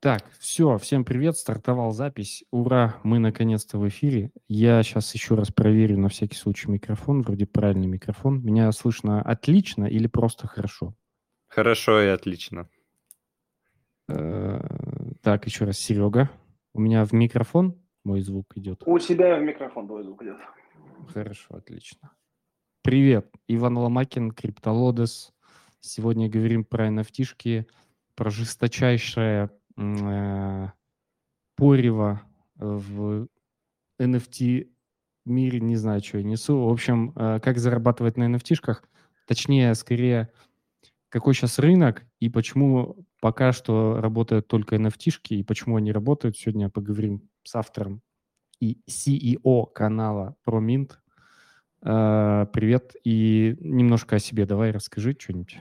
Так, все, всем привет, стартовал запись. Ура, мы наконец-то в эфире. Я сейчас еще раз проверю на всякий случай микрофон, вроде правильный микрофон. Меня слышно отлично или просто хорошо? Хорошо и отлично. Э, Так, еще раз, Серега. У меня в микрофон мой звук идет. У тебя в микрофон твой звук идет. Хорошо, отлично. Привет, Иван Ломакин, Криптолодес. Сегодня говорим про nft про жесточайшее э, порево в NFT мире, не знаю, что я несу. В общем, э, как зарабатывать на nft точнее, скорее, какой сейчас рынок и почему пока что работают только nft и почему они работают. Сегодня поговорим с автором и CEO канала ProMint. Э, Привет. И немножко о себе давай расскажи что-нибудь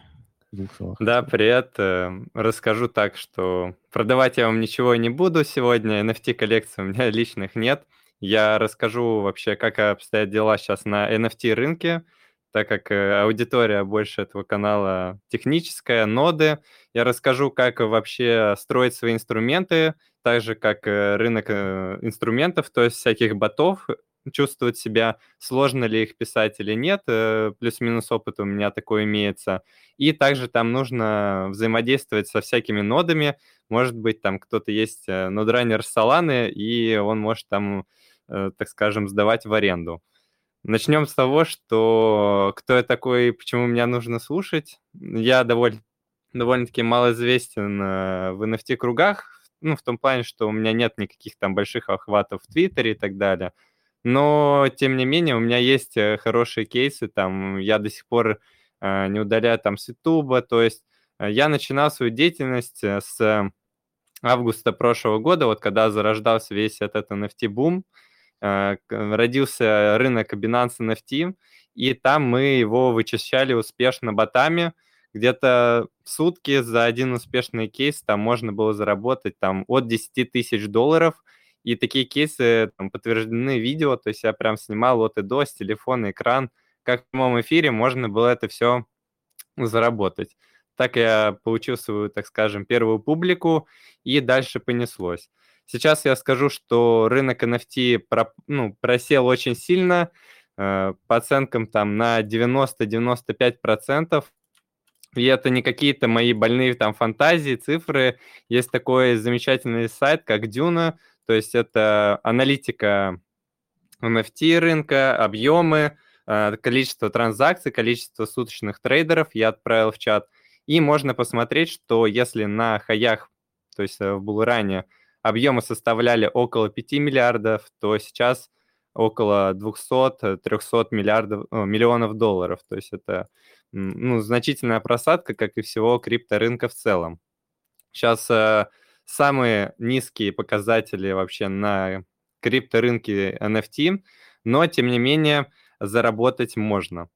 двух словах. Да, привет. Э, Расскажу так, что продавать я вам ничего не буду сегодня. NFT-коллекций у меня личных нет. Я расскажу вообще, как обстоят дела сейчас на NFT-рынке, так как э, аудитория больше этого канала техническая, ноды. Я расскажу, как вообще строить свои инструменты, так же, как э, рынок инструментов, то есть всяких ботов, чувствовать себя, сложно ли их писать или нет, э, плюс-минус опыт у меня такой имеется. И также там нужно взаимодействовать со всякими нодами, может быть, там кто-то есть э, нодранер Solana, и он может там, э, так скажем, сдавать в аренду. Начнем с того, что кто я такой, почему меня нужно слушать. Я довольно, довольно-таки малоизвестен в NFT-кругах, ну, в том плане, что у меня нет никаких там больших охватов в Твиттере и так далее. Но, тем не менее, у меня есть э, хорошие кейсы, там, я до сих пор э, не удаляю там с Ютуба, то есть э, я начинал свою деятельность с августа прошлого года, вот когда зарождался весь этот NFT-бум, родился рынок Binance NFT, и там мы его вычищали успешно ботами, где-то в сутки за один успешный кейс там можно было заработать там от 10 тысяч долларов, и такие кейсы там, подтверждены видео, то есть я прям снимал от и до с экран, как в прямом эфире можно было это все заработать. Так я получил свою, так скажем, первую публику, и дальше понеслось. Сейчас я скажу, что рынок NFT про, ну, просел очень сильно, э, по оценкам там на 90-95%. И это не какие-то мои больные там фантазии, цифры. Есть такой замечательный сайт, как Дюна, то есть это аналитика NFT рынка, объемы, э, количество транзакций, количество суточных трейдеров я отправил в чат. И можно посмотреть, что если на хаях, то есть э, в булране, объемы составляли около 5 миллиардов, то сейчас около 200-300 миллиардов, миллионов долларов. То есть это ну, значительная просадка, как и всего крипторынка в целом. Сейчас э, самые низкие показатели вообще на крипторынке NFT, но тем не менее заработать можно.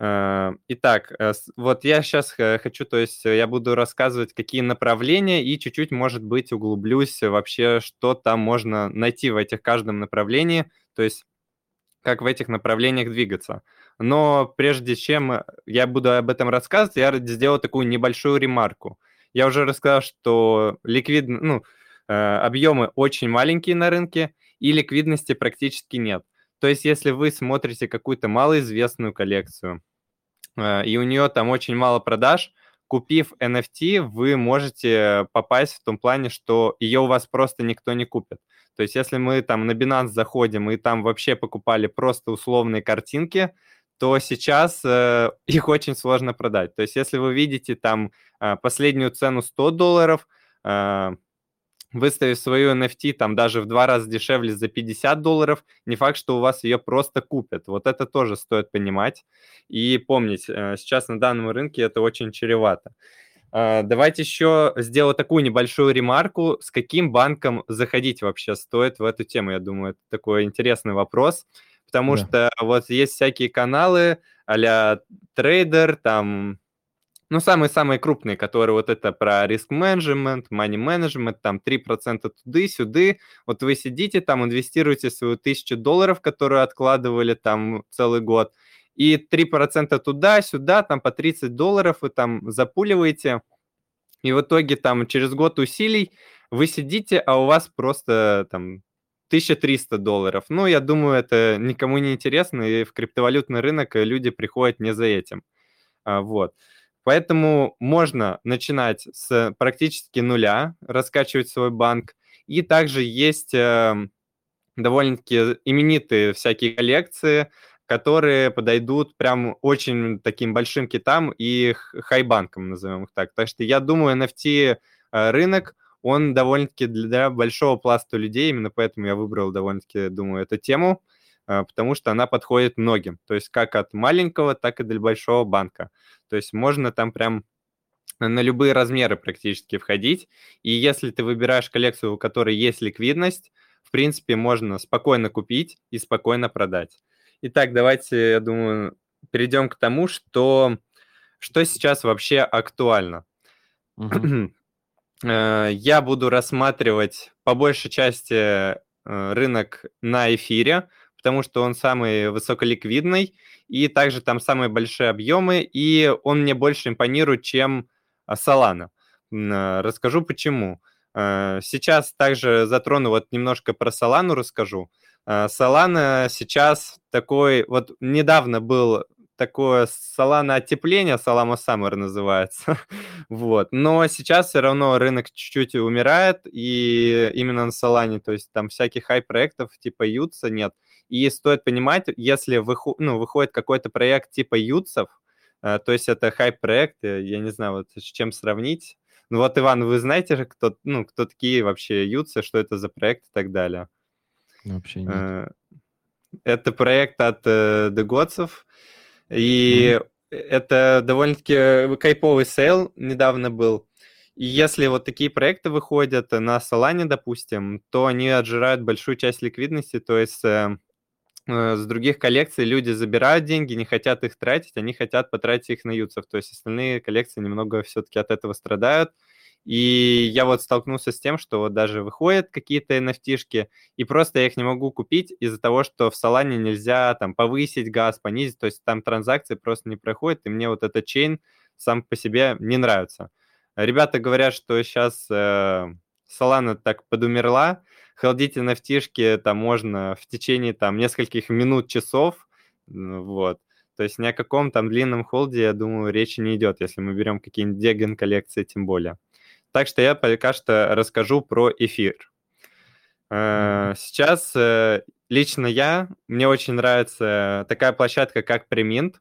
Э, Итак, э, вот я сейчас хочу, то есть э, я буду рассказывать, какие направления, и чуть-чуть, может быть, углублюсь вообще, что там можно найти в этих каждом направлении, то есть как в этих направлениях двигаться. Но прежде чем э, я буду об этом рассказывать, я сделаю такую небольшую ремарку. Я уже рассказал, что ликвид, ну, э, объемы очень маленькие на рынке, и ликвидности практически нет. То есть, если вы смотрите какую-то малоизвестную коллекцию, э, и у нее там очень мало продаж, купив NFT, вы можете попасть в том плане, что ее у вас просто никто не купит. То есть, если мы там на Binance заходим и там вообще покупали просто условные картинки, то сейчас э, их очень сложно продать. То есть, если вы видите там э, последнюю цену 100 долларов, э, выставив свою NFT там даже в два раза дешевле за 50 долларов, не факт, что у вас ее просто купят. Вот это тоже стоит понимать и помнить. э, Сейчас на данном рынке это очень чревато. А, Давайте еще сделаю такую небольшую ремарку, с каким банком заходить вообще стоит в эту тему. Я думаю, это такой интересный вопрос, потому Да. что вот есть всякие каналы а-ля трейдер, там ну, самые-самые крупные, которые вот это про риск менеджмент, money management, там 3% туды-сюды. Вот вы сидите там, инвестируете свою тысячу долларов, которую откладывали там целый год, и 3% туда-сюда, там по 30 долларов вы там запуливаете, и в итоге там через год усилий вы сидите, а у вас просто там 1300 долларов. Ну, я думаю, это никому не интересно, и в криптовалютный рынок люди приходят не за этим. А, вот. Поэтому можно начинать с практически нуля, раскачивать свой банк. И также есть эм, довольно-таки именитые всякие коллекции, которые подойдут прям очень таким большим китам и хайбанкам, назовем их так. Так что я думаю, NFT э, рынок, он довольно-таки для большого пласта людей, именно поэтому я выбрал довольно-таки, думаю, эту тему, э, потому что она подходит многим. То есть как от маленького, так и для большого банка. То есть можно там прям на любые размеры практически входить. И если ты выбираешь коллекцию, у которой есть ликвидность, в принципе, можно спокойно купить и спокойно продать. Итак, давайте, я думаю, перейдем к тому, что, что сейчас вообще актуально. Uh-huh. Я буду рассматривать по большей части э, рынок на эфире, потому что он самый высоколиквидный, и также там самые большие объемы, и он мне больше импонирует, чем а, Solana. Расскажу почему. Сейчас также затрону вот немножко про Solana расскажу. Solana сейчас такой, вот недавно был такое Solana оттепление, Solana Summer называется, вот, но сейчас все равно рынок чуть-чуть умирает, и именно на Solana, то есть там всяких хай-проектов типа Ютса нет, и стоит понимать, если выход, ну, выходит какой-то проект типа Ютсов, э, то есть это хайп-проект, я не знаю, вот с чем сравнить. Ну вот, Иван, вы знаете же, кто, ну, кто такие вообще Ютсы, что это за проект и так далее? Вообще нет. Э, это проект от э, DeGods ев, и mm-hmm. это довольно-таки хайповый sale недавно был. И если вот такие проекты выходят на Solana, допустим, то они отжирают большую часть ликвидности, то есть Э, с других коллекций люди забирают деньги, не хотят их тратить, они хотят потратить их на y00ts ов. То есть остальные коллекции немного все-таки от этого страдают. И я вот столкнулся с тем, что вот даже выходят какие-то nft и просто я их не могу купить из-за того, что в Solana нельзя там повысить газ, понизить, то есть там транзакции просто не проходят, и мне вот этот чейн сам по себе не нравится. Ребята говорят, что сейчас э, так подумерла, холдить nft там можно в течение там нескольких минут, часов, вот. То есть ни о каком там длинном холде, я думаю, речи не идет, если мы берем какие-нибудь деген коллекции тем более. Так что я пока что расскажу про эфир. Э, сейчас э, лично я, мне очень нравится такая площадка, как Premint.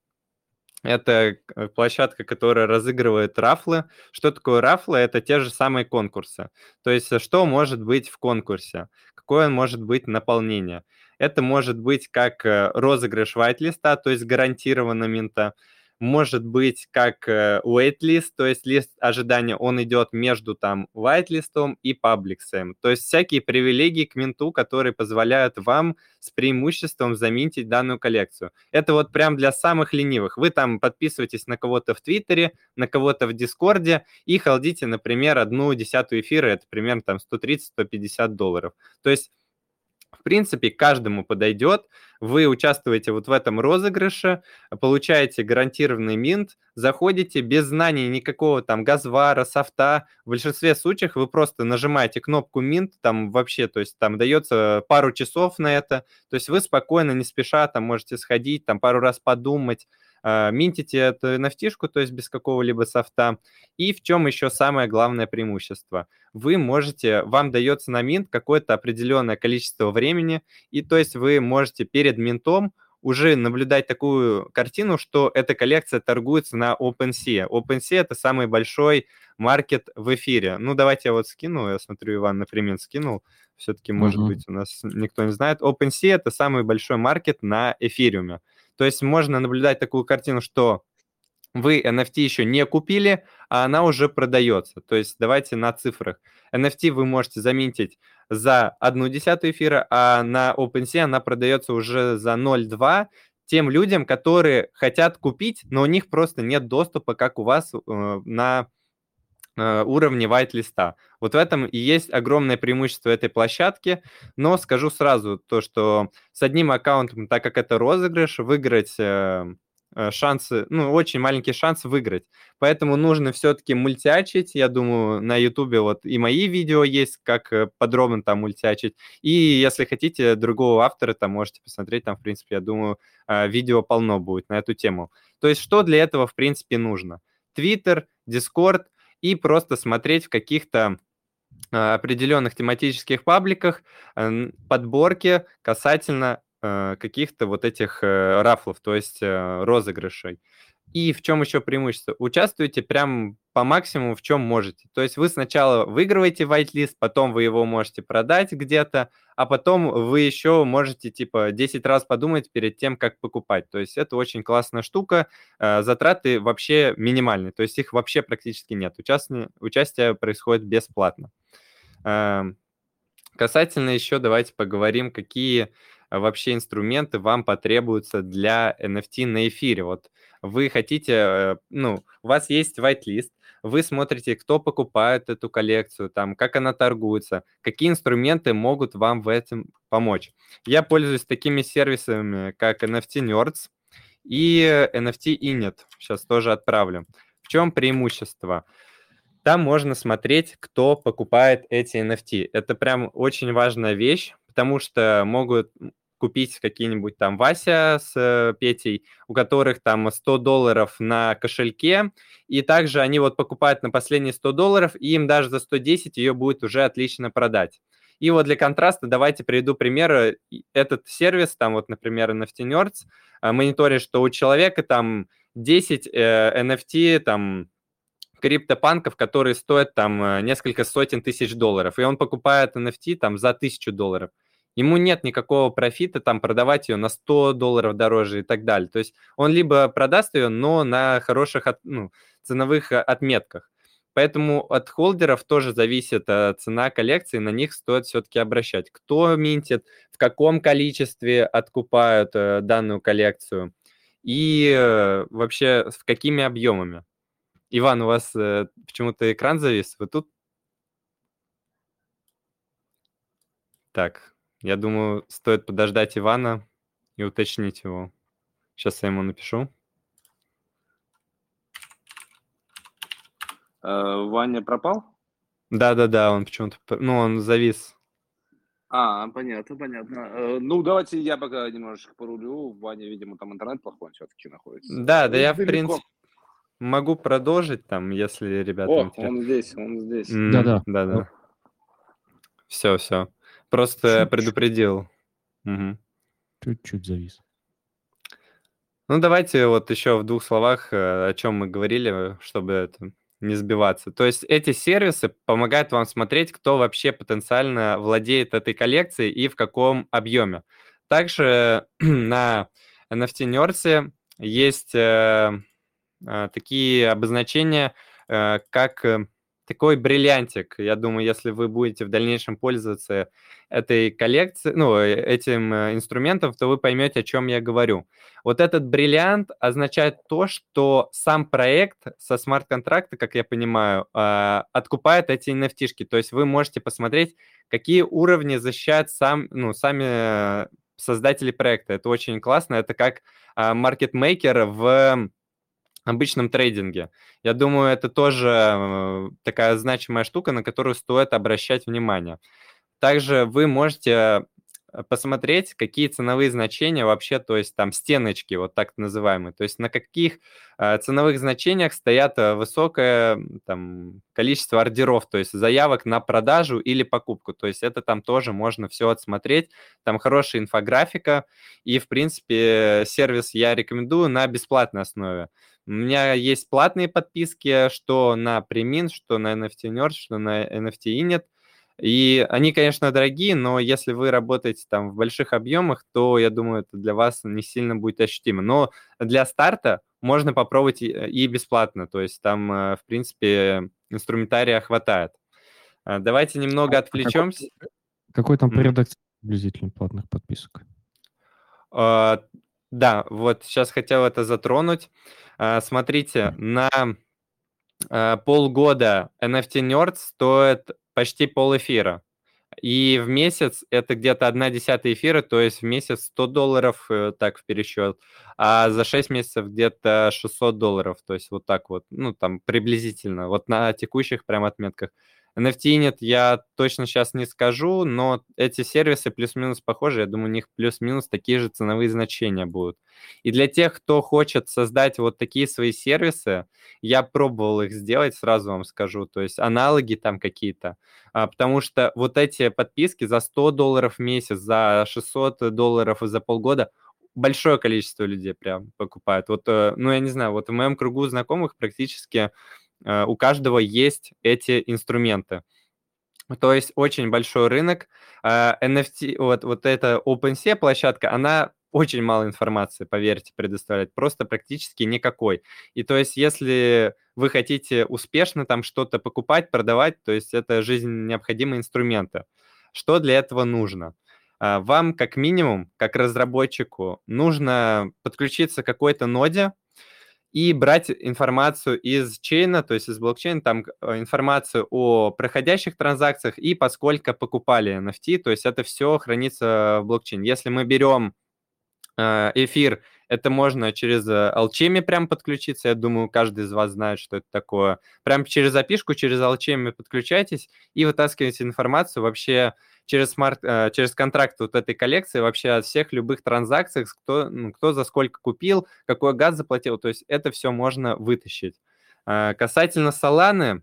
Это э, площадка, которая разыгрывает рафлы. Что такое рафлы? Это те же самые конкурсы. То есть что может быть в конкурсе? Какое может быть наполнение? Это может быть как розыгрыш вайт-листа, то есть гарантированно минта может быть как э, waitlist, то есть лист ожидания, он идет между там whitelist и пабликсом. То есть всякие привилегии к менту, которые позволяют вам с преимуществом заминтить данную коллекцию. Это вот прям для самых ленивых. Вы там подписываетесь на кого-то в Твиттере, на кого-то в Дискорде и холдите, например, одну десятую эфира, это примерно там 130-150 долларов. То есть в принципе, каждому подойдет. Вы участвуете вот в этом розыгрыше, получаете гарантированный минт, заходите без знаний никакого там газвара, софта. В большинстве случаев вы просто нажимаете кнопку минт, там вообще, то есть там дается пару часов на это. То есть вы спокойно, не спеша, там можете сходить, там пару раз подумать, минтите эту nft то есть без какого-либо софта. И в чем еще самое главное преимущество? Вы можете, вам дается на минт какое-то определенное количество времени, и то есть вы можете перед минтом уже наблюдать такую картину, что эта коллекция торгуется на OpenSea. OpenSea — это самый большой маркет в эфире. Ну, давайте я вот скину, я смотрю, Иван, например, скинул. Все-таки, может uh-huh. быть, у нас никто не знает. OpenSea — это самый большой маркет на эфириуме. То есть можно наблюдать такую картину, что вы NFT еще не купили, а она уже продается. То есть давайте на цифрах. NFT вы можете заметить за одну десятую эфира, а на OpenSea она продается уже за 0,2 тем людям, которые хотят купить, но у них просто нет доступа, как у вас э, на уровне white-листа. Вот в этом и есть огромное преимущество этой площадки, но скажу сразу то, что с одним аккаунтом, так как это розыгрыш, выиграть э, э, шансы, ну, очень маленький шанс выиграть. Поэтому нужно все-таки мультиачить. Я думаю, на Ютубе вот и мои видео есть, как э, подробно там мультиачить. И если хотите другого автора, там можете посмотреть. Там, в принципе, я думаю, э, видео полно будет на эту тему. То есть что для этого, в принципе, нужно? Твиттер, Дискорд и просто смотреть в каких-то определенных тематических пабликах подборки касательно Э, каких-то вот этих э, рафлов, то есть э, розыгрышей. И в чем еще преимущество? Участвуйте прям по максимуму, в чем можете. То есть вы сначала выигрываете whitelist, потом вы его можете продать где-то, а потом вы еще можете типа 10 раз подумать перед тем, как покупать. То есть это очень классная штука. Затраты вообще минимальные, то есть их вообще практически нет. Участие, участие происходит бесплатно. Эм, касательно еще давайте поговорим, какие вообще инструменты вам потребуются для NFT на эфире. Вот вы хотите, э, ну, у вас есть whitelist, вы смотрите, кто покупает эту коллекцию, там, как она торгуется, какие инструменты могут вам в этом помочь. Я пользуюсь такими сервисами, как NFT Nerds и NFT Init. Сейчас тоже отправлю. В чем преимущество? Там можно смотреть, кто покупает эти NFT. Это прям очень важная вещь, потому что могут купить какие-нибудь там Вася с э, Петей, у которых там 100 долларов на кошельке, и также они вот покупают на последние 100 долларов, и им даже за 110 ее будет уже отлично продать. И вот для контраста давайте приведу пример. Этот сервис, там вот, например, NFT Nerds, э, мониторит, что у человека там 10 э, NFT, там криптопанков, которые стоят там э, несколько сотен тысяч долларов, и он покупает NFT там за тысячу долларов. Ему нет никакого профита там продавать ее на 100 долларов дороже и так далее. То есть он либо продаст ее, но на хороших от, ну, ценовых э, отметках. Поэтому от холдеров тоже зависит э, цена коллекции, на них стоит все-таки обращать. Кто минтит, в каком количестве откупают данную коллекцию и вообще с какими объемами. Иван, у вас э, почему-то экран завис. Вы тут? Так, я думаю, стоит подождать Ивана и уточнить его. Сейчас я ему напишу. Э, Ваня пропал? Да-да-да, он почему-то... Ну, он завис. А, понятно, понятно. Э, ну, давайте я пока немножечко порулю. Ваня, видимо, там интернет плохой все-таки находится. Да, да, я, в принципе, Могу продолжить там, если ребята... О, он здесь, он здесь. Да-да. Да-да. Все, все. Просто Чуть-чуть. предупредил. Угу. Чуть-чуть завис. Ну, давайте вот еще в двух словах, э, о чем мы говорили, чтобы это не сбиваться. То есть эти сервисы помогают вам смотреть, кто вообще потенциально владеет этой коллекцией и в каком объеме. Также на NFT Nerds есть э, а, такие обозначения, э, как э, такой бриллиантик. Я думаю, если вы будете в дальнейшем пользоваться этой коллекцией, ну, э, этим инструментом, то вы поймете, о чем я говорю. Вот этот бриллиант означает то, что сам проект со смарт-контракта, как я понимаю, а, откупает эти NFT-шки. То есть вы можете посмотреть, какие уровни защищают сам, ну, сами создатели проекта. Это очень классно. Это как а, маркетмейкер в обычном трейдинге. Я думаю, это тоже э, такая значимая штука, на которую стоит обращать внимание. Также вы можете э, посмотреть, какие ценовые значения вообще, то есть там стеночки, вот так называемые, то есть на каких э, ценовых значениях стоят высокое там, количество ордеров, то есть заявок на продажу или покупку, то есть это там тоже можно все отсмотреть, там хорошая инфографика, и, в принципе, сервис я рекомендую на бесплатной основе. У меня есть платные подписки, что на Premin, что на NFT Nerd, что на NFT Init. И они, конечно, дорогие, но если вы работаете там в больших объемах, то, я думаю, это для вас не сильно будет ощутимо. Но для старта можно попробовать и бесплатно. То есть там, э, в принципе, инструментария хватает. А, давайте немного а отвлечемся. Какой, какой там порядок приблизительно платных подписок? Да, вот сейчас хотел это затронуть. А, смотрите, на а, полгода NFT Nerd стоит почти пол эфира. И в месяц это где-то одна десятая эфира, то есть в месяц 100 долларов, э, так, в пересчет, а за 6 месяцев где-то 600 долларов, то есть вот так вот, ну, там, приблизительно, вот на текущих прям отметках. NFT нет, я точно сейчас не скажу, но эти сервисы плюс-минус похожи. Я думаю, у них плюс-минус такие же ценовые значения будут. И для тех, кто хочет создать вот такие свои сервисы, я пробовал их сделать, сразу вам скажу, то есть аналоги там какие-то, а, потому что вот эти подписки за 100 долларов в месяц, за 600 долларов за полгода большое количество людей прям покупают. Вот, э, ну, я не знаю, вот в моем кругу знакомых практически у каждого есть эти инструменты. То есть очень большой рынок. NFT, э, вот, вот эта OpenSea площадка, она очень мало информации, поверьте, предоставляет, просто практически никакой. И то есть, если вы хотите успешно там что-то покупать, продавать, то есть это жизненно необходимые инструменты. Что для этого нужно? Э, вам, как минимум, как разработчику, нужно подключиться к какой-то ноде, и брать информацию из чейна, то есть из блокчейна, там э, информацию о проходящих транзакциях и поскольку покупали NFT, то есть это все хранится в блокчейне. Если мы берем э, эфир, это можно через Alchemy прям подключиться. Я думаю, каждый из вас знает, что это такое. Прям через запишку, через Alchemy подключайтесь и вытаскиваете информацию вообще через смарт, э, через контракт вот этой коллекции вообще от всех любых транзакций, кто, кто за сколько купил, какой газ заплатил, то есть это все можно вытащить. Э, касательно Solana,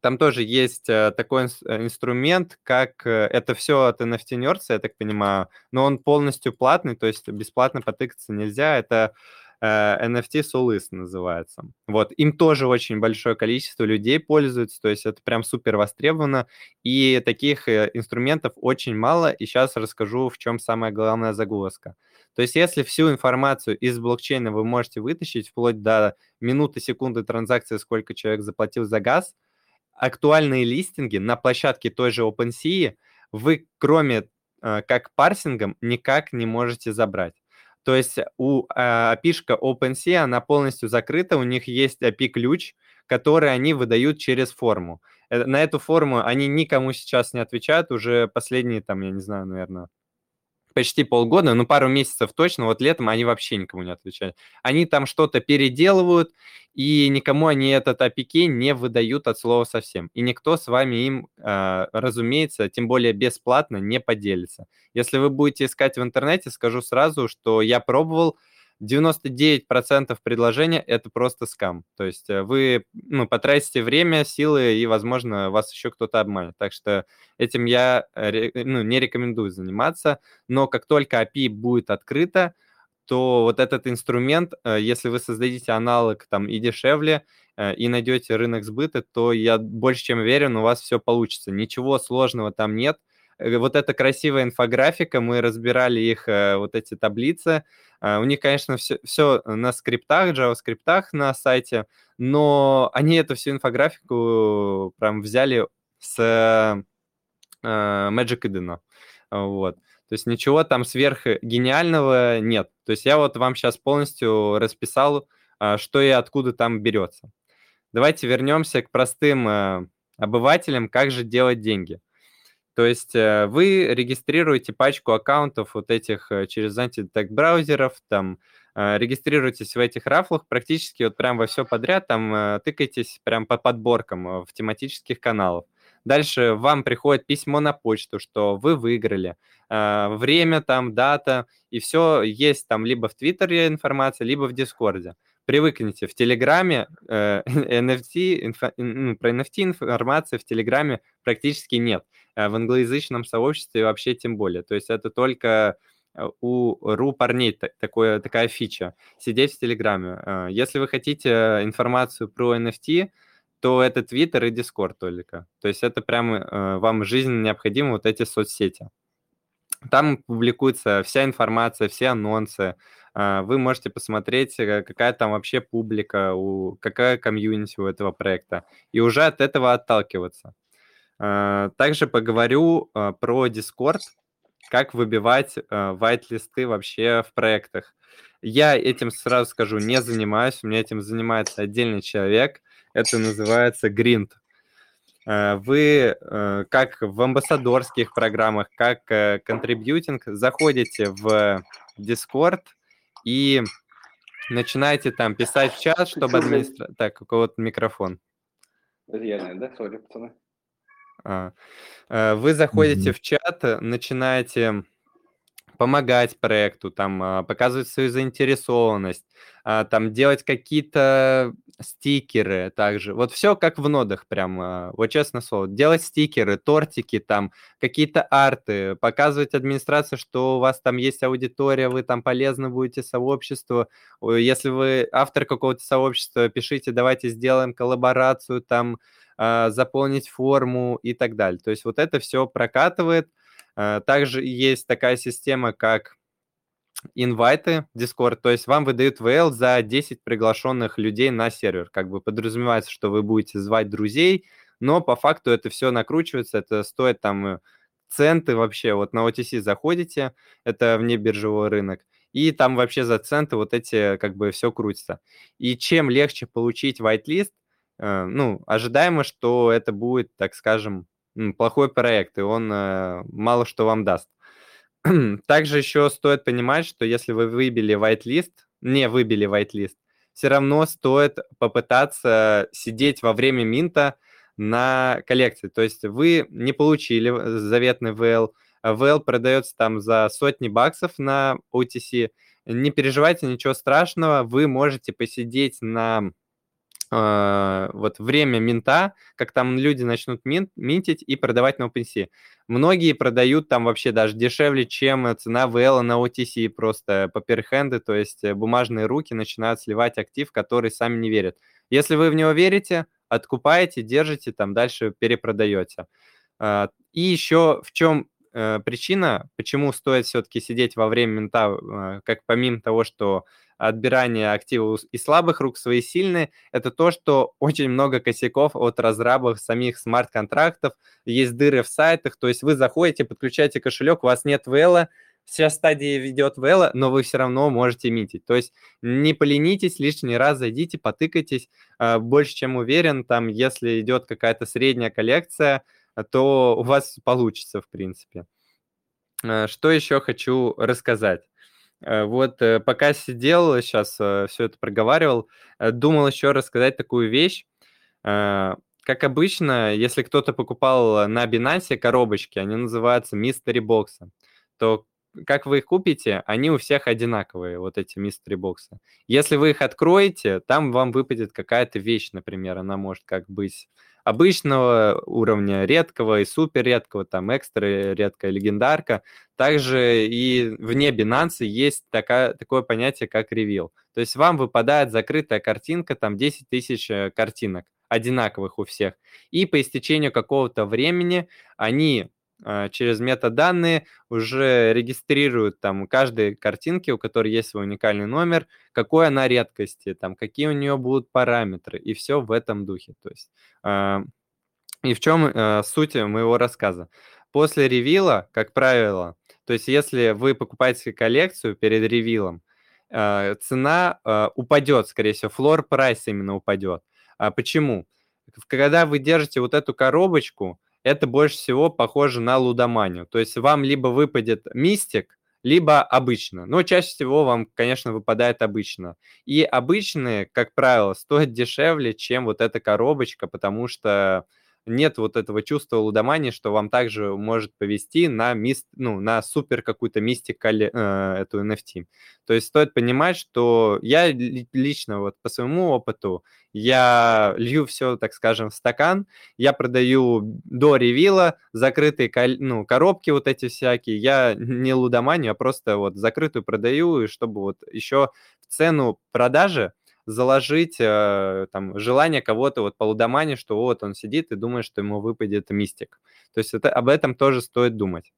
там тоже есть э, такой инструмент, как это все от NFT Nerds, я так понимаю, но он полностью платный, то есть бесплатно потыкаться нельзя. Это NFT Solis называется. Вот, им тоже очень большое количество людей пользуются, то есть это прям супер востребовано, и таких э, инструментов очень мало, и сейчас расскажу, в чем самая главная загвоздка. То есть если всю информацию из блокчейна вы можете вытащить вплоть до минуты, секунды транзакции, сколько человек заплатил за газ, актуальные листинги на площадке той же OpenSea вы, кроме э, как парсингом, никак не можете забрать. То есть у э, API-шка OpenSea, она полностью закрыта, у них есть API-ключ, который они выдают через форму. Э, на эту форму они никому сейчас не отвечают уже последние, там, я не знаю, наверное, почти полгода, ну, пару месяцев точно, вот летом они вообще никому не отвечают. Они там что-то переделывают, и никому они этот APK не выдают от слова совсем. И никто с вами им, э, разумеется, тем более бесплатно не поделится. Если вы будете искать в интернете, скажу сразу, что я пробовал, 99% предложения – это просто скам. То есть э, вы ну, потратите время, силы, и, возможно, вас еще кто-то обманет. Так что этим я ну, не рекомендую заниматься. Но как только API будет открыто, то вот этот инструмент, э, если вы создадите аналог там и дешевле, э, и найдете рынок сбыта, то я больше чем уверен, у вас все получится. Ничего сложного там нет. Вот эта красивая инфографика, мы разбирали их, вот эти таблицы, а, у них, конечно, все, все на скриптах, JavaScript на сайте, но они эту всю инфографику прям взяли с э, Magic Eden. Вот. То есть ничего там сверх гениального нет. То есть я вот вам сейчас полностью расписал, что и откуда там берется. Давайте вернемся к простым э, обывателям, как же делать деньги. То есть э, вы регистрируете пачку аккаунтов вот этих э, через антитег браузеров, там э, регистрируетесь в этих рафлах практически вот прям во все подряд, там тыкаетесь прям по подборкам в тематических каналах. Дальше вам приходит письмо на почту, что вы выиграли. Время там, дата, и все есть там либо в Твиттере информация, либо в Дискорде привыкните, в Телеграме э, NFT, инфо, ну, про NFT информации в Телеграме практически нет. Э, в англоязычном сообществе вообще тем более. То есть это только э, у ру парней такое, такая фича, сидеть в Телеграме. Э, если вы хотите информацию про NFT, то это Твиттер и Дискорд только. То есть это прямо вам жизненно необходимо вот эти соцсети. Там публикуется вся информация, все анонсы. Вы можете посмотреть, какая там вообще публика, какая комьюнити у этого проекта, и уже от этого отталкиваться. Э, также поговорю э, про Discord, как выбивать вайт-листы э, вообще в проектах. Я этим сразу скажу, не занимаюсь, у меня этим занимается отдельный человек. Это называется Гринд. вы как в амбассадорских программах, как контрибьютинг заходите в Discord и начинаете там писать в чат, чтобы администратор... Так, у кого-то микрофон. Это я, да? Сори, пацаны. А, вы заходите mm-hmm. в чат, начинаете помогать проекту, там, а, показывать свою заинтересованность, а, там, делать какие-то стикеры также. Вот все как в нодах прям, вот честно слово. Делать стикеры, тортики там, какие-то арты, показывать администрации, что у вас там есть аудитория, вы там полезны будете сообществу. Если вы автор какого-то сообщества, пишите, давайте сделаем коллаборацию, там, заполнить форму и так далее. То есть вот это все прокатывает, Э, также есть такая система, как инвайты Discord, то есть вам выдают VL за 10 приглашенных людей на сервер. Как бы подразумевается, что вы будете звать друзей, но по факту это все накручивается, это стоит там э, центы вообще. Вот на OTC заходите, это вне биржевой рынок, и там вообще за центы вот эти как бы все крутится. И чем легче получить whitelist, ну, ожидаемо, что это будет, так скажем, плохой проект, и он э, мало что вам даст. Также еще стоит понимать, что если вы выбили whitelist, не выбили whitelist, все равно стоит попытаться сидеть во время минта на коллекции. То есть вы не получили заветный VL, а VL продается там за сотни баксов на OTC. Не переживайте, ничего страшного, вы можете посидеть на э, вот время минта, как там люди начнут мин, минтить и продавать на OpenSea. Многие продают там вообще даже дешевле, чем цена VL на OTC, просто паперхенды, то есть э, бумажные руки начинают сливать актив, который сами не верят. Если вы в него верите, откупаете, держите, там дальше перепродаете. Э, и еще в чем э, причина, почему стоит все-таки сидеть во время минта, э, как помимо того, что отбирание активов из слабых рук свои сильные, это то, что очень много косяков от разрабов самих смарт-контрактов, есть дыры в сайтах, то есть вы заходите, подключаете кошелек, у вас нет VL, вся стадия ведет VL, но вы все равно можете митить. То есть не поленитесь, лишний раз зайдите, потыкайтесь. А, больше чем уверен, там, если идет какая-то средняя коллекция, то у вас получится, в принципе. А, что еще хочу рассказать? Э, вот э, пока сидел, сейчас э, все это проговаривал, думал еще рассказать такую вещь. Как обычно, если кто-то покупал на Binance коробочки, они называются Mystery Box, то как вы их купите, они у всех одинаковые, вот эти Mystery Box. Если вы их откроете, там вам выпадет какая-то вещь, например, она может как быть обычного уровня, редкого и супер редкого, там экстра редкая легендарка. Также и вне Binance есть такая, такое понятие, как ревил. То есть вам выпадает закрытая картинка, там 10 тысяч э, картинок одинаковых у всех. И по истечению какого-то времени они через метаданные уже регистрируют там каждой картинки, у которой есть свой уникальный номер, какой она редкости, там, какие у нее будут параметры, и все в этом духе. То есть, э, и в чем э, суть моего рассказа? После ревила, как правило, то есть если вы покупаете коллекцию перед ревилом, э, цена э, упадет, скорее всего, флор прайс именно упадет. А почему? Когда вы держите вот эту коробочку, это больше всего похоже на лудоманию. То есть вам либо выпадет мистик, либо обычно. Но чаще всего вам, конечно, выпадает обычно. И обычные, как правило, стоят дешевле, чем вот эта коробочка, потому что нет вот этого чувства лудомании, что вам также может повести на, мист, ну, на супер какую-то мистик э, эту NFT. То есть стоит понимать, что я лично вот по своему опыту, я лью все, так скажем, в стакан, я продаю до ревила закрытые ну, коробки вот эти всякие, я не лудоманию, а просто вот закрытую продаю, и чтобы вот еще в цену продажи заложить э, там желание кого-то вот по лудомане, что вот он сидит и думает, что ему выпадет мистик. То есть это, об этом тоже стоит думать.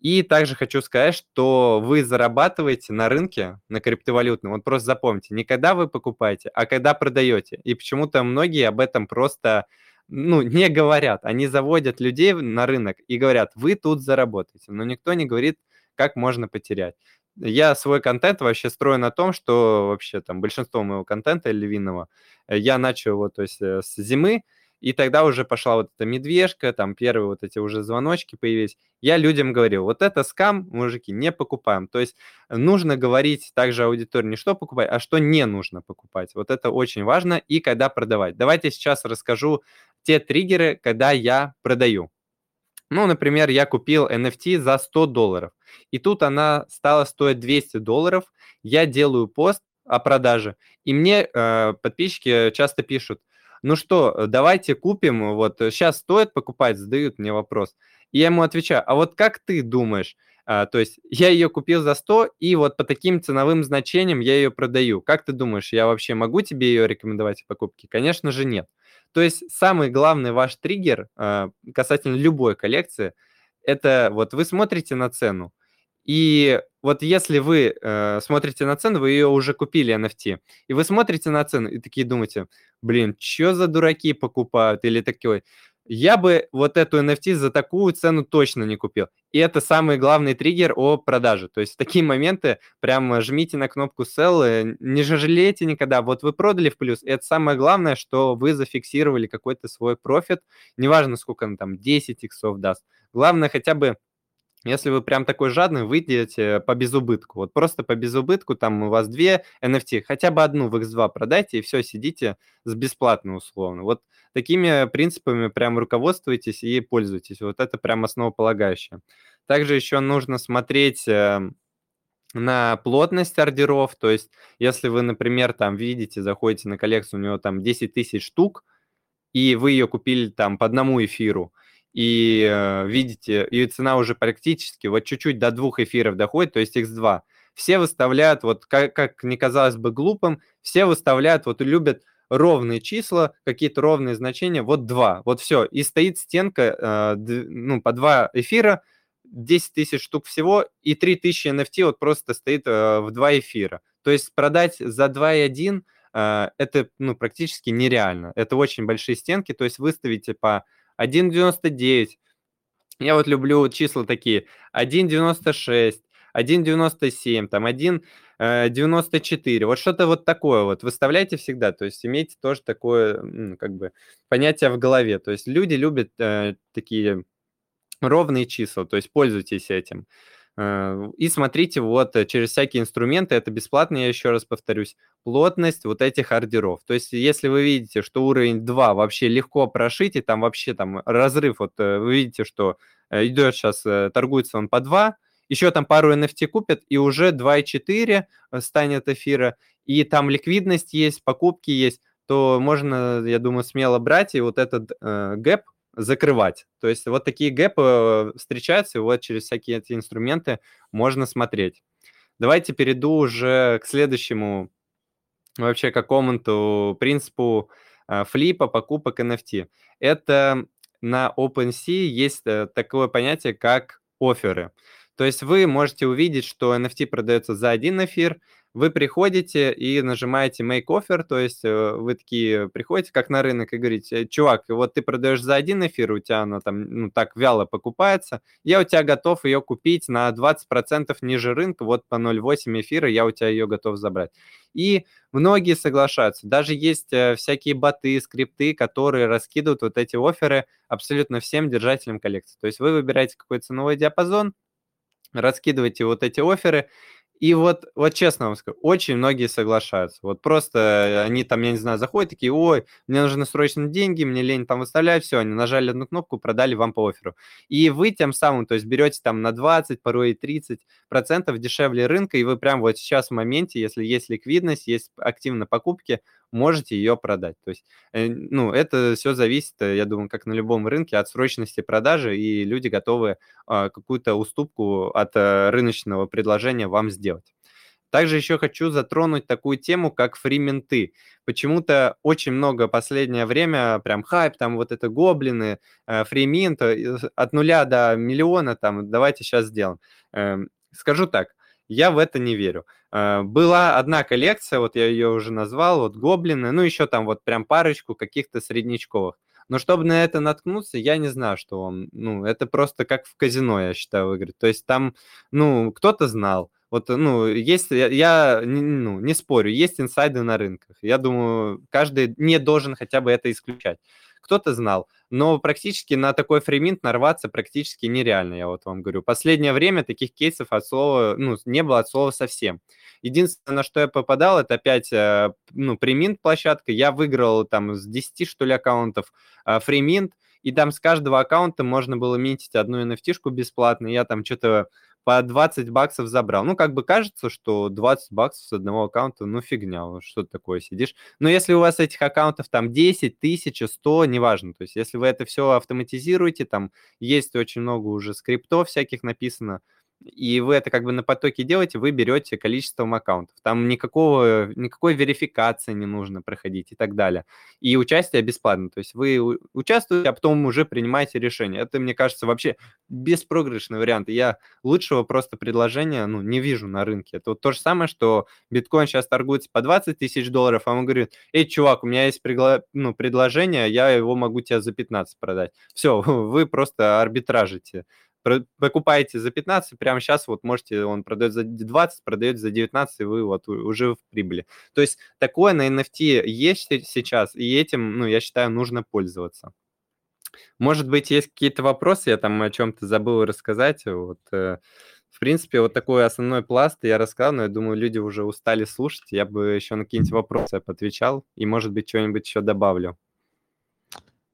И также хочу сказать, что вы зарабатываете на рынке, на криптовалютном. Вот просто запомните, не когда вы покупаете, а когда продаете. И почему-то многие об этом просто ну, не говорят. Они заводят людей на рынок и говорят, вы тут заработаете. Но никто не говорит, как можно потерять я свой контент вообще строю на том, что вообще там большинство моего контента львиного э, я начал вот, то есть э, с зимы, И тогда уже пошла вот эта медвежка, там первые вот эти уже звоночки появились. Я людям говорил, вот это скам, мужики, не покупаем. То есть нужно говорить также аудитории не что покупать, а что не нужно покупать. Вот это очень важно. И когда продавать. Давайте сейчас расскажу те триггеры, когда я продаю. Ну, например, я купил NFT за 100 долларов, и тут она стала стоить 200 долларов. Я делаю пост о продаже, и мне э, подписчики часто пишут, ну что, давайте купим, вот сейчас стоит покупать, задают мне вопрос. И я ему отвечаю, а вот как ты думаешь, а, то есть я ее купил за 100, и вот по таким ценовым значениям я ее продаю. Как ты думаешь, я вообще могу тебе ее рекомендовать в покупке? Конечно же нет. То есть самый главный ваш триггер э, касательно любой коллекции, это вот вы смотрите на цену, и вот если вы э, смотрите на цену, вы ее уже купили NFT, и вы смотрите на цену и такие думаете, блин, что за дураки покупают, или такой, я бы вот эту NFT за такую цену точно не купил. И это самый главный триггер о продаже. То есть в такие моменты прям жмите на кнопку sell, не жалейте никогда. Вот вы продали в плюс, и это самое главное, что вы зафиксировали какой-то свой профит. Неважно, сколько он там, 10 иксов даст. Главное хотя бы если вы прям такой жадный, выйдете по безубытку. Вот просто по безубытку, там у вас две NFT, хотя бы одну в X2 продайте, и все, сидите с бесплатно условно. Вот такими принципами прям руководствуйтесь и пользуйтесь. Вот это прям основополагающее. Также еще нужно смотреть эм, на плотность ордеров, то есть если вы, например, там видите, заходите на коллекцию, у него там 10 тысяч штук, и вы ее купили там по одному эфиру, и э, видите, и цена уже практически вот чуть-чуть до двух эфиров доходит, то есть X2. Все выставляют, вот как, как не казалось бы глупым, все выставляют, вот любят ровные числа, какие-то ровные значения, вот два, вот все. И стоит стенка, э, ну, по два эфира, 10 тысяч штук всего, и 3000 NFT вот просто стоит э, в два эфира. То есть продать за 2,1 э, это ну, практически нереально. Это очень большие стенки, то есть выставите по 1,99. Я вот люблю числа такие 1,96, 1,97, там 1,94. Вот что-то вот такое вот выставляйте всегда. То есть имейте тоже такое, как бы, понятие в голове. То есть люди любят э, такие ровные числа, то есть пользуйтесь этим. Э, и смотрите вот э, через всякие инструменты, это бесплатно, я еще раз повторюсь, плотность вот этих ордеров. То есть если вы видите, что уровень 2 вообще легко прошить, и там вообще там разрыв, вот э, вы видите, что идет сейчас, торгуется он по 2, еще там пару NFT купят, и уже 2,4 станет эфира, и там ликвидность есть, покупки есть, то можно, я думаю, смело брать и вот этот э, гэп закрывать. То есть вот такие гэпы э, встречаются, и вот через всякие эти инструменты можно смотреть. Давайте перейду уже к следующему вообще какому-то принципу э, флипа, покупок NFT. Это на OpenSea есть э, такое понятие, как оферы. То есть вы можете увидеть, что NFT продается за один эфир, вы приходите и нажимаете make offer, то есть э, вы такие приходите как на рынок и говорите, чувак, вот ты продаешь за один эфир, у тебя она там ну, так вяло покупается, я у тебя готов ее купить на 20% ниже рынка, вот по 0,8 эфира я у тебя ее готов забрать. И многие соглашаются. Даже есть э, всякие боты, скрипты, которые раскидывают вот эти оферы абсолютно всем держателям коллекции. То есть вы выбираете какой ценовой диапазон, раскидываете вот эти оферы, и вот, вот честно вам скажу, очень многие соглашаются. Вот просто они там, я не знаю, заходят такие, ой, мне нужны срочно деньги, мне лень там выставлять, все, они нажали одну кнопку, продали вам по оферу. И вы тем самым, то есть берете там на 20, порой и 30 процентов дешевле рынка, и вы прям вот сейчас в моменте, если есть ликвидность, есть активно покупки, можете ее продать. То есть, э, ну, это все зависит, э, я думаю, как на любом рынке, от срочности продажи, и люди готовы а, какую-то уступку от э, рыночного предложения вам сделать. Также еще хочу затронуть такую тему, как фрименты. Почему-то очень много последнее время, прям хайп, там вот это гоблины, фриминт, от нуля до миллиона, там, давайте сейчас сделаем. Эм, скажу так, я в это не верю. Э, была одна коллекция, вот я ее уже назвал, вот гоблины, ну еще там вот прям парочку каких-то среднячковых. Но чтобы на это наткнуться, я не знаю, что он, ну, это просто как в казино, я считаю, выиграть. То есть там, ну, кто-то знал, вот, ну, есть, я, я ну, не спорю, есть инсайды на рынках. Я думаю, каждый не должен хотя бы это исключать кто-то знал. Но практически на такой фриминт нарваться практически нереально, я вот вам говорю. Последнее время таких кейсов от слова, ну, не было от слова совсем. Единственное, на что я попадал, это опять, э, ну, преминт площадка. Я выиграл там с 10, что ли, аккаунтов фриминт, и там с каждого аккаунта можно было минтить одну NFT-шку бесплатно. Я там что-то по 20 баксов забрал. Ну, как бы кажется, что 20 баксов с одного аккаунта, ну, фигня, что такое сидишь. Но если у вас этих аккаунтов там 10, 1000, 100, неважно. То есть если вы это все автоматизируете, там есть очень много уже скриптов всяких написано, и вы это как бы на потоке делаете, вы берете количеством аккаунтов. Там никакого, никакой верификации не нужно проходить и так далее. И участие бесплатно. То есть вы участвуете, а потом уже принимаете решение. Это, мне кажется, вообще беспроигрышный вариант. Я лучшего просто предложения ну, не вижу на рынке. Это вот то же самое, что биткоин сейчас торгуется по 20 тысяч долларов, а он говорит, эй, чувак, у меня есть пригла... ну, предложение, я его могу тебе за 15 продать. Все, вы просто арбитражите покупаете за 15, прямо сейчас вот можете, он продает за 20, продает за 19, и вы вот уже в прибыли. То есть такое на NFT есть сейчас, и этим, ну, я считаю, нужно пользоваться. Может быть, есть какие-то вопросы, я там о чем-то забыл рассказать, вот, э, в принципе, вот такой основной пласт я рассказал, но я думаю, люди уже устали слушать. Я бы еще на какие-нибудь вопросы отвечал и, может быть, что-нибудь еще добавлю.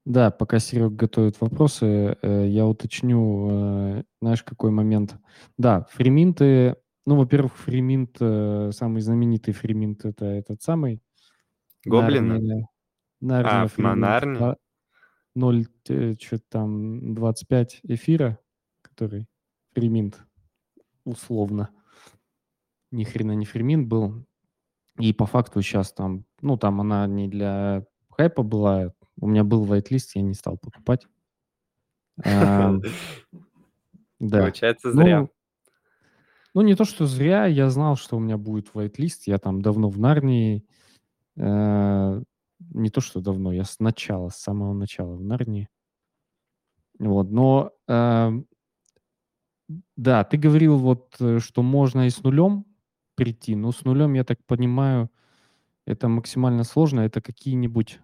Да, пока Серега готовит вопросы, э, я уточню, э, знаешь, какой момент. Да, free mint ы, ну, во-первых, free mint, э, самый знаменитый free mint это этот самый. Гоблина? Наверное, а, Free mint 0, что там, 25 эфира, который free mint, условно. Ни хрена не free mint был. И по факту сейчас там, ну, там она не для хайпа была, у меня был whitelist, я не стал покупать. Да. Получается, зря. Ну, ну, не то, что зря, я знал, что у меня будет whitelist. Я там давно в Нарнии. Э, не то, что давно, я с начала, с самого начала в Нарнии. Вот, но э, да, ты говорил вот, э, что можно и с нулем прийти, но с нулем, я так понимаю, это максимально сложно. Это какие-нибудь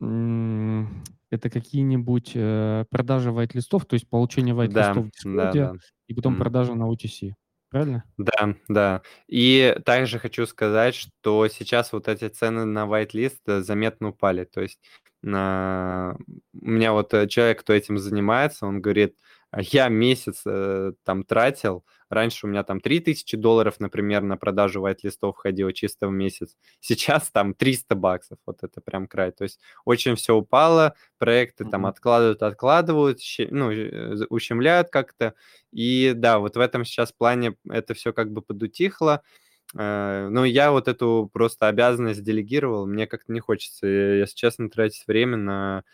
это какие-нибудь э, продажи white-листов, то есть получение white-листов в Да, да, да. и потом Мгм. продажа на OTC. Правильно? Да, да. И также хочу сказать, что сейчас вот эти цены на whitelist э, заметно упали. То есть на... у меня вот э, человек, кто этим занимается, он говорит, «А я месяц э, там тратил, раньше у меня там 3000 долларов, например, на продажу white-листов ходило чисто в месяц, сейчас там 300 баксов, вот это прям край. То есть очень все упало, проекты mm-hmm. там откладывают, откладывают, ну, э, ущемляют как-то, и да, вот в этом сейчас плане это все как бы подутихло, ну, я вот эту просто обязанность делегировал. Мне как-то не хочется, если честно, тратить время на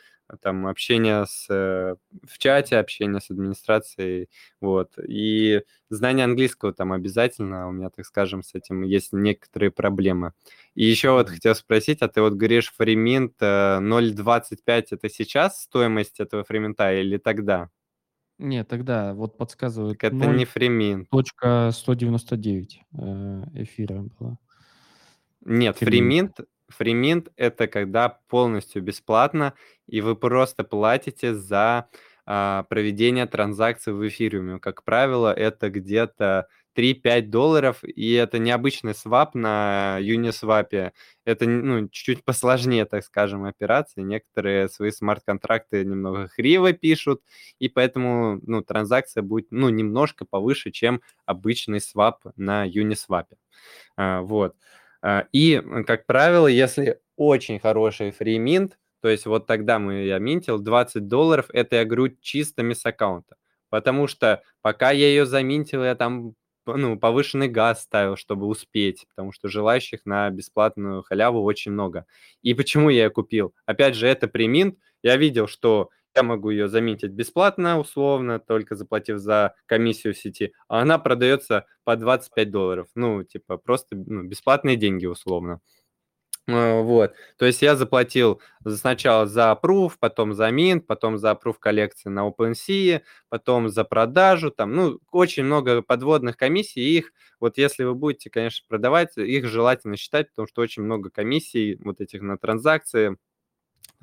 там общение с, э, в чате, общение с администрацией, вот. И знание английского там обязательно, у меня, так скажем, с этим есть некоторые проблемы. И еще вот хотел спросить, а ты вот говоришь, фриминт 0.25 э, это сейчас стоимость этого фриминта или тогда? Нет, тогда вот подсказывают. Так это 0. не фриминт. Точка 199 э, эфира была. Нет, фриминт, Фриминт – это когда полностью бесплатно, и вы просто платите за а, проведение транзакций в эфириуме. Как правило, это где-то 3-5 долларов, и это необычный свап на Uniswap. Это ну, чуть-чуть посложнее, так скажем, операции. Некоторые свои смарт-контракты немного криво пишут, и поэтому ну, транзакция будет ну, немножко повыше, чем обычный свап на Uniswap. А, вот. А, и, как правило, если очень хороший фриминт, то есть вот тогда мы, я минтил 20 долларов, это я говорю чисто с аккаунта. Потому что пока я ее заминтил, я там ну, повышенный газ ставил, чтобы успеть, потому что желающих на бесплатную халяву очень много. И почему я ее купил? Опять же, это преминт. Я видел, что я могу ее заметить бесплатно, условно, только заплатив за комиссию в сети, а она продается по 25 долларов. Ну, типа, просто ну, бесплатные деньги, условно. А, вот, то есть я заплатил сначала за approve, потом за mint, потом за approve коллекции на OpenSea, потом за продажу, там, ну, очень много подводных комиссий, и их, вот если вы будете, конечно, продавать, их желательно считать, потому что очень много комиссий вот этих на транзакции,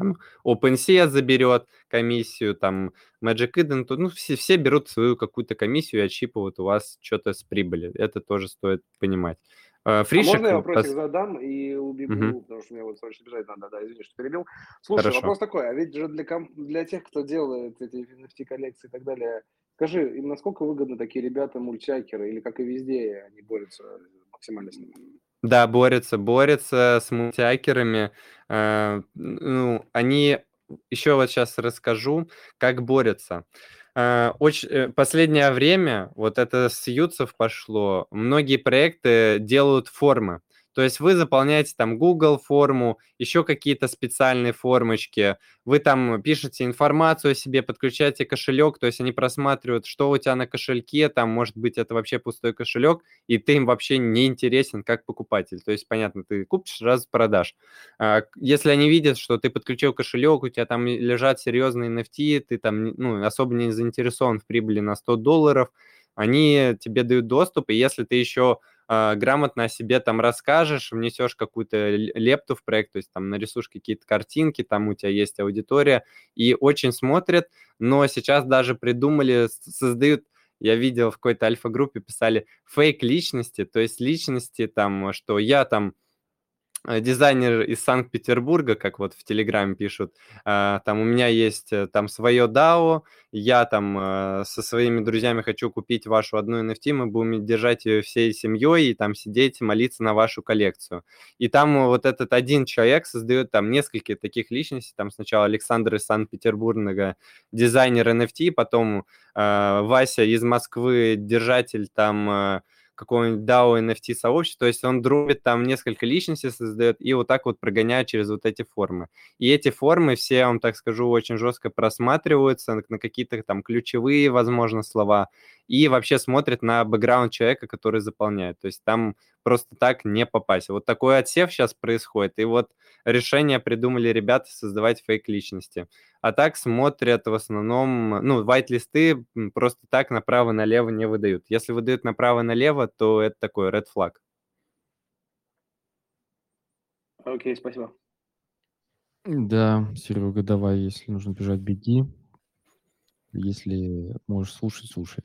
Там OpenSea заберет комиссию, там Magic Eden, ну, все, все берут свою какую-то комиссию и отщипывают у вас что-то с прибыли. Это тоже стоит понимать. Фришек, а можно я вопросик пос... задам и убегу, угу. потому что мне вот срочно бежать надо, да, извини, что перебил. Слушай, Хорошо. вопрос такой, а ведь же для, комп... для тех, кто делает эти NFT-коллекции и так далее, скажи, им насколько выгодны такие ребята мультякеры, или как и везде они борются максимально с ними? Да, борются, борются с мультиакерами. Э, ну, они еще вот сейчас расскажу, как борются. Э, очень, э, последнее время, вот это с Ютсов пошло, многие проекты делают формы. То есть вы заполняете там Google форму, еще какие-то специальные формочки, вы там пишете информацию о себе, подключаете кошелек, то есть они просматривают, что у тебя на кошельке, там, может быть, это вообще пустой кошелек, и ты им вообще не интересен как покупатель. То есть, понятно, ты купишь, сразу продашь. А, если они видят, что ты подключил кошелек, у тебя там лежат серьезные NFT, ты там ну, особо не заинтересован в прибыли на 100 долларов, они тебе дают доступ, и если ты еще э, грамотно о себе там расскажешь, внесешь какую-то лепту в проект, то есть там нарисуешь какие-то картинки, там у тебя есть аудитория, и очень смотрят, но сейчас даже придумали, создают я видел в какой-то альфа-группе писали фейк личности, то есть личности там, что я там дизайнер из Санкт-Петербурга, как вот в Телеграме пишут, а, там у меня есть э, там свое DAO, я там э, со своими друзьями хочу купить вашу одну NFT, мы будем держать ее всей семьей и там сидеть, молиться на вашу коллекцию. И там вот этот один человек создает там несколько таких личностей, там сначала Александр из Санкт-Петербурга, дизайнер NFT, потом Вася из Москвы, держатель там какого-нибудь DAO NFT сообщества, то есть он дробит там несколько личностей создает и вот так вот прогоняет через вот эти формы. И эти формы все, я вам так скажу, очень жестко просматриваются на какие-то там ключевые, возможно, слова и вообще смотрят на бэкграунд человека, который заполняет. То есть там просто так не попасть. Вот такой отсев сейчас происходит, и вот решение придумали ребята создавать фейк-личности. А так смотрят в основном, ну, white-листы просто так направо-налево не выдают. Если выдают направо-налево, то это такой red flag. Окей, okay, спасибо. Да, Серега, давай, если нужно бежать, беги. Если можешь слушать, слушай.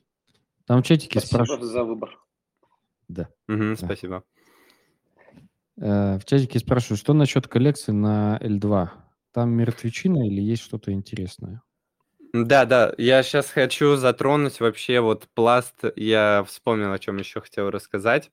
Там в чатике спасибо спрашивают... за выбор. Да. Угу, да. Спасибо. Э, в чатике спрашивают, что насчет коллекции на L2? Там мертвечина или есть что-то интересное? Да, да, я сейчас хочу затронуть вообще вот пласт, я вспомнил, о чем еще хотел рассказать.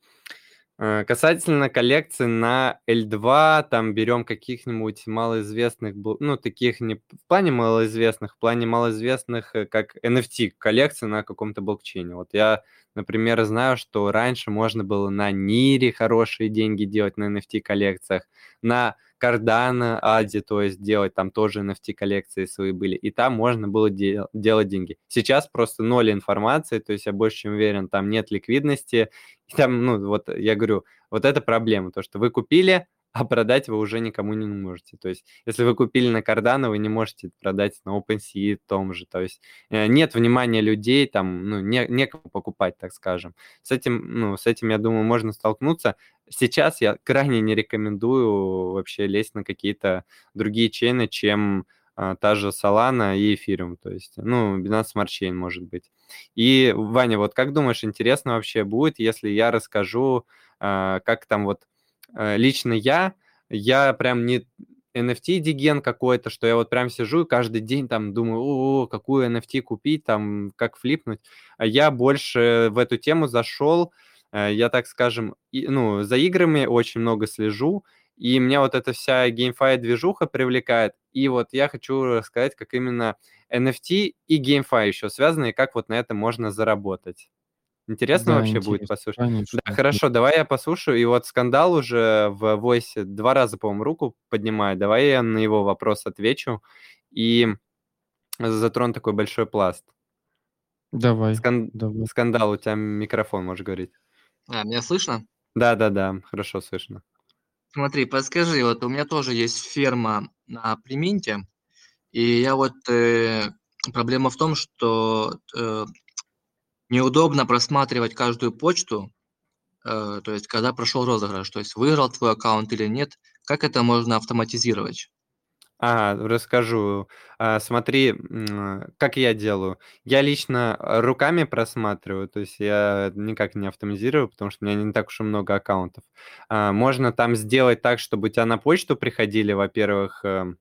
Э, касательно коллекции на L2, там берем каких-нибудь малоизвестных, ну, таких не в плане малоизвестных, в плане малоизвестных, э, как NFT коллекции на каком-то блокчейне. Вот я, например, знаю, что раньше можно было на Нире хорошие деньги делать на NFT коллекциях, на Cardano, Ади, то есть делать там тоже NFT коллекции свои были, и там можно было де- делать деньги. Сейчас просто ноль информации, то есть я больше чем уверен, там нет ликвидности, и там, ну, вот я говорю, вот это проблема, то, что вы купили, а продать вы уже никому не можете. То есть, если вы купили на Cardano, вы не можете продать на OpenSea том же. То есть, э, нет внимания людей, там, ну, не, некому покупать, так скажем. С этим, ну, с этим, я думаю, можно столкнуться. Сейчас я крайне не рекомендую вообще лезть на какие-то другие чейны, чем а, та же Solana и Ethereum. То есть, ну, Binance Smart Chain, может быть. И, Ваня, вот как думаешь, интересно вообще будет, если я расскажу, а, как там вот Э, лично я, я прям не NFT-диген какой-то, что я вот прям сижу и каждый день там думаю, о, какую NFT купить, там, как флипнуть. А я больше в эту тему зашел, э, я, так скажем, и, ну, за играми очень много слежу, и меня вот эта вся GameFi движуха привлекает. И вот я хочу рассказать, как именно NFT и GameFi еще связаны, и как вот на это можно заработать. Интересно Да, вообще будет интересно, послушать? конечно. Да, хорошо, давай я послушаю. И вот скандал уже в войсе два раза, по-моему, руку поднимает. Давай я на его вопрос отвечу и затрону такой большой пласт. Давай, Скан- давай. Скандал, у тебя микрофон, можешь говорить. А, меня слышно? Да-да-да, хорошо слышно. Смотри, подскажи, вот у меня тоже есть ферма на Племинте, и я вот э, проблема в том, что э, неудобно просматривать каждую почту, э, то есть когда прошел розыгрыш, то есть выиграл твой аккаунт или нет, как это можно автоматизировать? Ага, расскажу. А, смотри, как я делаю. Я лично руками просматриваю, то есть я никак не автоматизирую, потому что у меня не так уж и много аккаунтов. А, можно там сделать так, чтобы у тебя на почту приходили, во-первых, эм,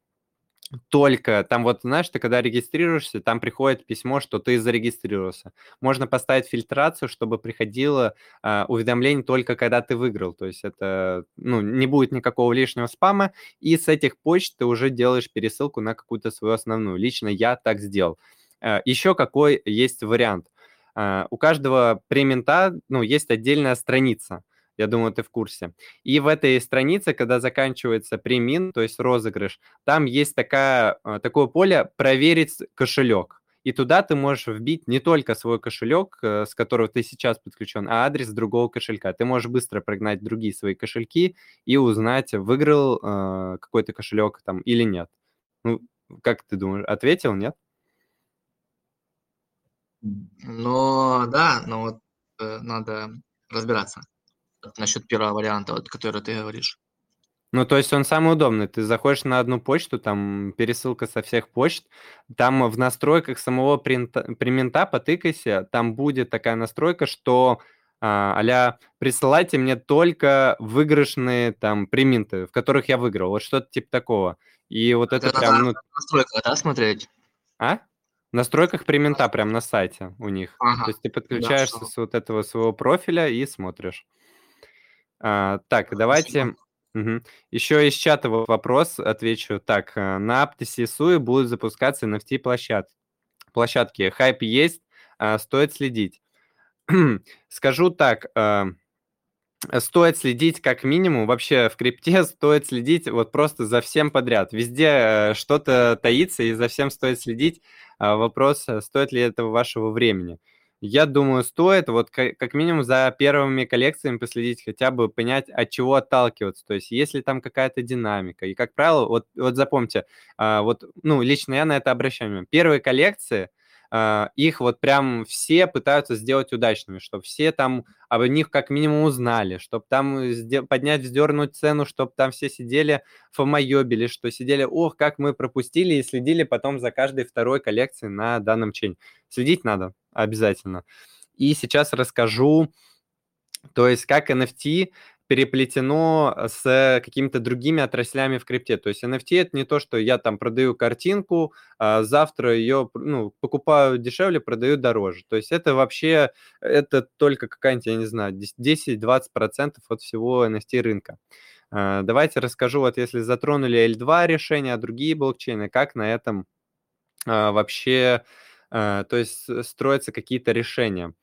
только там вот, знаешь, ты когда регистрируешься, там приходит письмо, что ты зарегистрировался. Можно поставить фильтрацию, чтобы приходило э, уведомление только когда ты выиграл. То есть это, ну, не будет никакого лишнего спама, и с этих почт ты уже делаешь пересылку на какую-то свою основную. Лично я так сделал. Э, еще какой есть вариант. Э, у каждого премента, ну, есть отдельная страница. Я думаю, ты в курсе. И в этой странице, когда заканчивается премин, то есть розыгрыш, там есть такая, а, такое поле «Проверить кошелек». И туда ты можешь вбить не только свой кошелек, э, с которого ты сейчас подключен, а адрес другого кошелька. Ты можешь быстро прогнать другие свои кошельки и узнать, выиграл э, какой-то кошелек там или нет. Ну, как ты думаешь, ответил, нет? Ну, да, но вот э, надо разбираться насчет первого варианта, вот, который ты говоришь. Ну, то есть он самый удобный. Ты заходишь на одну почту, там пересылка со всех почт, там в настройках самого принта, примента потыкайся, там будет такая настройка, что а, а присылайте мне только выигрышные там приминты, в которых я выиграл, вот что-то типа такого. И вот это, это прям, ну... Настройка, да, смотреть? А? В настройках примента прям на сайте у них. Ага. То есть ты подключаешься да, с вот этого своего профиля и смотришь. А, так, давайте... Угу. Еще из чата вопрос отвечу. Так, э, на Aptis и Sui будут запускаться NFT площад... площадки. Хайп есть, а, стоит следить. Скажу так, а, стоит следить как минимум, вообще в крипте стоит следить вот просто за всем подряд. Везде э, что-то таится, и за всем стоит следить. Вопрос, э, стоит ли этого вашего времени. Я думаю, стоит вот как минимум за первыми коллекциями последить, хотя бы понять, от чего отталкиваться. То есть, есть ли там какая-то динамика. И, как правило, вот, вот запомните, а, вот, ну, лично я на это обращаю. Первые коллекции – их вот прям все пытаются сделать удачными, чтобы все там об них как минимум узнали, чтобы там поднять, вздернуть цену, чтобы там все сидели фомоебили, что сидели, ох, как мы пропустили, и следили потом за каждой второй коллекцией на данном чейне. Следить надо обязательно. И сейчас расскажу, то есть как NFT переплетено с какими-то другими отраслями в крипте. То есть NFT это не то, что я там продаю картинку, а завтра ее ну, покупаю дешевле, продаю дороже. То есть это вообще, это только какая-нибудь, я не знаю, 10-20% от всего NFT рынка. А, давайте расскажу, вот если затронули L2 решения, а другие блокчейны, как на этом а, вообще, то есть строятся какие-то решения.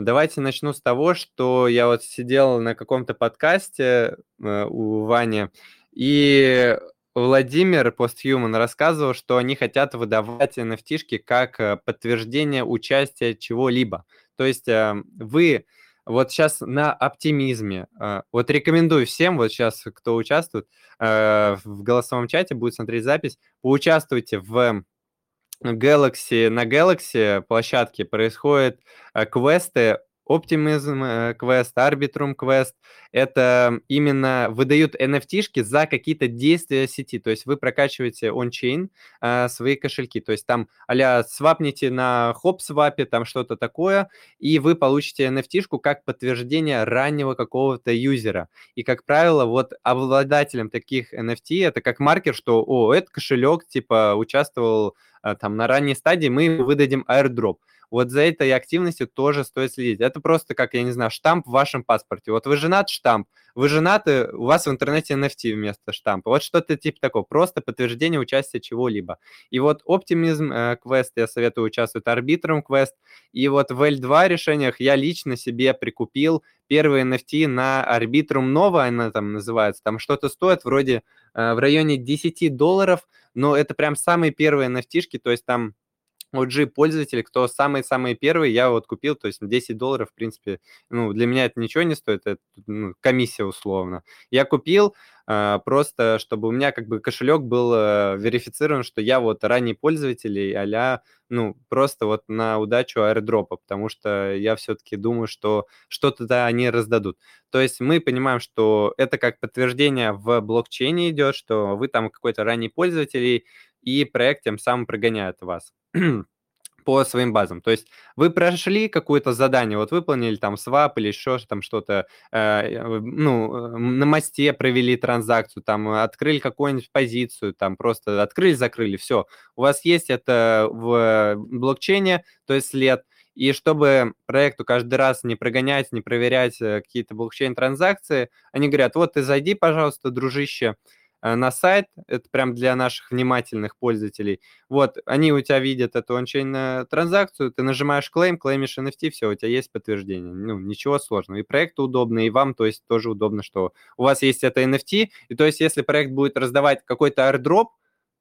Давайте начну с того, что я вот сидел на каком-то подкасте э, у Вани, и Владимир Posthuman рассказывал, что они хотят выдавать nft как э, подтверждение участия чего-либо. То есть э, вы вот сейчас на оптимизме. Вот рекомендую всем, вот сейчас кто участвует в голосовом чате, будет смотреть запись, поучаствуйте в Galaxy, на Galaxy площадке происходят э, квесты Optimism э, Quest, Arbitrum Quest, это именно выдают NFT-шки за какие-то действия сети, то есть вы прокачиваете он-чейн э, свои кошельки, то есть там а свапните на хоп-свапе, там что-то такое, и вы получите NFT-шку как подтверждение раннего какого-то юзера. И, как правило, вот обладателем таких NFT это как маркер, что, о, этот кошелек, типа, участвовал там на ранней стадии, мы выдадим airdrop вот за этой активностью тоже стоит следить. Это просто как, я не знаю, штамп в вашем паспорте. Вот вы женат, штамп. Вы женаты, у вас в интернете NFT вместо штампа. Вот что-то типа такого. Просто подтверждение участия чего-либо. И вот Optimism э, Quest я советую участвовать, Arbitrum Quest. И вот в L2 решениях я лично себе прикупил первые NFT на Arbitrum Nova, она там называется. Там что-то стоит вроде в районе 10 долларов, но это прям самые первые NFT, то есть там OG пользователи, кто самые-самые первые, я вот купил, то есть 10 долларов, в принципе, ну, для меня это ничего не стоит, это ну, комиссия условно. Я купил э, просто, чтобы у меня как бы кошелек был э, верифицирован, что я вот ранний пользователь, а ну, просто вот на удачу аирдропа, потому что я все-таки думаю, что что-то да они раздадут. То есть мы понимаем, что это как подтверждение в блокчейне идет, что вы там какой-то ранний пользователь, и проект тем самым прогоняет вас по своим базам. То есть вы прошли какое-то задание, вот выполнили там свап или еще там что-то, э, ну, на мосте провели транзакцию, там открыли какую-нибудь позицию, там просто открыли, закрыли, все. У вас есть это в блокчейне, то есть след, и чтобы проекту каждый раз не прогонять, не проверять э, какие-то блокчейн-транзакции, они говорят, вот ты зайди, пожалуйста, дружище, Э, на сайт, это прям для наших внимательных пользователей. Вот, они у тебя видят эту ончейн э, транзакцию, ты нажимаешь клейм, клеймишь NFT, все, у тебя есть подтверждение. Ну, ничего сложного. И проекту удобно, и вам, то есть, тоже удобно, что у вас есть это NFT, и то есть, если проект будет раздавать какой-то airdrop,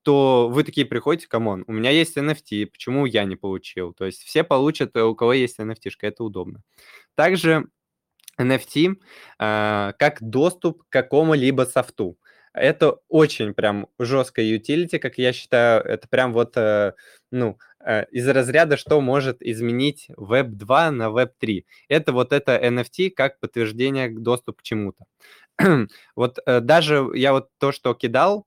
то вы такие приходите, come on, у меня есть NFT, почему я не получил? То есть все получат, у кого есть NFT, это удобно. Также NFT э, как доступ к какому-либо софту. Это очень прям жесткая utility, как я считаю. Это прям вот, э, ну, э, из разряда, что может изменить Web 2 на Web 3. Это вот это NFT как подтверждение доступа к чему-то. вот э, даже я вот то, что кидал,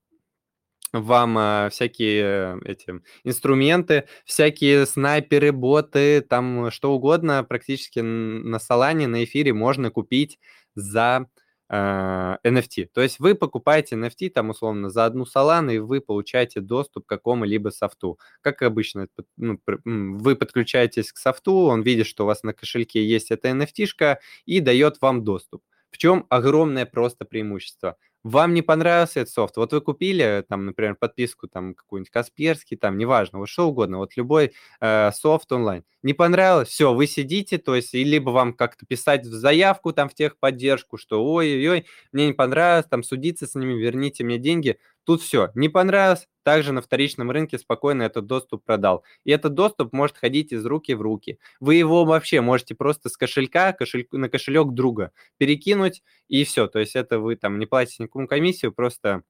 вам э, всякие эти инструменты, всякие снайперы, боты, там что угодно практически на Солане, на эфире можно купить за NFT. А, То есть вы покупаете NFT там условно за одну Solana, и вы получаете доступ к какому-либо софту. Как обычно, ну, вы подключаетесь к софту, он видит, что у вас на кошельке есть эта NFT-шка и дает вам доступ. В чем огромное просто преимущество – вам не понравился этот софт, вот вы купили, там, например, подписку, там, какую-нибудь Касперский, там, неважно, вот что угодно, вот любой э, софт онлайн, не понравилось, все, вы сидите, то есть, и либо вам как-то писать в заявку, там, в техподдержку, что ой-ой-ой, мне не понравилось, там, судиться с ними, верните мне деньги, Тут все, не понравилось, также на вторичном рынке спокойно этот доступ продал. И этот доступ может ходить из руки в руки. Вы его вообще можете просто с кошелька кошель... на кошелек друга перекинуть, и все. То есть это вы там не платите никакую комиссию, просто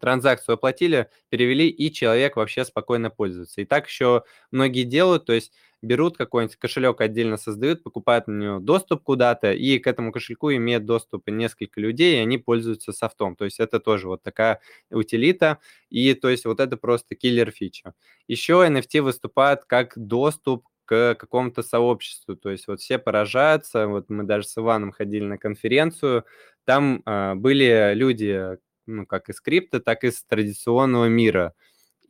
транзакцию оплатили, перевели, и человек вообще спокойно пользуется. И так еще многие делают, то есть берут какой-нибудь кошелек отдельно создают, покупают на него доступ куда-то, и к этому кошельку имеет доступ несколько людей, и они пользуются софтом. То есть это тоже вот такая утилита, и то есть вот это просто киллер фича. Еще NFT выступает как доступ к какому-то сообществу. То есть вот все поражаются. Вот мы даже с Иваном ходили на конференцию. Там э, были люди, ну, как из крипто, так и из традиционного мира.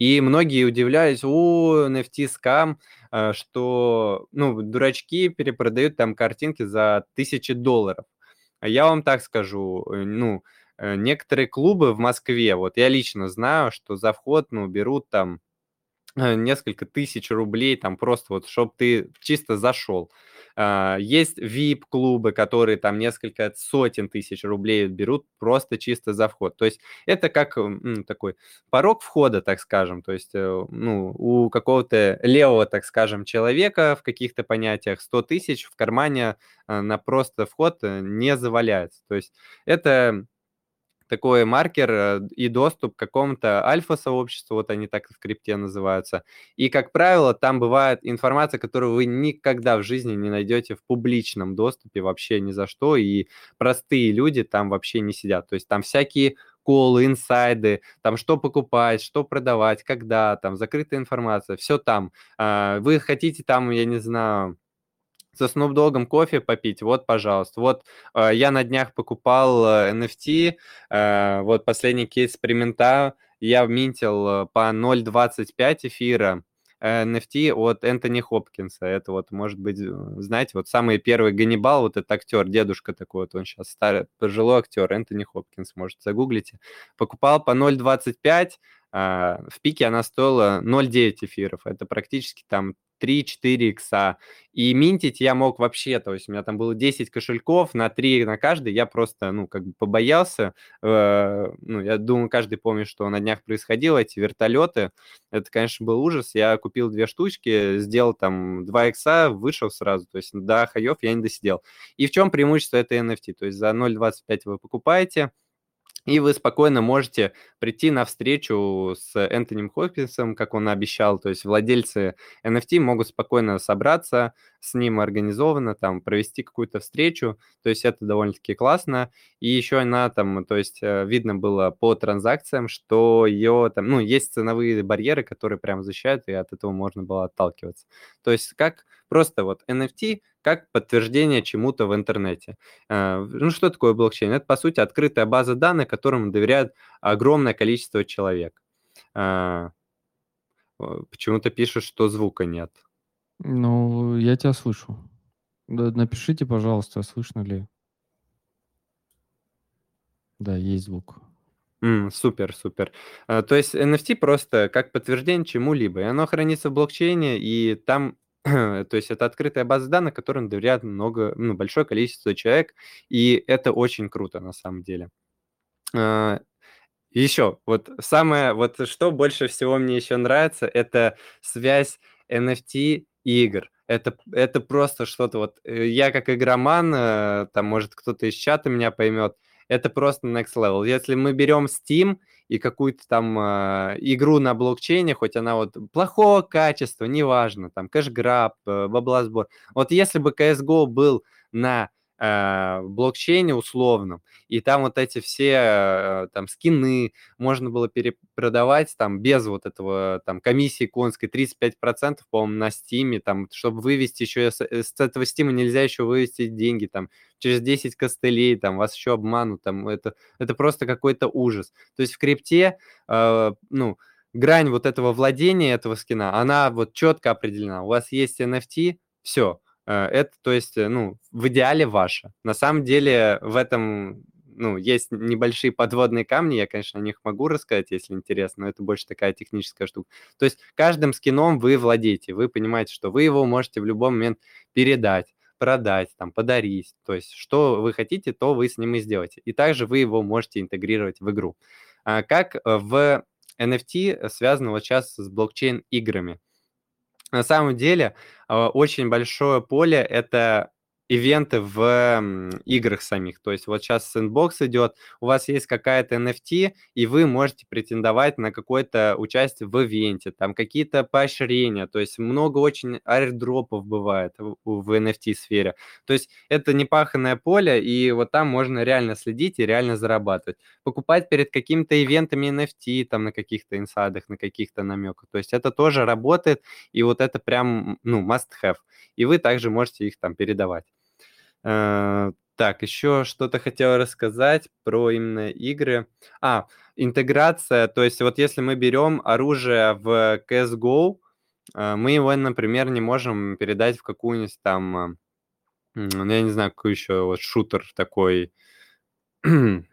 И многие удивлялись, о, NFT скам, а, что, ну, дурачки перепродают там картинки за тысячи долларов. А я вам так скажу, э, ну, э, некоторые клубы в Москве, вот я лично знаю, что за вход, ну, берут там э, несколько тысяч рублей, там просто вот, чтобы ты чисто зашел. А, есть VIP-клубы, которые там несколько сотен тысяч рублей берут просто чисто за вход. То есть это как ну, такой порог входа, так скажем. То есть э, ну, у какого-то левого, так скажем, человека в каких-то понятиях 100 тысяч в кармане э, на просто вход э, не заваляется. То есть это такой маркер э, и доступ к какому-то альфа-сообществу, вот они так в крипте называются. И, как правило, там бывает информация, которую вы никогда в жизни не найдете в публичном доступе вообще ни за что, и простые люди там вообще не сидят. То есть там всякие колы, инсайды, там что покупать, что продавать, когда, там закрытая информация, все там. А, вы хотите там, я не знаю, со Snoop Dogg кофе попить, вот, пожалуйста. Вот э, я на днях покупал э, NFT, э, вот последний кейс эксперимента, я минтил э, по 0.25 эфира NFT от Энтони Хопкинса. Это вот, может быть, знаете, вот самый первый Ганнибал, вот этот актер, дедушка такой вот, он сейчас старый, пожилой актер, Энтони Хопкинс, может, загуглите. Покупал по 0.25, а, в пике она стоила 0,9 эфиров. Это практически там 3-4 икса. И минтить я мог вообще, то есть у меня там было 10 кошельков на 3 на каждый, я просто, ну, как бы побоялся. Э, ну, я думаю, каждый помнит, что на днях происходило, эти вертолеты. Это, конечно, был ужас. Я купил две штучки, сделал там 2 икса, вышел сразу, то есть до хаев я не досидел. И в чем преимущество этой NFT? То есть за 0,25 вы покупаете, и вы спокойно можете прийти на встречу с Энтони Хопкинсом, как он обещал. То есть владельцы NFT могут спокойно собраться с ним организованно, там, провести какую-то встречу. То есть это довольно-таки классно. И еще она там, то есть э, видно было по транзакциям, что ее там, ну, есть ценовые барьеры, которые прям защищают, и от этого можно было отталкиваться. То есть как просто вот NFT как подтверждение чему-то в интернете. Э, ну, что такое блокчейн? Это, по сути, открытая база данных, которым доверяет огромное количество человек. Э, почему-то пишут, что звука нет. Ну, я тебя слышу. Напишите, пожалуйста, слышно ли. Да, есть звук. Mm, супер, супер. Uh, то есть NFT просто как подтверждение чему-либо. И оно хранится в блокчейне, и там то есть это открытая база данных, которым доверяют много, ну, большое количество человек, и это очень круто на самом деле. А, еще, вот самое, вот что больше всего мне еще нравится, это связь NFT игр. Это, это просто что-то вот, э, я как игроман, э, там, может, кто-то из чата меня поймет, это просто next level. Если мы берем Steam и какую-то там э, игру на блокчейне, хоть она вот плохого качества, неважно, там кэшграб, э, баблосбор. Вот если бы CSGO был на э, блокчейне условном, и там вот эти все э, там скины можно было перепродавать там без вот этого там комиссии конской 35%, по-моему, на стиме, там, чтобы вывести еще с, э, с этого стима нельзя еще вывести деньги там через 10 костылей, там вас еще обманут, там это, это просто какой-то ужас. То есть в крипте, э, ну, грань вот этого владения этого скина, она вот четко определена. У вас есть NFT, все, это, то есть, э, ну, в идеале ваше. На самом деле в этом, ну, есть небольшие подводные камни, я, конечно, о них могу рассказать, если интересно, но это больше такая техническая штука. То есть каждым скином вы владеете, вы понимаете, что вы его можете в любой момент передать, продать, там, подарить. То есть что вы хотите, то вы с ним и сделаете. И также вы его можете интегрировать в игру. А как в NFT связано вот сейчас с блокчейн-играми? На самом деле, а, очень большое поле– это ивенты в играх самих. То есть вот сейчас сэндбокс идет, у вас есть какая-то NFT, и вы можете претендовать на какое-то участие в ивенте, там какие-то поощрения, то есть много очень аирдропов бывает в, NFT-сфере. То есть это непаханное поле, и вот там можно реально следить и реально зарабатывать. Покупать перед какими-то ивентами NFT, там на каких-то инсайдах, на каких-то намеках. То есть это тоже работает, и вот это прям, ну, must have. И вы также можете их там передавать. Э, так, еще что-то хотел рассказать про именно игры. А, интеграция, то есть вот если мы берем оружие в CSGO, э, мы его, например, не можем передать в какую-нибудь там, ну, я не знаю, какой еще вот шутер такой, ну,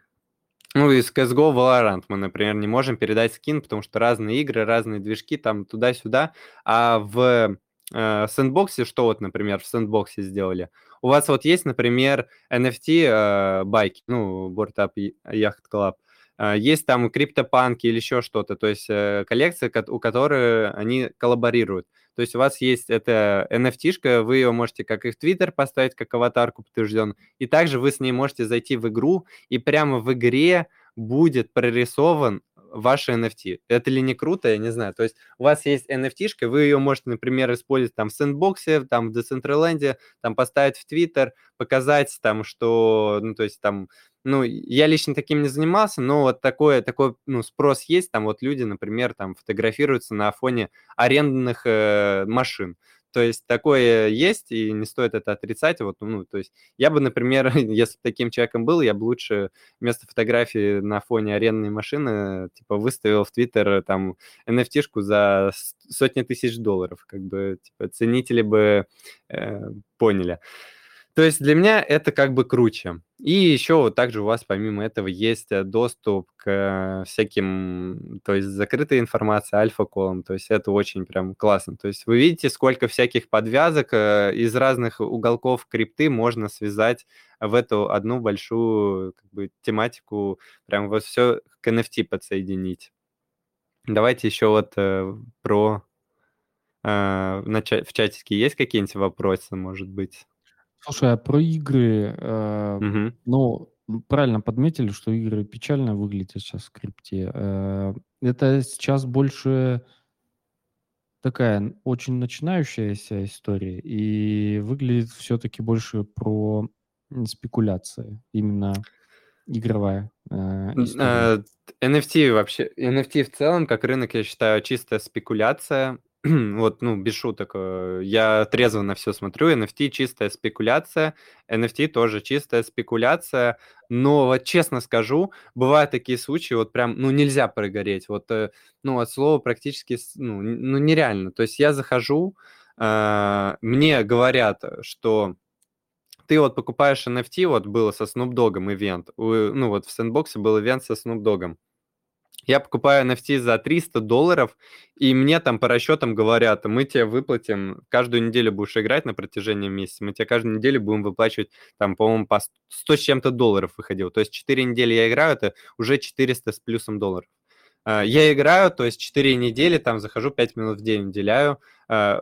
из CSGO Valorant мы, например, не можем передать скин, потому что разные игры, разные движки, там туда-сюда, а в э, сэндбоксе, что вот, например, в сэндбоксе сделали – у вас вот есть, например, NFT э, байки, ну, Board Up Yacht Club, э, есть там криптопанки или еще что-то, то есть э, коллекции, у которых они коллаборируют. То есть у вас есть эта NFT-шка, вы ее можете как и в Twitter поставить, как аватарку подтвержден, и также вы с ней можете зайти в игру, и прямо в игре будет прорисован ваши NFT. Это ли не круто, я не знаю. То есть у вас есть NFT-шка, вы ее можете, например, использовать там в сэндбоксе, там в Decentraland, там поставить в Twitter, показать там, что, ну, то есть там, ну, я лично таким не занимался, но вот такой, такой, ну, спрос есть, там вот люди, например, там фотографируются на фоне арендных э, машин. То есть такое есть, и не стоит это отрицать. Вот, ну, то есть я бы, например, если таким человеком был, я бы лучше вместо фотографии на фоне арендной машины, типа, выставил в Твиттер там NFT-шку за сотни тысяч долларов. Как бы, типа, ценители бы э, поняли. То есть для меня это как бы круче. И еще вот также у вас помимо этого есть э, доступ к всяким, то есть закрытой информации, альфа-колам, то есть это очень прям классно. То есть вы видите, сколько всяких подвязок э, из разных уголков крипты можно связать в эту одну большую как бы, тематику, прям вот все к NFT подсоединить. Давайте еще вот э, про... Э, в чатике есть какие-нибудь вопросы, может быть? Слушай, а про игры, э, Мгм. ну, правильно подметили, что игры печально выглядят сейчас в крипте. Э, это сейчас больше такая очень начинающаяся история, и выглядит все-таки больше про спекуляции, именно игровая э, история. NFT вообще, NFT в целом, как рынок, я считаю, чистая спекуляция. вот, ну, без шуток, э, я трезво на все смотрю, NFT чистая спекуляция, NFT тоже чистая спекуляция, но вот честно скажу, бывают такие случаи, вот прям, ну, нельзя прогореть, вот, э, ну, от слова практически, ну, ну нереально, то есть я захожу, э, мне говорят, что ты вот покупаешь NFT, вот было со Snoop Dogg ивент, ну, вот в Sandbox был ивент со Snoop Dogg, я покупаю NFT за 300 долларов, и мне там по расчетам говорят, мы тебе выплатим, каждую неделю будешь играть на протяжении месяца, мы тебе каждую неделю будем выплачивать, там, по-моему, по 100 с чем-то долларов выходил. То есть 4 недели я играю, это уже 400 с плюсом долларов. А, я играю, то есть 4 недели, там захожу 5 минут в день, уделяю. 5 а,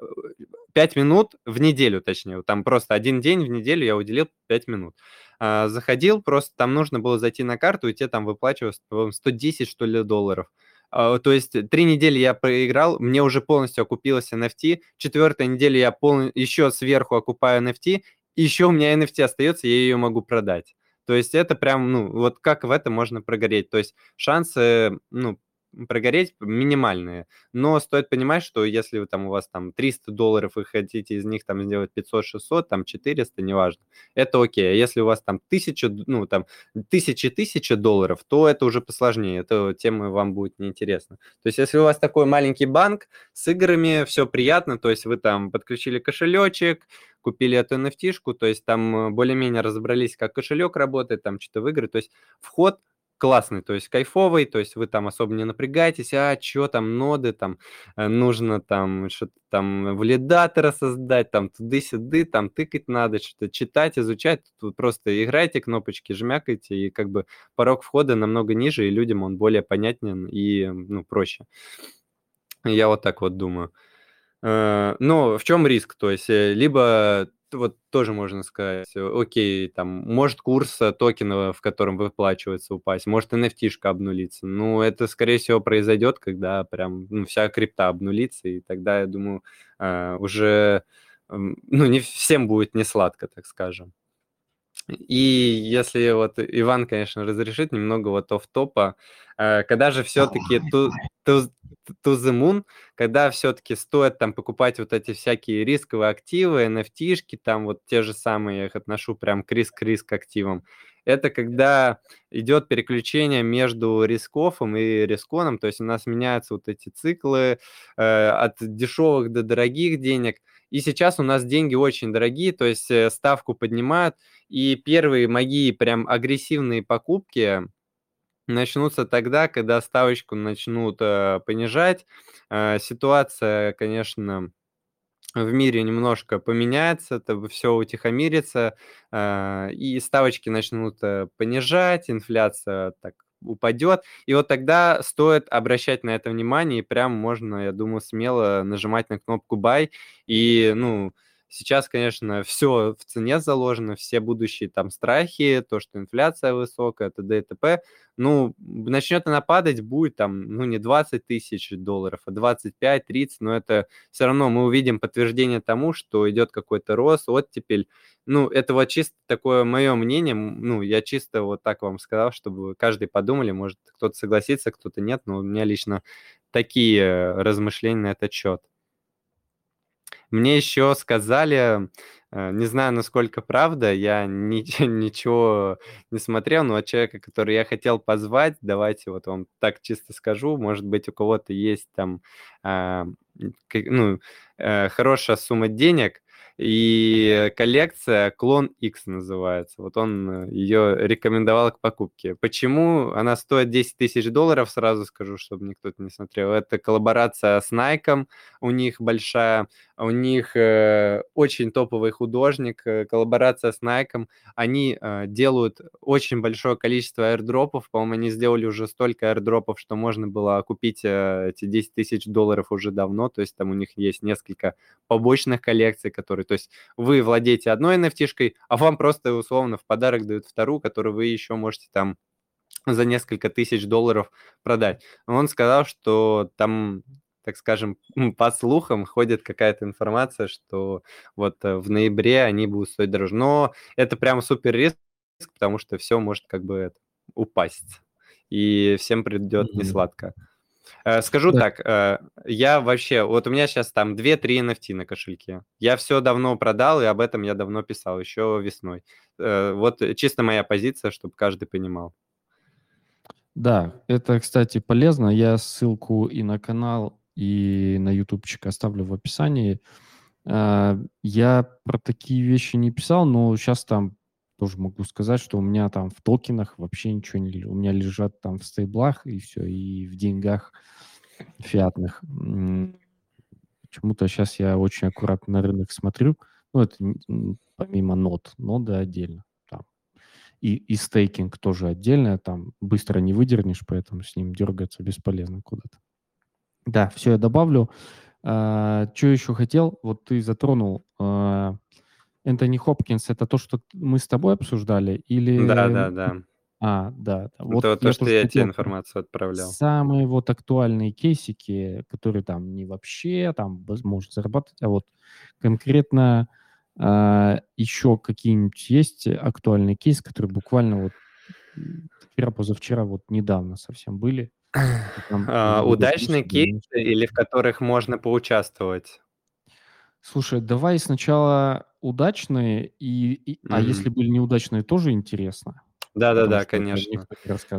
минут в неделю, точнее. Там просто один день в неделю я уделил 5 минут. А, заходил, просто там нужно было зайти на карту, и тебе там выплачивалось, 110, что ли, долларов. То есть три недели я проиграл, мне уже полностью окупилось NFT, четвертая неделя я пол... еще сверху окупаю NFT, еще у меня NFT остается, я ее могу продать. То есть это прям, ну, вот как в это можно прогореть. То есть шансы, ну, прогореть минимальные. Но стоит понимать, что если вы там у вас там 300 долларов, вы хотите из них там сделать 500-600, там 400, неважно, это окей. А если у вас там 1000, ну там тысячи-тысячи долларов, то это уже посложнее, эта тема вам будет неинтересна. То есть если у вас такой маленький банк с играми, все приятно, то есть вы там подключили кошелечек, купили эту nft то есть там более-менее разобрались, как кошелек работает, там что-то в игры, то есть вход классный, то есть кайфовый, то есть вы там особо не напрягаетесь, а что там ноды, там э, нужно там что-то там валидатора создать, там туды-сюды, там тыкать надо, что-то читать, изучать, тут просто играйте, кнопочки жмякайте, и как бы порог входа намного ниже, и людям он более понятен и, ну, проще. Я вот так вот думаю. Э, но в чем риск? То есть э, либо вот тоже можно сказать, окей, там, может курс э, токена, в котором выплачивается, упасть, может NFT-шка обнулиться. Ну, это, скорее всего, произойдет, когда прям ну, вся крипта обнулится, и тогда, я думаю, э, уже, ну, не всем будет не сладко, так скажем. И если вот Иван, конечно, разрешит немного вот оф-топа, э, когда же все-таки to, to, to the moon, когда все-таки стоит там покупать вот эти всякие рисковые активы, NFT-шки, там вот те же самые, я их отношу прям к риск-риск активам, это когда идет переключение между рискофом и рисконом, то есть у нас меняются вот эти циклы э, от дешевых до дорогих денег, и сейчас у нас деньги очень дорогие, то есть э, ставку поднимают, и первые мои прям агрессивные покупки начнутся тогда, когда ставочку начнут э, понижать. Э, ситуация, конечно, в мире немножко поменяется, это все утихомирится, э, и ставочки начнут э, понижать, инфляция так упадет. И вот тогда стоит обращать на это внимание, и прям можно, я думаю, смело нажимать на кнопку buy. И, ну, Сейчас, конечно, все в цене заложено, все будущие там страхи, то, что инфляция высокая, т.д. и т.п. Ну, начнет она падать, будет там, ну, не 20 тысяч долларов, а 25-30, но это все равно мы увидим подтверждение тому, что идет какой-то рост, оттепель. Ну, это вот чисто такое мое мнение, ну, я чисто вот так вам сказал, чтобы каждый подумали, может, кто-то согласится, кто-то нет, но у меня лично такие размышления на этот счет. Мне еще сказали, э, не знаю, насколько правда, я ничего не смотрел, но от человека, который я хотел позвать, давайте вот вам так чисто скажу, может быть, у кого-то есть там а, ну, э, хорошая сумма денег, И коллекция Клон X называется. Вот он э, ее рекомендовал к покупке. Почему она стоит 10 тысяч долларов, сразу скажу, чтобы никто не смотрел. Это коллаборация с Nike, у них большая, у них э, очень топовый художник, э, коллаборация с Nike. Они э, делают очень большое количество airdropов. По-моему, они сделали уже столько airdropов, что можно было купить э, эти 10 тысяч долларов уже давно. То есть там у них есть несколько побочных коллекций, которые то есть вы владеете одной NFT-шкой, а вам просто условно в подарок дают вторую, которую вы еще можете там за несколько тысяч долларов продать. Он сказал, что там так скажем, по слухам ходит какая-то информация, что вот э, в ноябре они будут стоить дороже. Но это прям супер риск, потому что все может как бы упасть. И всем придет mm-hmm. несладко. Э, скажу да. так, э, я вообще, вот у меня сейчас там 2-3 NFT на кошельке. Я все давно продал, и об этом я давно писал, еще весной. Э, вот чисто моя позиция, чтобы каждый понимал. Да, это, кстати, полезно. Я ссылку и на канал, и на ютубчик оставлю в описании. Я про такие вещи не писал, но сейчас там тоже могу сказать, что у меня там в токенах вообще ничего не... У меня лежат там в стейблах и все, и в деньгах фиатных. Почему-то сейчас я очень аккуратно на рынок смотрю. Ну, это помимо нот, ноды отдельно. Там. И, и стейкинг тоже отдельно. Там быстро не выдернешь, поэтому с ним дергаться бесполезно куда-то. Да, все я добавлю. А, что еще хотел? Вот ты затронул а, Энтони Хопкинс, это то, что мы с тобой обсуждали? Или... Да, да, да. А, да. Вот это то, что я тебе информацию отправлял. Самые вот актуальные кейсики, которые там не вообще там может зарабатывать, а вот конкретно а, еще какие-нибудь есть актуальные кейсы, которые буквально вот вчера, позавчера, вот недавно совсем были. Там, а, удачные кейсы или в которых можно поучаствовать? Слушай, давай сначала удачные, и, и а если были неудачные, тоже интересно. Да-да-да, конечно.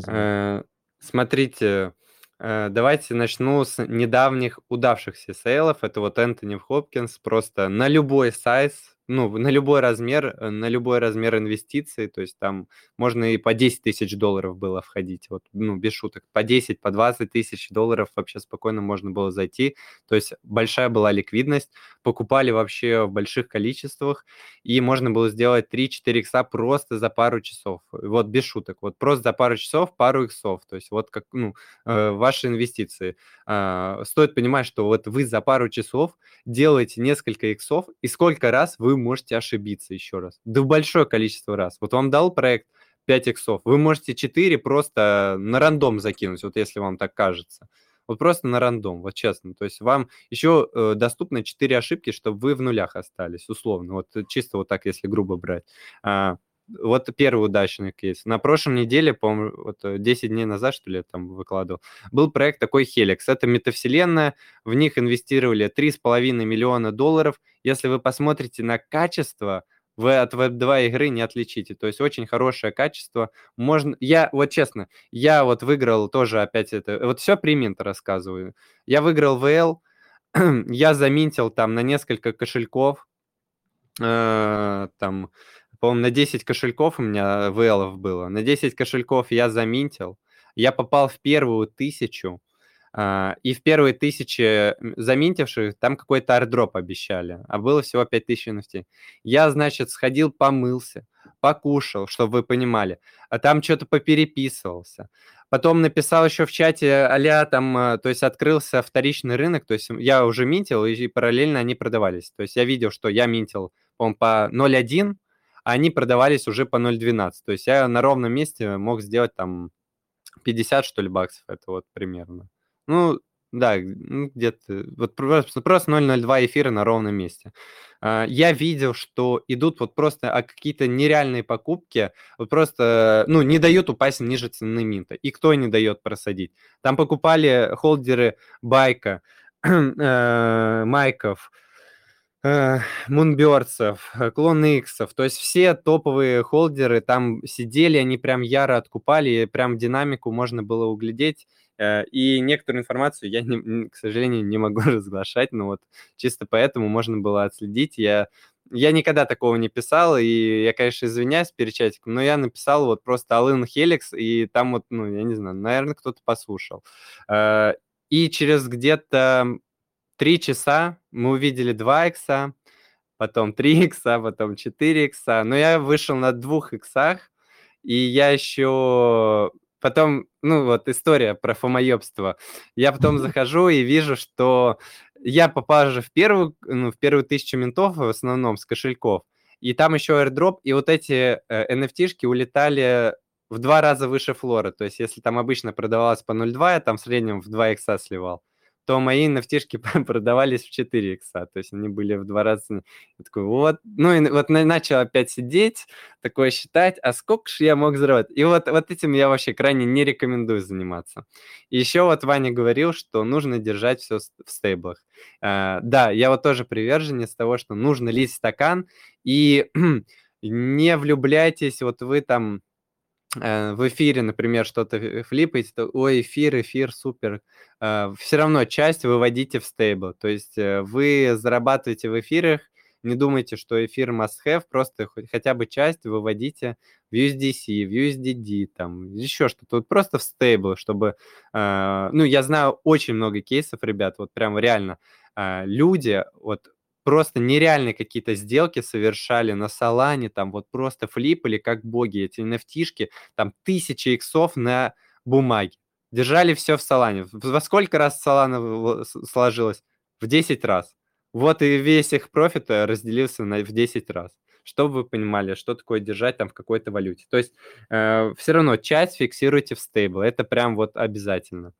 Э, смотрите, э, давайте начну с недавних удавшихся сейлов. Это вот Энтони Хопкинс просто на любой сайз ну, на любой размер, э, на любой размер инвестиций, то есть там можно и по 10 тысяч долларов было входить, вот, ну, без шуток, по 10, по 20 тысяч долларов вообще спокойно можно было зайти, то есть большая была ликвидность, покупали вообще в больших количествах, и можно было сделать 3-4 икса просто за пару часов, вот без шуток, вот просто за пару часов пару иксов, то есть вот как, ну, э, ваши инвестиции. Э, стоит понимать, что вот вы за пару часов делаете несколько иксов, и сколько раз вы можете ошибиться еще раз. Да большое количество раз. Вот вам дал проект 5 иксов, вы можете 4 просто на рандом закинуть, вот если вам так кажется. Вот просто на рандом, вот честно. То есть вам еще э, доступны 4 ошибки, чтобы вы в нулях остались, условно. Вот чисто вот так, если грубо брать. А, вот первый удачный кейс. На прошлой неделе, по-моему, вот 10 э, дней назад, что ли, я там выкладывал, был проект такой Helix. Это метавселенная, в них инвестировали 3,5 миллиона долларов. Если вы посмотрите на качество, вы от Web2 игры не отличите. То есть очень хорошее качество. Можно... Я, вот честно, я вот выиграл тоже опять это... Вот все при Mint рассказываю. Я выиграл VL, я заминтил там на несколько кошельков, э, там по-моему, на 10 кошельков у меня VL было. На 10 кошельков я заминтил. Я попал в первую тысячу. Uh, и в первые тысячи заминтивших там какой-то ардроп обещали, а было всего 5000 NFT. Я, значит, сходил, помылся, покушал, чтобы вы понимали, а там что-то попереписывался. Потом написал еще в чате, а там, э, то есть открылся вторичный рынок, то есть я уже минтил, и параллельно они продавались. То есть я видел, что я минтил, по по 0.1, они продавались уже по 0.12. То есть я на ровном месте мог сделать там 50, что ли, баксов. Это вот примерно. Ну, да, ну, где-то вот просто, просто 0.02 эфира на ровном месте. А, я видел, что идут вот просто а какие-то нереальные покупки, вот просто, ну, не дают упасть ниже цены минта. И кто не дает просадить? Там покупали холдеры байка, э, майков, Мунбердсов, Клон Иксов, то есть все топовые холдеры там сидели, они прям яро откупали, прям динамику можно было углядеть, э, и некоторую информацию я, не, к сожалению, не могу разглашать, но вот чисто поэтому можно было отследить. Я я никогда такого не писал, и я, конечно, извиняюсь перед чатиком, но я написал вот просто Алын Хеликс, и там вот, ну, я не знаю, наверное, кто-то послушал. Э, и через где-то три часа мы увидели 2 икса, потом 3 икса, потом 4 икса, но я вышел на двух иксах, и я еще потом, ну вот история про фомоебство. Я потом захожу и вижу, что я попал же в первую, ну, в первую тысячу ментов в основном с кошельков, и там еще airdrop, и вот эти э, NFT-шки улетали в два раза выше флора. То есть если там обычно продавалось по 0,2, я там в среднем в 2 икса сливал то мои nft продавались в 4 икса, то есть они были в два раза. Я такой, вот, ну и вот начал опять сидеть, такое считать, а сколько же я мог заработать? И вот, вот этим я вообще крайне не рекомендую заниматься. И еще вот Ваня говорил, что нужно держать все в стейблах. Uh, да, я вот тоже приверженец того, что нужно лить стакан, и не влюбляйтесь, вот вы там в эфире, например, что-то флипаете, то, ой, эфир, эфир, супер. Э, Все равно часть выводите в стейбл. То есть э, вы зарабатываете в эфирах, не думайте, что эфир must have, просто хотя бы часть выводите в USDC, в USDD, там, еще что-то. Вот просто в стейбл, чтобы... Ну, я знаю очень много кейсов, ребят, вот прям реально. Люди, вот просто нереальные какие-то сделки совершали на Солане, там вот просто флипали как боги эти nft там тысячи иксов на бумаге. Держали все в Солане. Во сколько раз Солана сложилось? В 10 раз. Вот и весь их профит э, разделился на, в 10 раз. Чтобы вы понимали, что такое держать там в какой-то валюте. То есть э, все равно часть фиксируйте в стейбл. Это прям вот обязательно.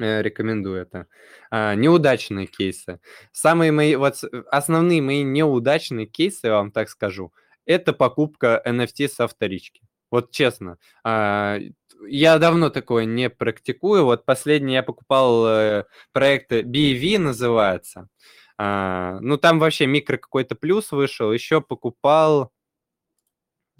Э, рекомендую это. А, неудачные кейсы. Самые мои, вот основные мои неудачные кейсы, я вам так скажу, это покупка NFT со вторички. Вот честно. А, я давно такое не практикую. Вот последний я покупал э, проект BV называется. А, ну, там вообще микро какой-то плюс вышел. Еще покупал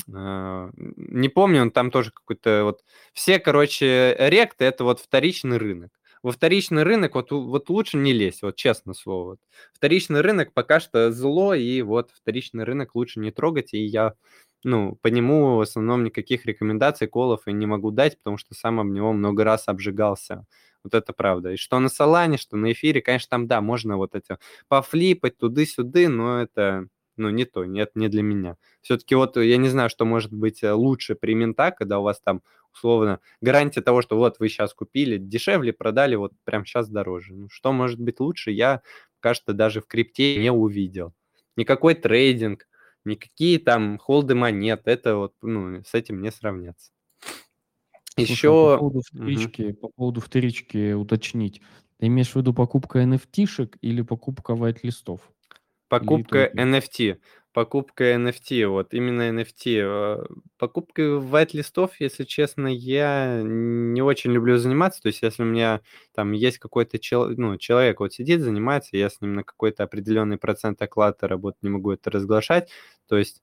не помню, он там тоже какой-то вот... Все, короче, ректы – это вот вторичный рынок во вторичный рынок вот, вот лучше не лезть, вот честно слово. Вторичный рынок пока что зло, и вот вторичный рынок лучше не трогать, и я ну, по нему в основном никаких рекомендаций, колов и не могу дать, потому что сам об него много раз обжигался. Вот это правда. И что на Солане, что на эфире, конечно, там, да, можно вот это пофлипать туды-сюды, но это ну, не то, нет, не для меня. Все-таки вот я не знаю, что может быть э, лучше при ментах, когда у вас там условно гарантия того, что вот вы сейчас купили дешевле, продали вот прямо сейчас дороже. Ну, что может быть лучше, я что даже в крипте не увидел. Никакой трейдинг, никакие там холды монет, это вот, ну, с этим не сравняться. Еще... Слушай, по поводу вторички, угу. по поводу вторички уточнить. Ты имеешь в виду покупка NFT-шек или покупка white-листов? Покупка NFT. Покупка NFT, вот именно NFT. Э, Покупкой white-листов, если честно, я не очень люблю заниматься. То есть, если у меня там есть какой-то чел, ну, человек вот сидит, занимается, я с ним на какой-то определенный процент оклада работать не могу это разглашать. То есть,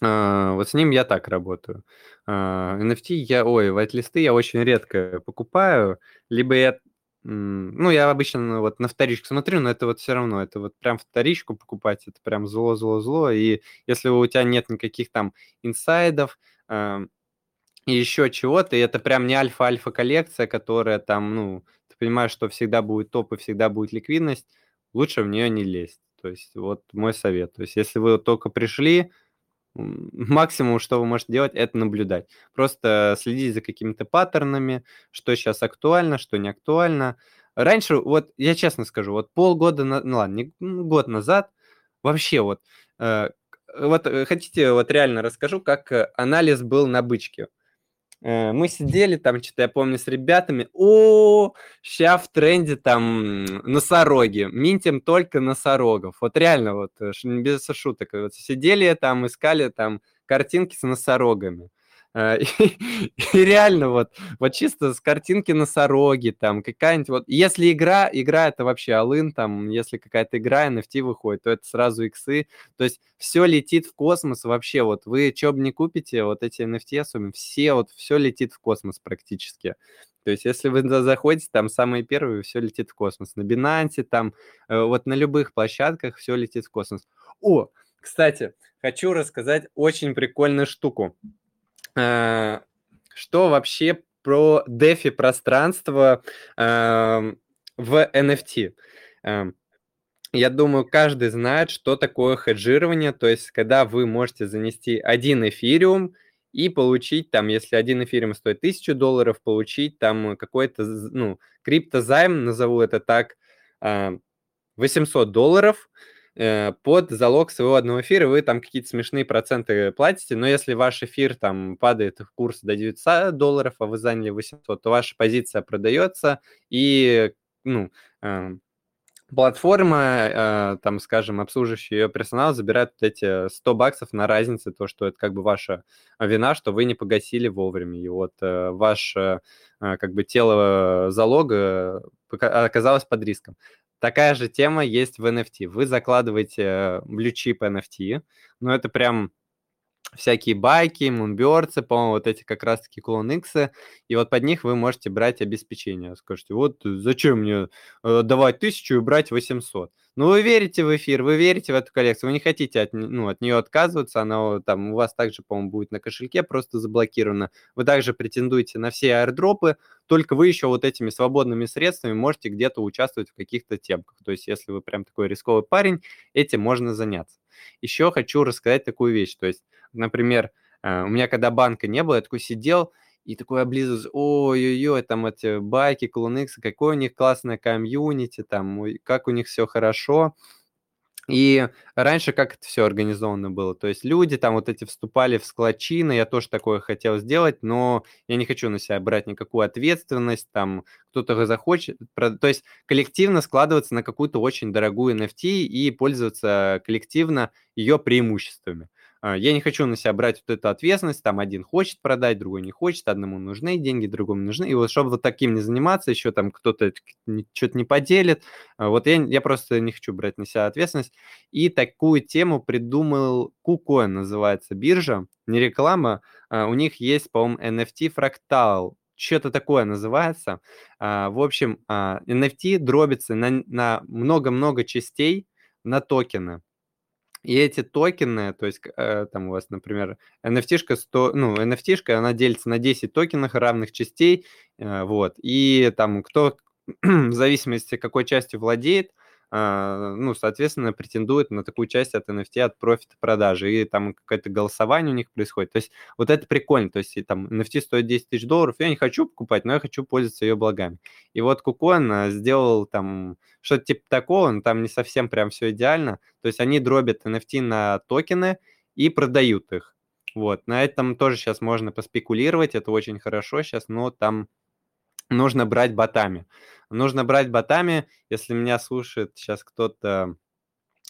э, вот с ним я так работаю. NFT я, ой, white-листы я очень редко покупаю. Либо я ну, я обычно ну, вот на вторичку смотрю, но это вот все равно, это вот прям вторичку покупать, это прям зло-зло-зло. И если у тебя нет никаких там инсайдов э, и еще чего-то, и это прям не альфа-альфа коллекция, которая там, ну, ты понимаешь, что всегда будет топ и всегда будет ликвидность, лучше в нее не лезть. То есть вот мой совет. То есть если вы только пришли, максимум, что вы можете делать, это наблюдать. Просто следить за какими-то паттернами, что сейчас актуально, что не актуально. Раньше, вот я честно скажу, вот полгода, на, ну ладно, не, ну, год назад, вообще вот, э, вот э, хотите, вот реально расскажу, как э, анализ был на бычке. Э, мы сидели там, что-то я помню, с ребятами. О, сейчас в тренде там носороги. Минтим только носорогов. Вот реально, вот э, без шуток. Вот сидели там, искали там картинки с носорогами. Э, и, реально вот, вот чисто с картинки носороги, там какая-нибудь вот, если игра, игра это вообще алын, там, если какая-то игра NFT выходит, то это сразу иксы, то есть все летит в космос вообще, вот вы что бы не купите, вот эти NFT особенно, все вот, все летит в космос практически. То есть, если вы заходите, там самые первые, все летит в космос. На Binance, там, э, вот на любых площадках все летит в космос. О, кстати, хочу рассказать очень прикольную штуку. Э, что вообще про DeFi пространство эм, в NFT? Эм, я думаю, каждый знает, что такое хеджирование, то есть когда вы можете занести один эфириум и получить там, если один эфириум стоит 1000 долларов, получить там какой-то, ну, криптозайм, назову это так, 800 а, долларов под залог своего одного эфира, вы там какие-то смешные проценты платите, но если ваш эфир там падает в курс до 900 долларов, а вы заняли 800, то ваша позиция продается и, ну, платформа, э, там, скажем, обслуживающий ее персонал забирает вот эти 100 баксов на разнице, то, что это как бы ваша вина, что вы не погасили вовремя. И вот э, ваше э, как бы тело залога оказалось под риском. Такая же тема есть в NFT. Вы закладываете блючип NFT, но это прям всякие байки, мунберцы, по-моему, вот эти как раз-таки клон X, и вот под них вы можете брать обеспечение. Скажете, вот зачем мне э, давать тысячу и брать 800? Ну, вы верите в эфир, вы верите в эту коллекцию, вы не хотите от, ну, от нее отказываться, она там у вас также, по-моему, будет на кошельке просто заблокирована. Вы также претендуете на все аирдропы, только вы еще вот этими свободными средствами можете где-то участвовать в каких-то темках. То есть, если вы прям такой рисковый парень, этим можно заняться. Еще хочу рассказать такую вещь, то есть например, э, у меня когда банка не было, я такой сидел и такой облизывался, ой-ой-ой, там эти байки, клонексы, какое у них классное комьюнити, там, как у них все хорошо. И раньше как это все организовано было? То есть люди там вот эти вступали в склочины, я тоже такое хотел сделать, но я не хочу на себя брать никакую ответственность, там кто-то захочет, то есть коллективно складываться на какую-то очень дорогую NFT и пользоваться коллективно ее преимуществами. А, я не хочу на себя брать вот эту ответственность, там один хочет продать, другой не хочет, одному нужны деньги, другому нужны. И вот чтобы вот таким не заниматься, еще там кто-то что-то не поделит, а, вот я, я просто не хочу брать на себя ответственность. И такую тему придумал KuCoin, называется биржа, не реклама, а, у них есть, по-моему, NFT фрактал, что-то такое называется. В общем, NFT дробится на много-много частей на токены. И эти токены, то есть э, там у вас, например, NFT-шка, 100, ну, NFT-шка, она делится на 10 токенов равных частей, э, вот, и там кто в зависимости какой частью владеет, ну, соответственно, претендует на такую часть от NFT, от профита продажи, и там какое-то голосование у них происходит. То есть вот это прикольно, то есть там NFT стоит 10 тысяч долларов, я не хочу покупать, но я хочу пользоваться ее благами. И вот Кукон а, сделал там что-то типа такого, но там не совсем прям все идеально, то есть они дробят NFT на токены и продают их. Вот, на этом тоже сейчас можно поспекулировать, это очень хорошо сейчас, но там нужно брать ботами. Нужно брать ботами, если меня слушает сейчас кто-то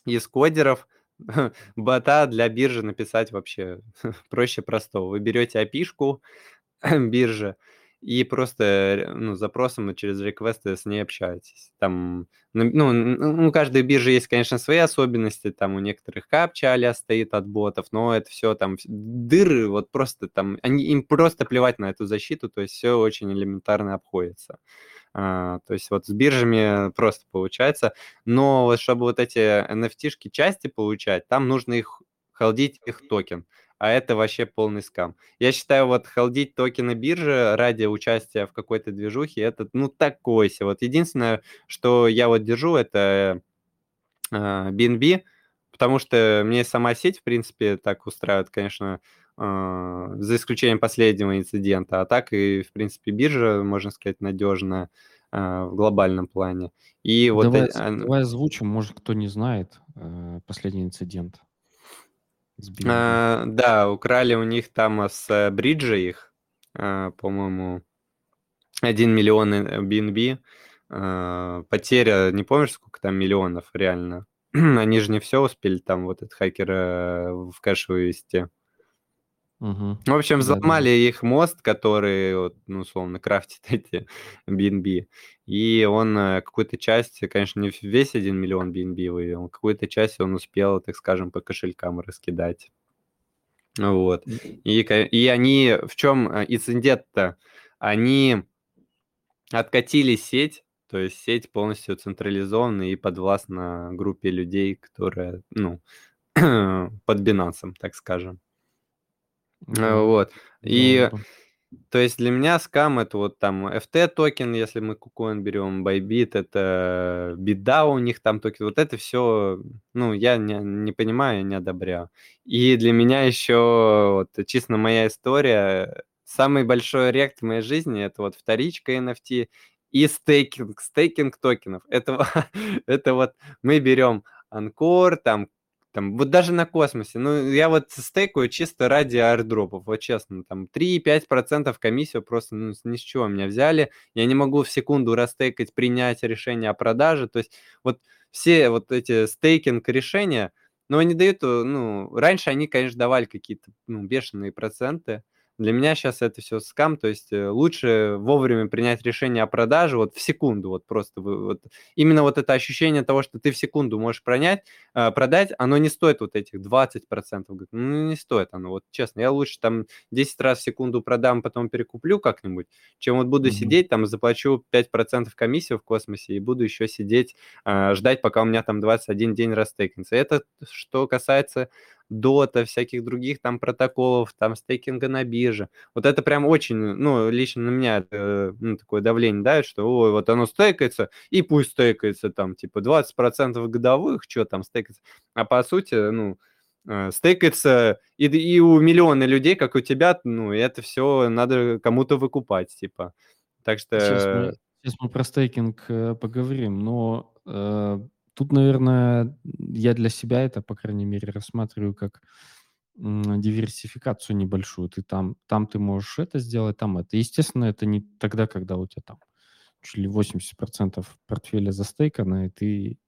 из кодеров, бота для биржи написать вообще проще простого. Вы берете api биржи, и просто ну, запросом через реквесты с ней общаетесь. Там, ну, у каждой биржи есть, конечно, свои особенности, там у некоторых капча а стоит от ботов, но это все там дыры, вот просто там, они, им просто плевать на эту защиту, то есть все очень элементарно обходится. А, то есть вот с биржами просто получается, но вот чтобы вот эти NFT-шки части получать, там нужно их холдить их токен а это вообще полный скам. Я считаю, вот холдить токены биржи ради участия в какой-то движухе, это, ну, такой себе. Вот единственное, что я вот держу, это э, BNB, потому что мне сама сеть, в принципе, так устраивает, конечно, э, за исключением последнего инцидента, а так и, в принципе, биржа, можно сказать, надежная э, в глобальном плане. И вот давай, э, давай озвучим, может, кто не знает э, последний инцидент. А, да, украли у них там с э, бриджа их, а, по-моему, 1 миллион BNB. А, потеря, не помнишь, сколько там миллионов реально? Они же не все успели там вот этот хакер э, в кэш вывести. Угу. В общем, взломали да, да. их мост, который, вот, ну, условно, крафтит эти BNB. И он э, какую-то часть, конечно, не весь 1 миллион BNB вывел, какую-то часть он успел, так скажем, по кошелькам раскидать. Вот. И, и они, в чем э, инцидент-то? Они откатили сеть, то есть сеть полностью централизованная и подвластна группе людей, которая, ну, под Binance, так скажем. Mm-hmm. Вот. И. То есть для меня скам это вот там FTT токен, если мы KuCoin берем, Bybit, это BitDAO у них там токен. Вот это все, ну, я не, не понимаю, не одобряю. И для меня еще вот чисто моя история, самый большой rekt в моей жизни это вот вторичка NFT и стейкинг, стейкинг токенов. Это, это вот мы берем Anchor, там там, вот даже на космосе, ну, я вот стейкаю чисто ради аирдропов, вот честно, там 3-5% комиссию просто ну, ни с чего меня взяли, я не могу в секунду растейкать, принять решение о продаже, то есть вот все вот эти стейкинг решения, но они дают, э, ну, раньше они, конечно, давали какие-то, ну, бешеные проценты, для меня сейчас это все скам, то есть э, лучше вовремя принять решение о продаже, вот в секунду, вот просто вот, именно вот это ощущение того, что ты в секунду можешь пронять, э, продать, оно не стоит вот этих 20%, ну не стоит оно, вот честно, я лучше там 10 раз в секунду продам, потом перекуплю как-нибудь, чем вот буду mm-hmm. сидеть, там заплачу 5% комиссию в космосе и буду еще сидеть, э, ждать, пока у меня там 21 день растейкнется. Это что касается дота, всяких других там протоколов, там стейкинга на бирже. Вот это прям очень, ну, лично на меня э, ну, такое давление дает, что ой, вот оно стейкается, и пусть стейкается там, типа, 20% годовых, что там стейкается. А по сути, ну, э, стейкается и, и у миллиона людей, как у тебя, ну, это все надо кому-то выкупать, типа. Так что... Сейчас мы, сейчас мы про стейкинг э, поговорим, но э, Тут, наверное, я для себя это, по крайней мере, рассматриваю как диверсификацию небольшую. Ты там, там ты можешь это сделать, там это. Естественно, это не тогда, когда у тебя там чуть ли 80% портфеля застейкано, и ты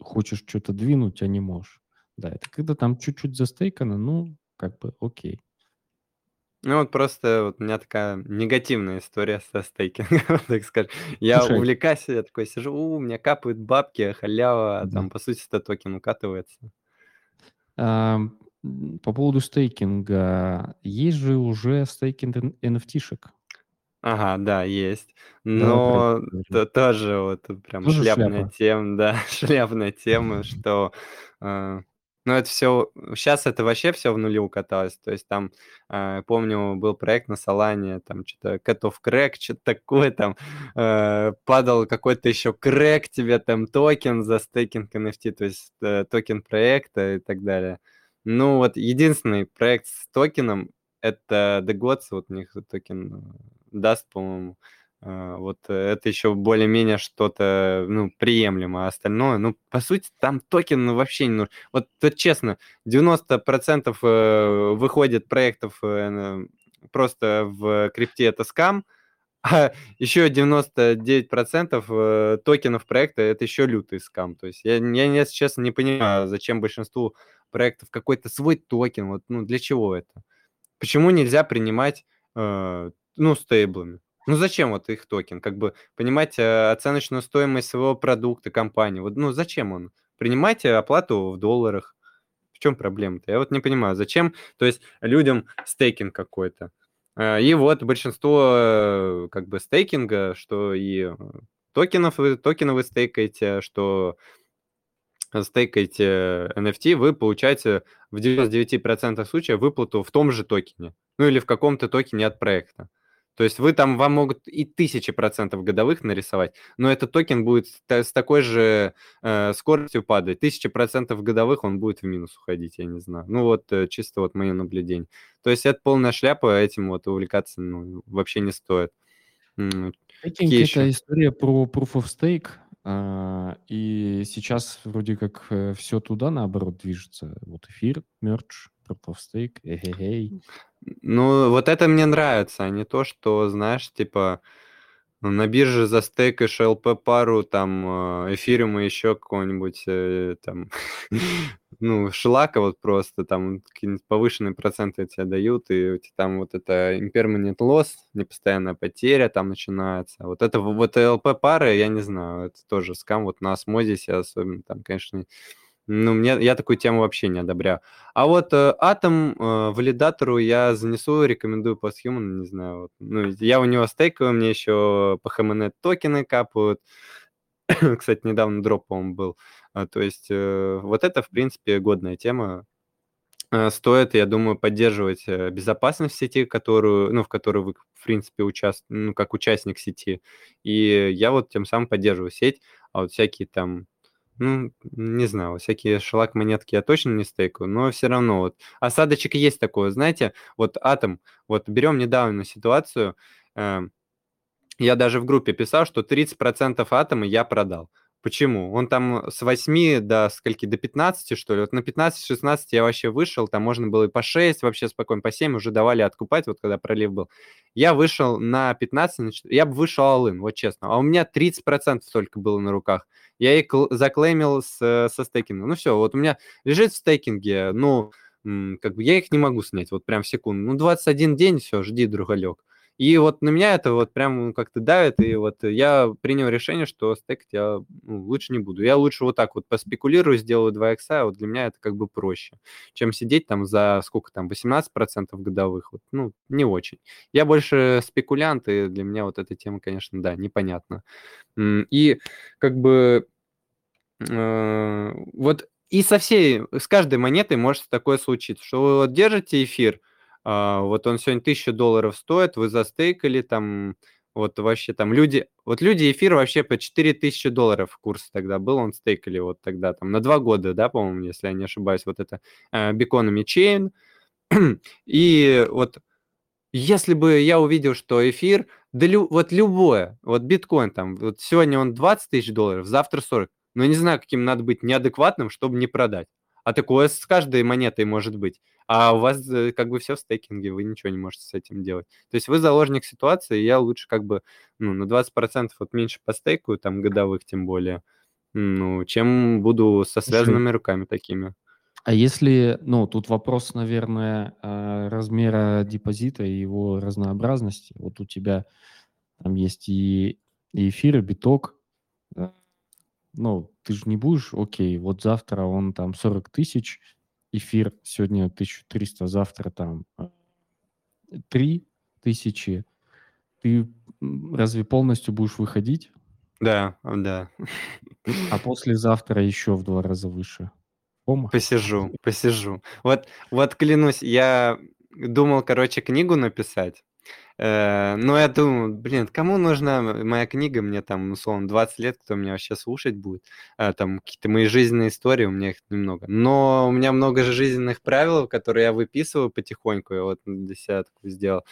хочешь что-то двинуть, а не можешь. Да, это когда там чуть-чуть застейкано, ну, как бы окей. Ну вот просто вот у меня такая негативная история со стейкингом, так скажем. Я Слушай, увлекаюсь, я такой сижу, у, у меня капают бабки, халява, а там по сути это токен укатывается. а, по поводу стейкинга, есть же уже стейкинг NFT-шек. Ага, да, есть. Но то- тоже вот прям Тоже шляпная шляпа. тема, да, шляпная тема, что э, ну, это все... Сейчас это вообще все в нуле укаталось. То есть там, э, помню, был проект на Солане, там что-то Cat of Crack, что-то такое, там э, падал какой-то еще крэк тебе, там токен за стейкинг NFT, то есть э, токен проекта и так далее. Ну, вот единственный проект с токеном это DeGods, вот у них токен DUST, по-моему, вот э, это еще более-менее что-то, ну, приемлемо, а остальное, ну, по сути, там токен ну, вообще не нужен. Вот, вот честно, 90% э, выходит проектов э, просто в крипте это скам, а еще 99% токенов проекта это еще лютый скам. То есть я, я, если честно, не понимаю, зачем большинству проектов какой-то свой токен, вот, ну, для чего это? Почему нельзя принимать, ну, стейблами? Ну зачем вот их токен? Как бы понимать э, оценочную стоимость своего продукта компании. Вот, ну зачем он? Принимайте оплату в долларах. В чем проблема-то? Я вот не понимаю, зачем, то есть людям стейкинг какой-то. Э, и вот большинство э, как бы стейкинга, что и токенов, вы, токены вы стейкаете, что стейкаете NFT, вы получаете в 99% случаев выплату в том же токене. Ну или в каком-то токене от проекта. То есть вы там, вам могут и тысячи процентов годовых нарисовать, но этот токен будет с такой же э, скоростью падать. Тысяча процентов годовых он будет в минус уходить, я не знаю. Ну вот э, чисто вот мое наблюдение. То есть это полная шляпа, этим вот увлекаться ну, вообще не стоит. Стейкинг – это история про proof of stake, а, и сейчас вроде как э, все туда, наоборот, движется. Вот эфир, мерч, stake, эй-эй-эй. Ну, вот это мне нравится, а не то, что, знаешь, типа на бирже застейкаешь ЛП-пару, там, э, эфириума еще какого-нибудь, э, там, ну, шлака вот просто, там, какие-нибудь повышенные проценты тебе дают, и там вот это impermanent loss, непостоянная потеря там начинается. Вот это вот ЛП-пары, я не знаю, это тоже скам вот на осмозисе особенно, там, конечно, Ну, мне, я такую тему вообще не одобряю. А вот э, атом э, валидатору я занесу, рекомендую Posthuman, не знаю. Вот. Ну, я у него стейкаю, мне еще по HMNet токены капают. Кстати, недавно дроп, по-моему, был. А, то есть э, вот это, в принципе, годная тема. Э, стоит, я думаю, поддерживать э, безопасность сети, которую, ну, в которой вы, в принципе, участвуете, ну, как участник сети. И я вот тем самым поддерживаю сеть, а вот всякие там ну, не знаю, всякие шелак-монетки я точно не стейкаю, но все равно вот осадочек есть такое, знаете, вот атом, вот берем недавно ситуацию, э, я даже в группе писал, что 30% атома я продал. Почему? Он там с 8 до скольки, до 15, что ли? Вот на 15-16 я вообще вышел, там можно было и по 6 вообще спокойно, по 7 уже давали откупать, вот когда пролив был. Я вышел на 15, я бы вышел all вот честно. А у меня 30% только было на руках. Я и заклеймил с, со стейкингом. Ну все, вот у меня лежит в стейкинге, ну, как бы я их не могу снять вот прям в секунду. Ну, 21 день, все, жди, другалек. И вот на меня это вот прям как-то давит, и вот я принял решение, что стейкать я ну, лучше не буду. Я лучше вот так вот поспекулирую, сделаю 2 икса, а вот для меня это как бы проще, чем сидеть там за сколько там, 18% годовых, вот, ну, не очень. Я больше спекулянт, и для меня вот эта тема, конечно, да, непонятна. И как бы э, вот и со всей, с каждой монетой может такое случиться, что вы вот держите эфир – вот он сегодня 1000 долларов стоит, вы застейкали там, вот вообще там люди, вот люди эфир вообще по 4000 долларов курс тогда был, он стейкали вот тогда там на два года, да, по-моему, если я не ошибаюсь, вот это Beconomy Chain. И вот если бы я увидел, что эфир, да лю, вот любое, вот биткоин там, вот сегодня он 20 тысяч долларов, завтра 40, но не знаю, каким надо быть неадекватным, чтобы не продать. А такое с каждой монетой может быть. А у вас э, как бы все в стейкинге, вы ничего не можете с этим делать. То есть вы заложник ситуации, я лучше как бы ну, на 20% вот меньше постейкаю, там годовых тем более, ну, чем буду со связанными руками такими. А если, ну, тут вопрос, наверное, а, размера депозита и его разнообразности. Вот у тебя там есть и, и эфир, и биток, ну, ты же не будешь, окей, вот завтра он там 40 тысяч, эфир сегодня 1300, завтра там 3 э, тысячи. Ты разве полностью будешь выходить? Да, да. А послезавтра еще в два раза выше. Ома. Посижу, посижу. Вот, вот клянусь, я думал, короче, книгу написать. Э, но я думаю, блин, кому нужна моя книга? Мне там, условно, 20 лет, кто меня вообще слушать будет? Э, там какие-то мои жизненные истории, у меня их немного. Но у меня много же жизненных правил, которые я выписываю потихоньку, я вот для сделал.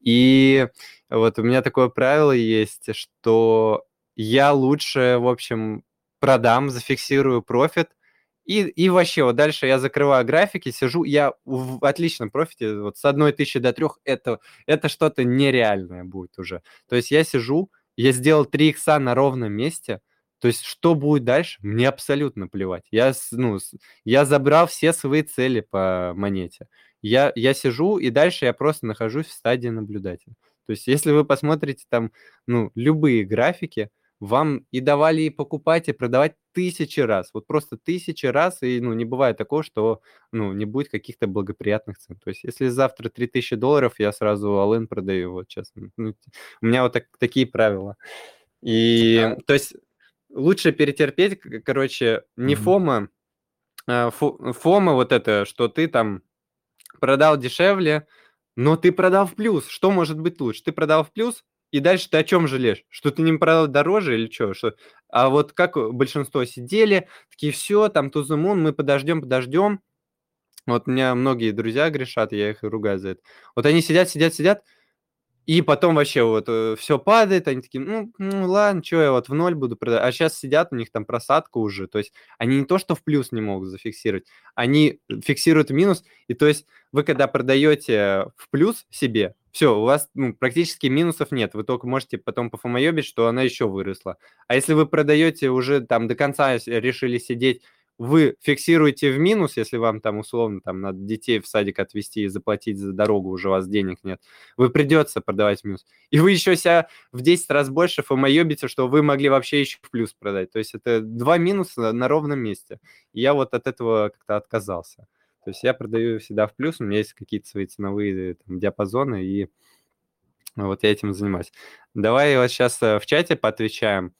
И вот у меня такое правило есть, что я лучше, в общем, продам, зафиксирую профит, и, и вообще, вот дальше я закрываю графики, сижу, я в отличном профите, вот с одной тысячи до трех, это, это что-то нереальное будет уже. То есть я сижу, я сделал 3 икса на ровном месте, то есть что будет дальше, мне абсолютно плевать. Я, ну, я забрал все свои цели по монете. Я, я сижу, и дальше я просто нахожусь в стадии наблюдателя. То есть если вы посмотрите там, ну, любые графики, вам и давали и покупать, и продавать тысячи раз. Вот просто тысячи раз, и ну, не бывает такого, что ну, не будет каких-то благоприятных цен. То есть если завтра 3000 долларов, я сразу all продаю, вот честно. Ну, у меня вот так, такие правила. И то есть лучше перетерпеть, короче, не mm-hmm. фома, а фома вот это, что ты там продал дешевле, но ты продал в плюс. Что может быть лучше? Ты продал в плюс, и дальше ты о чем жалеешь? Что ты не продал дороже или что? что? А вот как большинство сидели, такие, все, там moon, мы подождем, подождем. Вот у меня многие друзья грешат, я их ругаю за это. Вот они сидят, сидят, сидят, и потом вообще вот э, все падает, они такие, ну, ну ладно, что я вот в ноль буду продавать. А сейчас сидят, у них там просадка уже. То есть они не то, что в плюс не могут зафиксировать, они фиксируют минус. И то есть вы когда продаете в плюс себе, все, у вас ну, практически минусов нет. Вы только можете потом пофомоебить, что она еще выросла. А если вы продаете уже там до конца решили сидеть, вы фиксируете в минус, если вам там условно там надо детей в садик отвезти и заплатить за дорогу, уже у вас денег нет, вы придется продавать в минус. И вы еще себя в 10 раз больше фомоебите, что вы могли вообще еще в плюс продать. То есть это два минуса на ровном месте. И я вот от этого как-то отказался. То есть я продаю всегда в плюс, у меня есть какие-то свои ценовые там, диапазоны, и вот я этим занимаюсь. Давай вот сейчас э, в чате поотвечаем,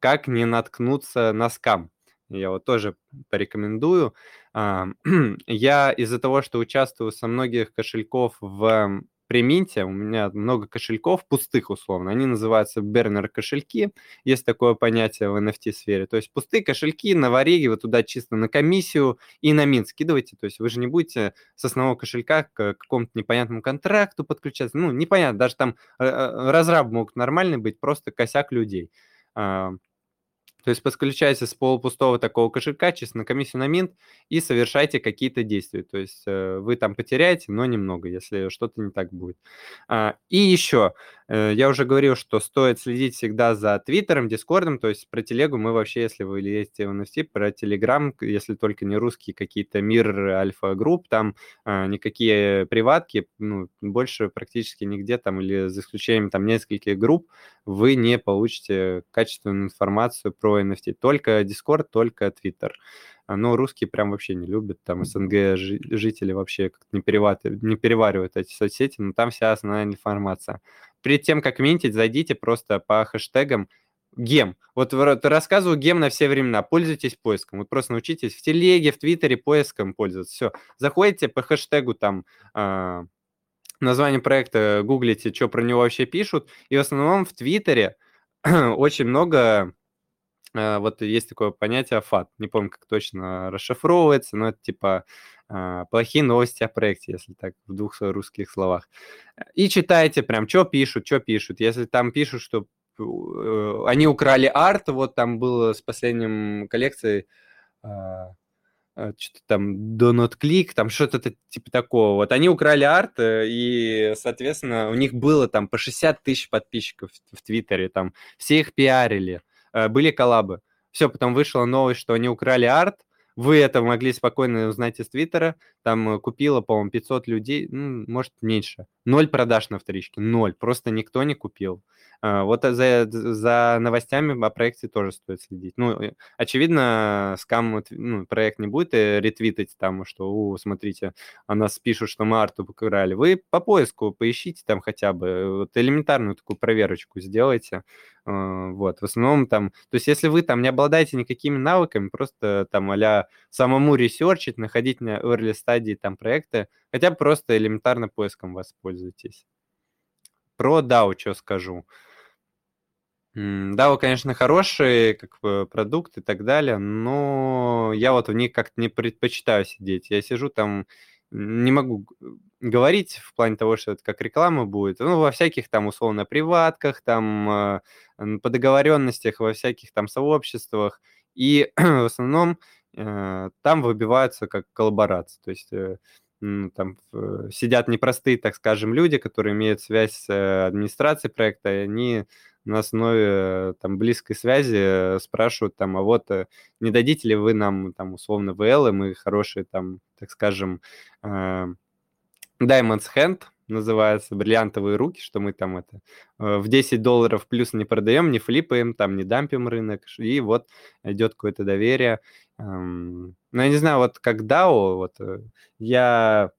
как не наткнуться на скам. Я вот тоже порекомендую. Я из-за того, что участвую со многих кошельков в Приминте, у меня много кошельков пустых условно, они называются бернер кошельки, есть такое понятие в NFT-сфере, то есть пустые кошельки на вареге, вы туда чисто на комиссию и на мин скидываете, то есть вы же не будете с основного кошелька к какому-то непонятному контракту подключаться, ну, непонятно, даже там э, э, разраб могут нормальный быть, просто косяк людей. То есть подключайте с полупустого такого кошелька чисто на комиссию на Минт и совершайте какие-то действия. То есть э, вы там потеряете, но немного, если что-то не так будет. А, и еще, э, я уже говорил, что стоит следить всегда за Твиттером, Дискордом, то есть про телегу мы вообще, если вы лезете в NFT, про Телеграм, если только не русские какие-то мир альфа-групп, там а, никакие приватки, ну, больше практически нигде там, или за исключением там нескольких групп, вы не получите качественную информацию про про NFT. Только Discord, только Twitter. А, но русские прям вообще не любят. Там СНГ жители вообще не, переваривают, не переваривают эти соцсети, но там вся основная информация. Перед тем, как минтить, зайдите просто по хэштегам гем. Вот рассказываю гем на все времена. Пользуйтесь поиском. Вот просто научитесь в телеге, в твиттере поиском пользоваться. Все. Заходите по хэштегу там э, название проекта, гуглите, что про него вообще пишут. И в основном в твиттере очень много вот есть такое понятие фат. Не помню, как точно расшифровывается, но это типа а, плохие новости о проекте, если так в двух русских словах. И читайте прям, что пишут, что пишут. Если там пишут, что э, они украли арт, вот там было с последним коллекцией а, а, что-то там Donut Click, там что-то типа такого. Вот они украли арт, э, и, соответственно, у них было там по 60 тысяч подписчиков в Твиттере, там все их пиарили. Э, были коллабы. Все, потом вышла новость, что они украли арт, вы это могли спокойно узнать из Твиттера. Там э, купило, по-моему, 500 людей, ну, может, меньше. Ноль продаж на вторичке, ноль. Просто никто не купил. А, вот за, за новостями о проекте тоже стоит следить. Ну, очевидно, скам ну, проект не будет э, ретвитать там, что, у, смотрите, о нас пишут, что мы арту украли. Вы по поиску поищите там хотя бы, вот элементарную такую проверочку сделайте. А, вот, в основном там, то есть если вы там не обладаете никакими навыками, просто там а самому ресерчить, находить на early стадии там проекты, хотя просто элементарно поиском воспользуйтесь. Про DAO что скажу. DAO, конечно, хороший как бы, продукт и так далее, но я вот в них как-то не предпочитаю сидеть. Я сижу там, не могу говорить в плане того, что это как реклама будет, ну, во всяких там условно приватках, там а, по договоренностях, во всяких там сообществах, и в основном там выбиваются как коллаборации, то есть э, там сидят непростые, так скажем, люди, которые имеют связь с э, администрацией проекта, и они на основе там близкой связи спрашивают там, а вот э, не дадите ли вы нам там условно ВЛ, и мы хорошие там, так скажем, э, Diamonds Hand, называется, бриллиантовые руки, что мы там это э, в 10 долларов плюс не продаем, не флипаем, там не дампим рынок, и вот идет какое-то доверие. Ну, я не знаю, вот как DAO, вот я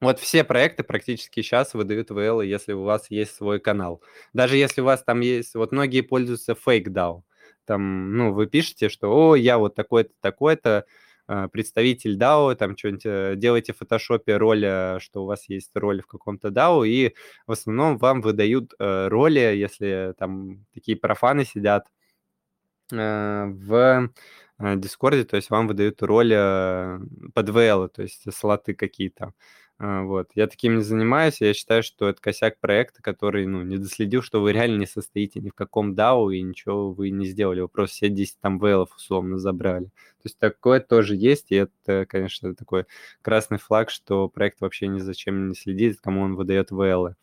вот все проекты практически сейчас выдают VL, если у вас есть свой канал. Даже если у вас там есть, вот многие пользуются Fake DAO. Там, ну, вы пишете, что, о, я вот такой-то, такой-то, представитель DAO, там что-нибудь э, делаете в фотошопе роли, что у вас есть роли в каком-то DAO, и в основном вам выдают э, роли, если там такие профаны сидят э, в Дискорде, то есть вам выдают роли под WL, то есть слоты какие-то. А, вот. Я таким не занимаюсь, я считаю, что это косяк проекта, который, ну, не доследил, что вы реально не состоите ни в каком DAO и ничего вы не сделали, вы просто все 10 там WL ов условно забрали. То есть такое тоже есть, и это, конечно, такой красный флаг, что проект вообще ни зачем не следит, кому он выдает WL ы.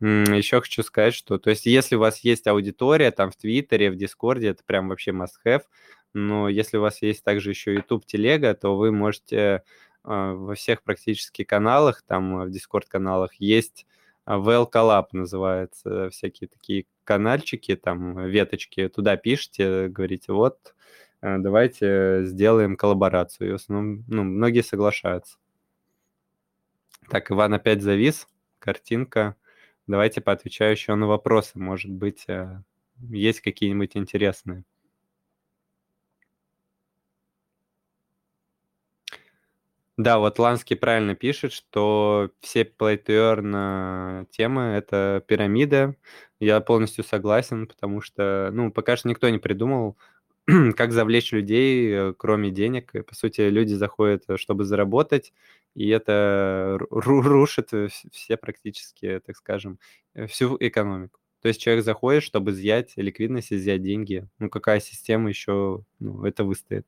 Еще хочу сказать, что, то есть, если у вас есть аудитория там в Твиттере, в Дискорде, это прям вообще must-have, но если у вас есть также еще YouTube телега, то вы можете во всех практически каналах, там в Discord-каналах есть Well Collab называется, всякие такие канальчики, там веточки, туда пишите, говорите, вот, э, давайте сделаем коллаборацию. И в основном, ну, многие соглашаются. Так, Иван опять завис, картинка. Давайте поотвечаю еще на вопросы. Может быть, э, есть какие-нибудь интересные. Да, вот Ланский правильно пишет, что все play to earn темы — это пирамида. Я полностью согласен, потому что, ну, пока что никто не придумал, как завлечь людей, э, кроме денег. По сути, люди заходят, э, чтобы заработать, и это рушит все практически, так скажем, э, всю экономику. То есть человек заходит, чтобы изъять ликвидность, изъять деньги. Ну, какая система еще ну, это выстоит?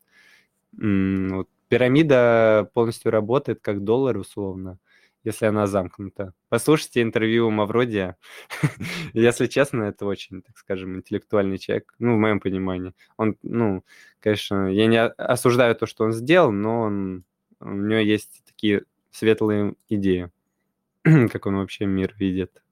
Вот пирамида полностью работает как доллар условно, если она замкнута. Послушайте интервью Мавродия. Если честно, это очень, так скажем, интеллектуальный человек, ну, в моем понимании. Он, ну, конечно, я не осуждаю то, что он сделал, но он, у него есть такие светлые идеи, как он вообще мир видит.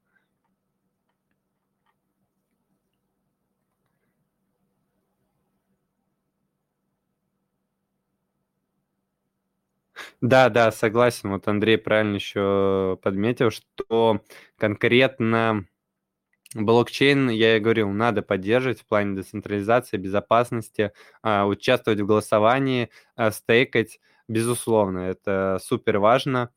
Да, да, согласен. Вот Андрей правильно еще подметил, что конкретно блокчейн, я и говорил, надо поддерживать в плане децентрализации, безопасности, а, участвовать в голосовании, а, стейкать, безусловно, это супер важно.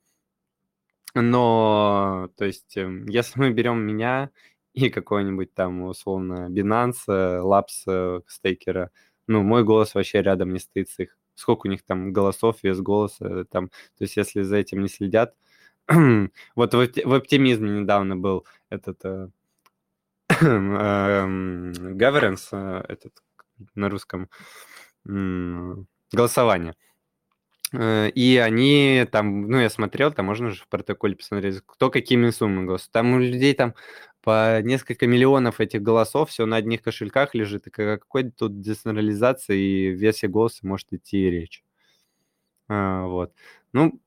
Но, то есть, эм, если мы берем меня и какой-нибудь там, условно, Binance, Labs э, стейкера, ну, мой голос вообще рядом не стоит с их сколько у них там голосов, вес голоса, там, то есть если за этим не следят. вот в, в оптимизме недавно был этот э, эм, governance, э, этот на русском голосование. Э, и они там, ну, я смотрел, там можно же в протоколе посмотреть, кто какими суммами голосует. Там у людей там по несколько миллионов этих голосов, все на одних кошельках лежит, и какой тут децентрализации и весе голоса может идти речь. А, вот. Ну,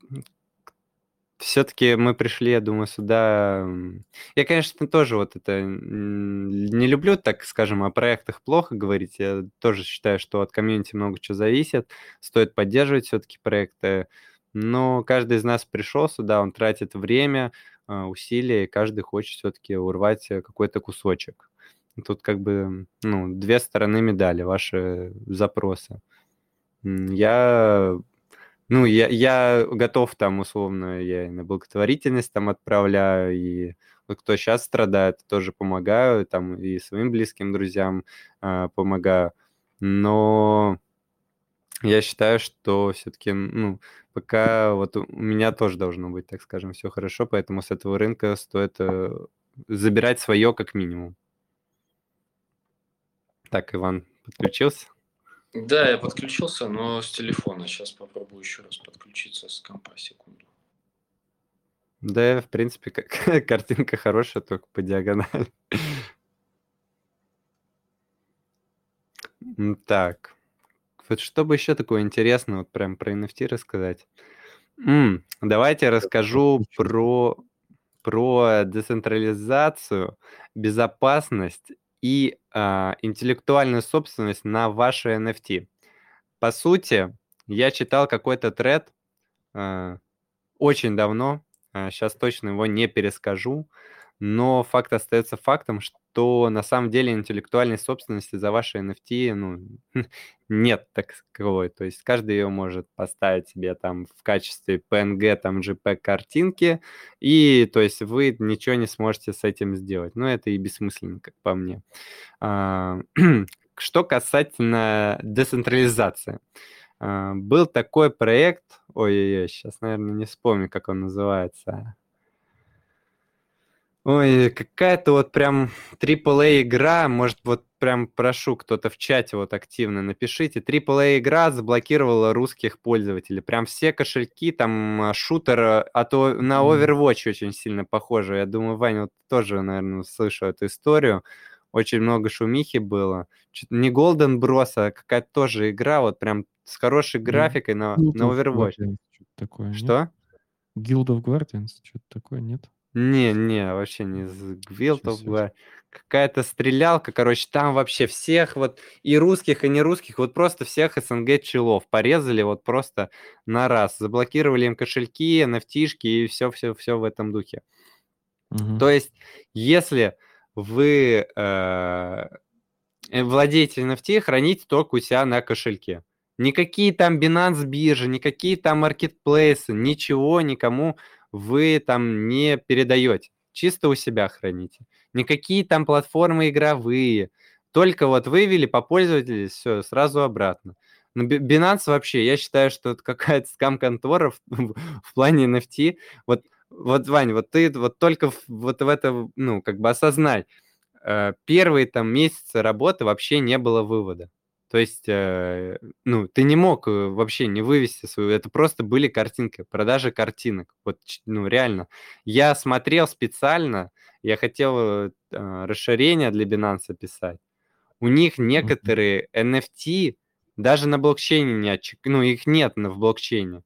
все-таки мы пришли, я думаю, сюда... Я, конечно, тоже вот это не люблю, так скажем, о проектах плохо говорить. Я тоже считаю, что от комьюнити много чего зависит. Стоит поддерживать все-таки проекты. Но каждый из нас пришел сюда, он тратит время, а, усилия, и каждый хочет все-таки урвать э, какой-то кусочек. Тут как бы ну, две стороны медали, ваши запросы. Я ну, я, я готов там, условно, я и на благотворительность там отправляю, и вот кто сейчас страдает, тоже помогаю, там и своим близким друзьям э, помогаю. Но я считаю, что все-таки, ну, пока вот у меня тоже должно быть, так скажем, все хорошо, поэтому с этого рынка стоит э, забирать свое как минимум. Так, Иван подключился? Да, я подключился, но с телефона. Сейчас попробую еще раз подключиться с компа, секунду. Да, в принципе, как, картинка хорошая, только по диагонали. Так, вот чтобы еще такое интересное, вот прям про NFT рассказать. М, давайте расскажу про, про децентрализацию, безопасность и а, интеллектуальную собственность на ваши NFT. По сути, я читал какой-то тред а, очень давно, а, сейчас точно его не перескажу, но факт остается фактом, что на самом деле интеллектуальной собственности за ваши NFT ну, нет таковой. То есть каждый ее может поставить себе там в качестве PNG, там JPEG картинки, и то есть вы ничего не сможете с этим сделать. Ну, это и бессмысленно, как по мне. А, что касательно децентрализации. А, был такой проект, ой-ой-ой, сейчас, наверное, не вспомню, как он называется. Ой, какая-то вот прям AAA игра, может, вот прям прошу кто-то в чате вот активно напишите. AAA игра заблокировала русских пользователей. Прям все кошельки, там а, шутер, а, а то на Overwatch очень сильно похоже. Я думаю, Ваня вот тоже, наверное, слышал эту историю. очень много шумихи было. Не Golden Bros, а какая-то тоже игра, вот прям с хорошей графикой на, на Overwatch. Такое, Что? Guild of Guardians, что-то такое, нет? Не, не, вообще не Guild of Guardians. Какая-то стрелялка, короче, там вообще всех вот и русских, и не русских, вот просто всех СНГ челов порезали вот просто на раз. Заблокировали им кошельки, nft и все-все-все в этом духе. Угу. То есть, если вы э, владеете NFT, храните только у себя на кошельке. Никакие там Binance биржи, никакие там маркетплейсы, ничего никому вы там не передаете. Чисто у себя храните. Никакие там платформы игровые. Только вот вывели, попользовались, все, сразу обратно. Но Binance вообще, я считаю, что это какая-то скам-контора в, в плане NFT. Вот, вот, Вань, вот ты вот только вот в это, ну, как бы осознай. Э, первые там месяцы работы вообще не было вывода. То есть, э, ну, ты не мог э, вообще не вывести свою, это просто были картинки, продажи картинок. Вот, ну, реально. Я смотрел специально, я хотел э, расширение для Binance писать. У них некоторые NFT даже на блокчейне не отчек... ну, их нет в блокчейне.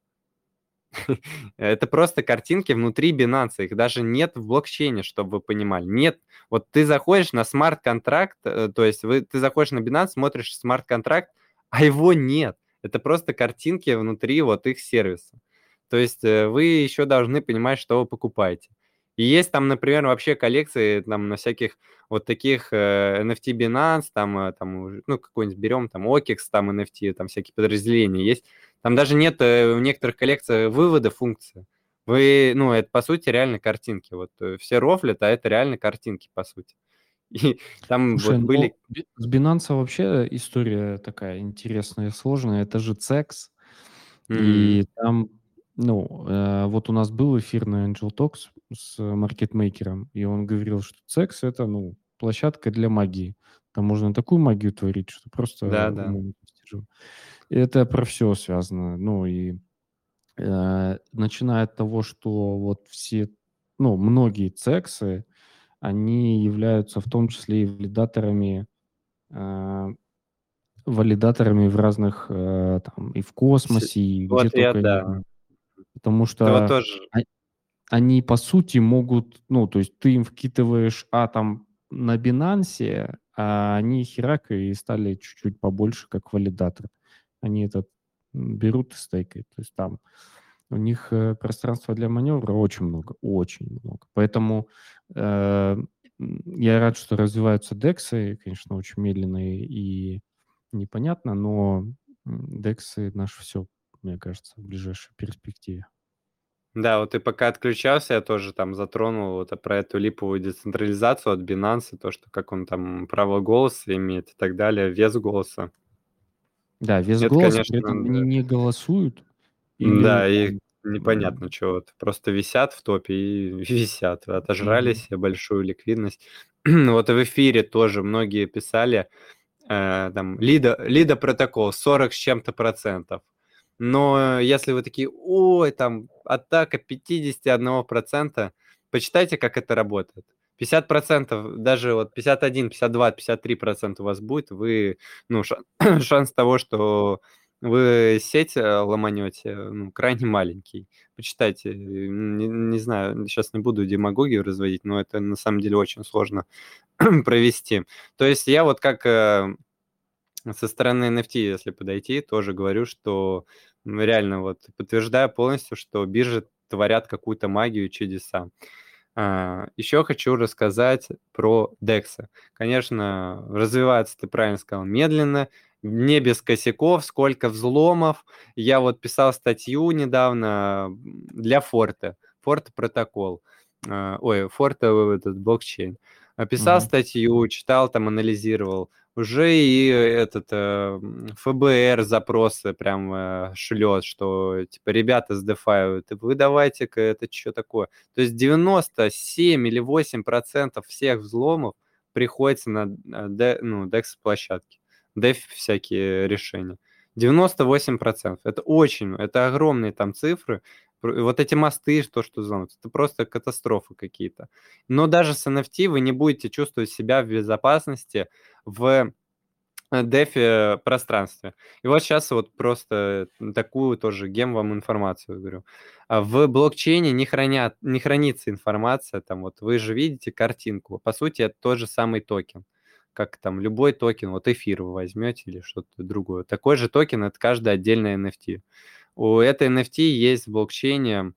Это просто картинки внутри Binance, их даже нет в блокчейне, чтобы вы понимали. Нет, вот ты заходишь на смарт-контракт, э, то есть вы, ты заходишь на Binance, смотришь смарт-контракт, а его нет. Это просто картинки внутри вот их сервиса. То есть э, вы еще должны понимать, что вы покупаете. И есть там, например, вообще коллекции там на всяких вот таких э, NFT Binance, там, э, там ну, какой-нибудь берем, там, OKEX, там, NFT, там всякие подразделения есть. Там даже нет э, в некоторых коллекциях вывода функции. Вы, ну, это по сути реально картинки. Вот э, все рофлят, а это реально картинки, по сути. И там Слушай, вот ну, были... С Binance вообще история такая интересная и сложная. Это же CEX. Mm-hmm. И там ну, э, вот у нас был эфир на Angel Talks с маркетмейкером, и он говорил, что CEX — это, ну, площадка для магии. Там можно такую магию творить, что просто да, да. Это про все связано. Ну, и э, начиная от того, что вот все, ну, многие цексы, они являются в том числе и валидаторами э, валидаторами в разных, э, там, и в космосе, и вот где я, только да. Потому что тоже... они, по сути, могут, ну, то есть ты им вкидываешь атом на Binance, а они херак и стали чуть-чуть побольше, как валидатор. Они этот берут и стейкают. То есть там у них э, пространства для маневра очень много, очень много. Поэтому э, я рад, что развиваются дексы, конечно, очень медленные и непонятно, но дексы наше все мне кажется, в ближайшей перспективе. Да, вот ты пока отключался, я тоже там затронул вот про эту липовую децентрализацию от Binance, то, что как он там право голоса имеет и так далее, вес голоса. Да, вес Это, голоса, конечно, при этом да. они не голосуют. Или... Да, и непонятно, что вот просто висят в топе и висят, отожрали mm-hmm. большую ликвидность. вот в эфире тоже многие писали, э, там, лида, лида протокол 40 с чем-то процентов. Но если вы такие, ой, там атака 51%, почитайте, как это работает. 50%, даже вот 51, 52, 53% у вас будет, вы, ну, шанс того, что вы сеть э, ломанете, ну, крайне маленький. Почитайте, не, не знаю, сейчас не буду демагогию разводить, но это на самом деле очень сложно провести. То есть я вот как э, со стороны NFT, если подойти, тоже говорю, что реально вот подтверждаю полностью, что биржи творят какую-то магию и чудеса. А, еще хочу рассказать про DEX. Конечно, развивается, ты правильно сказал, медленно, не без косяков, сколько взломов. Я вот писал статью недавно для Форта, Форта протокол, а, ой, Форта этот блокчейн. Писал mm-hmm. статью, читал там, анализировал уже и этот э, ФБР запросы прям э, шлет, что типа ребята с DeFi, вы давайте-ка это что такое. То есть 97 или 8 процентов всех взломов приходится на э, ну, DEX площадке, DeFi всякие решения. 98%. Это очень, это огромные там цифры. Вот эти мосты, то, что взломаются, это просто катастрофы какие-то. Но даже с NFT вы не будете чувствовать себя в безопасности в дефи пространстве. И вот сейчас вот просто такую тоже gem вам информацию говорю. А в блокчейне не, хранят, не хранится информация, там вот вы же видите картинку. По сути, это тот же самый токен. Как там любой токен, вот эфир вы возьмете или что-то другое. Такой же токен, это каждый отдельный NFT. У этой NFT есть в блокчейне,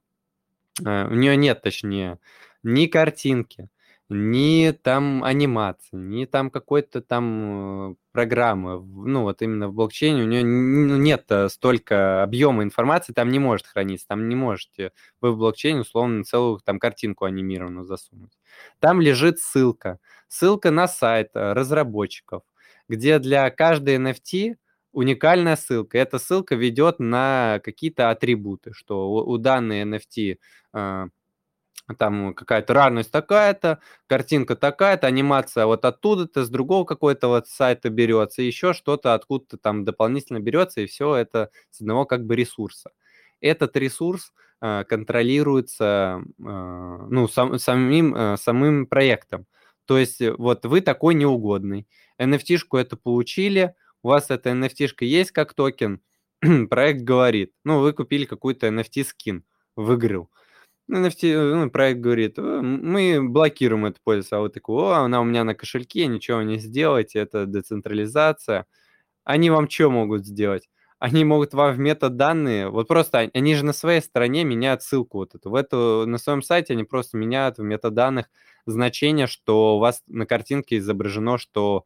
э, у нее нет, точнее, ни картинки, ни там анимации, ни там какой-то там э, программы, ну вот именно в блокчейне у нее нет э, столько объема информации, там не может храниться, там не можете вы в блокчейне условно целую там картинку анимированную засунуть. Там лежит ссылка, ссылка на сайт разработчиков, где для каждой NFT уникальная ссылка. Эта ссылка ведет на какие-то атрибуты, что у, у данной NFT там какая-то рарность такая-то, картинка такая-то, анимация вот оттуда-то, с другого какой-то вот сайта берется, еще что-то откуда-то там дополнительно берется, и все это с одного как бы ресурса. Этот ресурс э, контролируется э, ну, сам, самим, э, самым проектом. То есть э, вот вы такой неугодный, NFT-шку это получили, у вас эта NFT-шка есть как токен, проект говорит, ну, вы купили какую-то NFT-скин в игру, NFT ну, проект говорит, мы блокируем эту пользу, а вы такой, о, она у меня на кошельке, ничего не сделать, это децентрализация. Они вам что могут сделать? Они могут вам в метаданные, вот просто они же на своей стороне меняют ссылку вот эту. В эту, на своем сайте они просто меняют в метаданных значение, что у вас на картинке изображено, что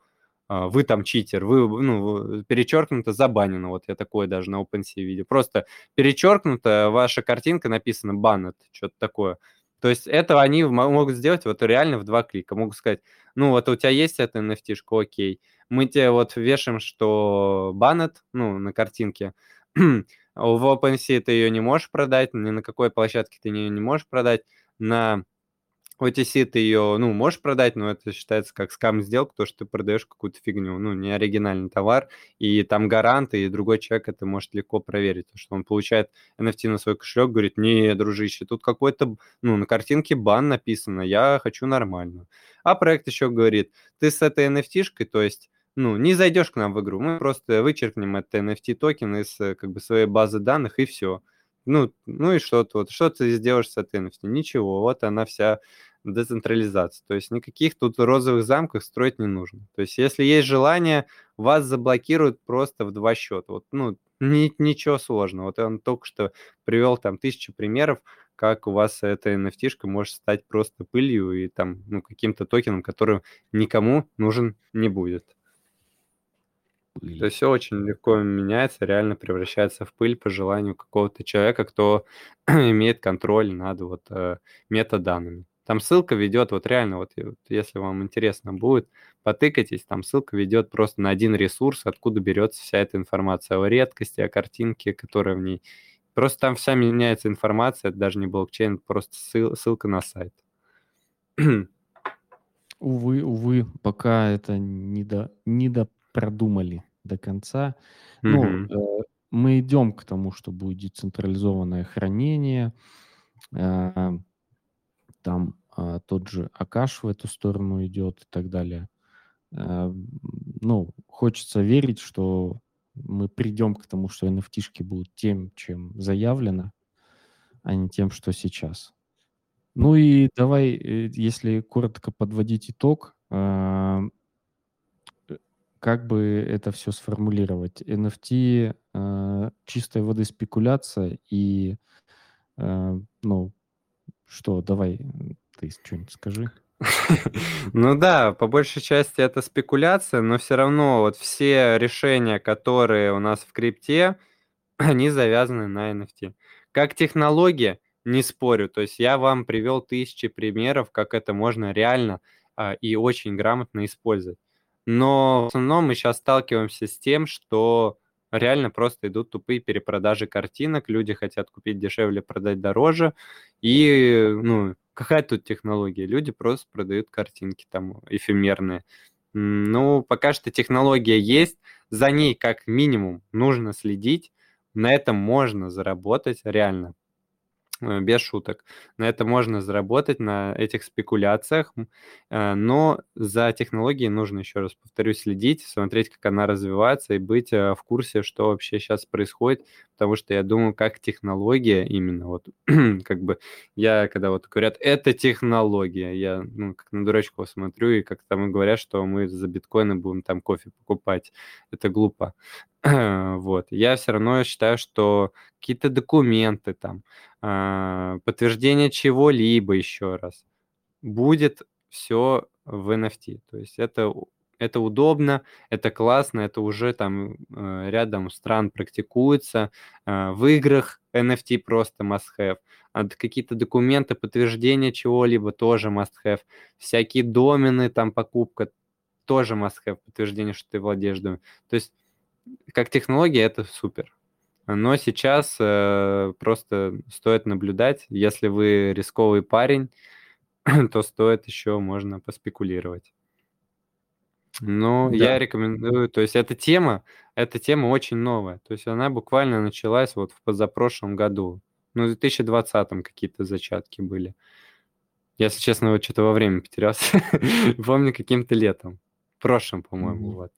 вы там читер, вы, ну, перечеркнуто забанено, вот я такое даже на OpenSea видел. Просто перечеркнуто, ваша картинка написана banned, что-то такое. То есть это они могут сделать вот реально в два клика. Могут сказать, ну вот у тебя есть эта nft окей, мы тебе вот вешаем, что banned, ну, на картинке, в OpenSea ты ее не можешь продать, ни на какой площадке ты ее не можешь продать, на OTC ты ее, ну, можешь продать, но это считается как скам-сделка, то, что ты продаешь какую-то фигню, ну, не оригинальный товар, и там гарант, и другой человек это может легко проверить, что он получает NFT на свой кошелек, говорит, не, дружище, тут какой-то, ну, на картинке бан написано, я хочу нормально. А проект еще говорит, ты с этой NFT-шкой, то есть ну, не зайдешь к нам в игру, мы просто вычеркнем этот NFT токен из как бы своей базы данных и все. Ну, ну и что тут? Что ты сделаешь с этой NFT? Ничего, вот она вся децентрализация. То есть никаких тут розовых замков строить не нужно. То есть если есть желание, вас заблокируют просто в два счета. Вот, ну, ни, ничего сложного. Вот он только что привел там тысячу примеров, как у вас эта NFT может стать просто пылью и там, ну, каким-то токеном, который никому нужен не будет. Пыль. То есть все очень легко меняется, реально превращается в пыль по желанию какого-то человека, кто имеет контроль над вот э, метаданными. Там ссылка ведет, вот реально, вот, вот если вам интересно будет, потыкайтесь, там ссылка ведет просто на один ресурс, откуда берется вся эта информация о редкости, о картинке, которая в ней. Просто там вся меняется информация, это даже не блокчейн, просто ссыл, ссылка на сайт. Увы, увы, пока это не, до, не до продумали до конца. Ну, э, мы идем к тому, что будет децентрализованное хранение. Э, там э, тот же Акаш в эту сторону идет и так далее. Э, ну, хочется верить, что мы придем к тому, что nft будут тем, чем заявлено, а не тем, что сейчас. Ну и давай, э, если коротко подводить итог, э, как бы это все сформулировать? NFT э, чистой воды спекуляция и, э, ну, что, давай, ты что-нибудь скажи. Ну да, по большей части это спекуляция, но все равно вот все решения, которые у нас в крипте, они завязаны на NFT. Как технология, не спорю, то есть я вам привел тысячи примеров, как это можно реально а, и очень грамотно использовать. Но в основном мы сейчас сталкиваемся с тем, что реально просто идут тупые перепродажи картинок, люди хотят купить дешевле, продать дороже, и, ну, какая тут технология? Люди просто продают картинки там эфемерные. Ну, пока что технология есть, за ней как минимум нужно следить, на этом можно заработать реально. Э, без шуток. На это можно заработать, на этих спекуляциях, э, но за технологией нужно, еще раз повторюсь, следить, смотреть, как она развивается и быть э, в курсе, что вообще сейчас происходит, потому что я думаю, как технология именно, вот как бы я, когда вот говорят, это технология, я ну, как на дурачков смотрю, и как там говорят, что мы за биткоины будем там кофе покупать. Это глупо. вот. Я все равно считаю, что какие-то документы там, а, подтверждение чего-либо еще раз, будет все в NFT. То есть это, это удобно, это классно, это уже там э, рядом стран практикуется. А, в играх NFT просто must-have. А какие-то документы, подтверждение чего-либо тоже must-have. Всякие домены, там покупка тоже must-have, подтверждение, что ты владеешь доменом. То есть как технология это супер. Но сейчас э, просто стоит наблюдать. Если вы рисковый парень, то стоит еще можно поспекулировать. Ну, да. я рекомендую, то есть эта тема, эта тема очень новая. То есть она буквально началась вот в позапрошлом году. Ну, в 2020 какие-то зачатки были. Если честно, вот что-то во время потерялся. Помню каким-то летом прошлом, по-моему, mm-hmm. вот.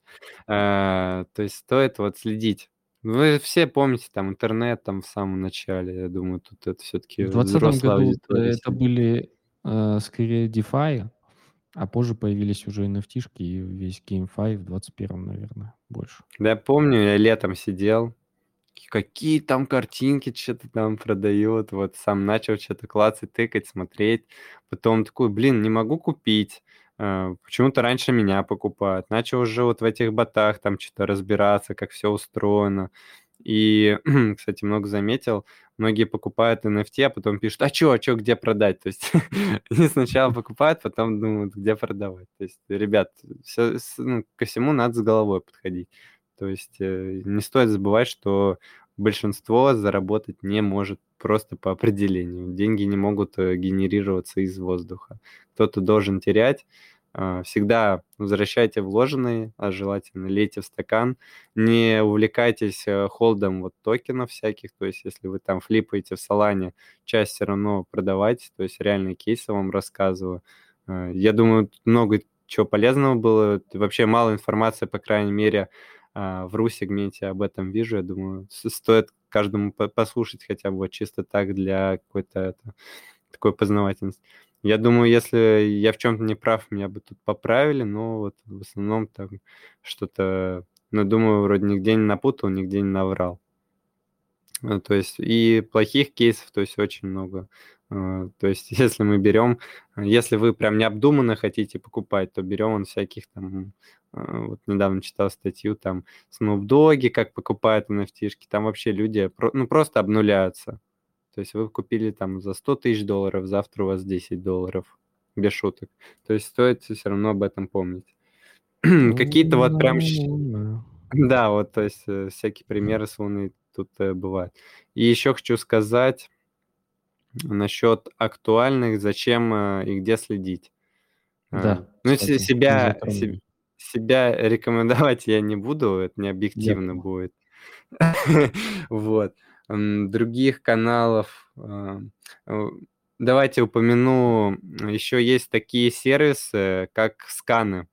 А, то есть стоит вот следить. Вы все помните там интернет там в самом начале, я думаю, тут это все-таки В 2020 году это были э, скорее DeFi, а позже появились уже nft и весь GameFi в 21 наверное, больше. Да, я помню, я летом сидел, какие там картинки что-то там продают, вот сам начал что-то клацать, тыкать, смотреть, потом такой, блин, не могу купить, Э, почему-то раньше меня покупают. Начал уже вот в этих ботах там что-то разбираться, как все устроено. И, кстати, много заметил, многие покупают NFT, а потом пишут, а что, а что, где продать? То есть они сначала покупают, потом думают, где продавать. То есть, ребят, все, ну, ко всему надо с головой подходить. То есть э, не стоит забывать, что большинство заработать не может просто по определению. Деньги не могут э, генерироваться из воздуха. Кто-то должен терять. А, всегда возвращайте вложенные, а желательно лейте в стакан. Не увлекайтесь э, холдом вот токенов всяких. То есть если вы там флипаете в Солане, часть все равно продавайте. То есть реальные кейсы вам рассказываю. А, я думаю, много чего полезного было. Вообще мало информации, по крайней мере, в RU-сегменте об этом вижу. Я думаю, стоит каждому послушать хотя бы вот чисто так для какой-то такой познавательности. Я думаю, если я в чем-то не прав, меня бы тут поправили, но вот в основном там что-то, ну, думаю, вроде нигде не напутал, нигде не наврал. Ну, то есть и плохих кейсов, то есть очень много. А, то есть если мы берем, если вы прям необдуманно хотите покупать, то берем он всяких там а, вот недавно читал статью, там, Snoop Dogg, как покупают nft там вообще люди, ну, просто обнуляются. То есть вы купили там за 100 тысяч долларов, завтра у вас 10 долларов, без шуток. То есть стоит все равно об этом помнить. Какие-то вот прям... Да, вот, то есть э, всякие примеры с Луны тут э, бывают. И еще хочу сказать насчет актуальных, зачем э, и где следить. Да. Ну, кстати, себя, себя, себя рекомендовать я не буду, это не объективно я будет. Вот. Других каналов... А, давайте упомяну, еще есть такие сервисы, как сканы. А,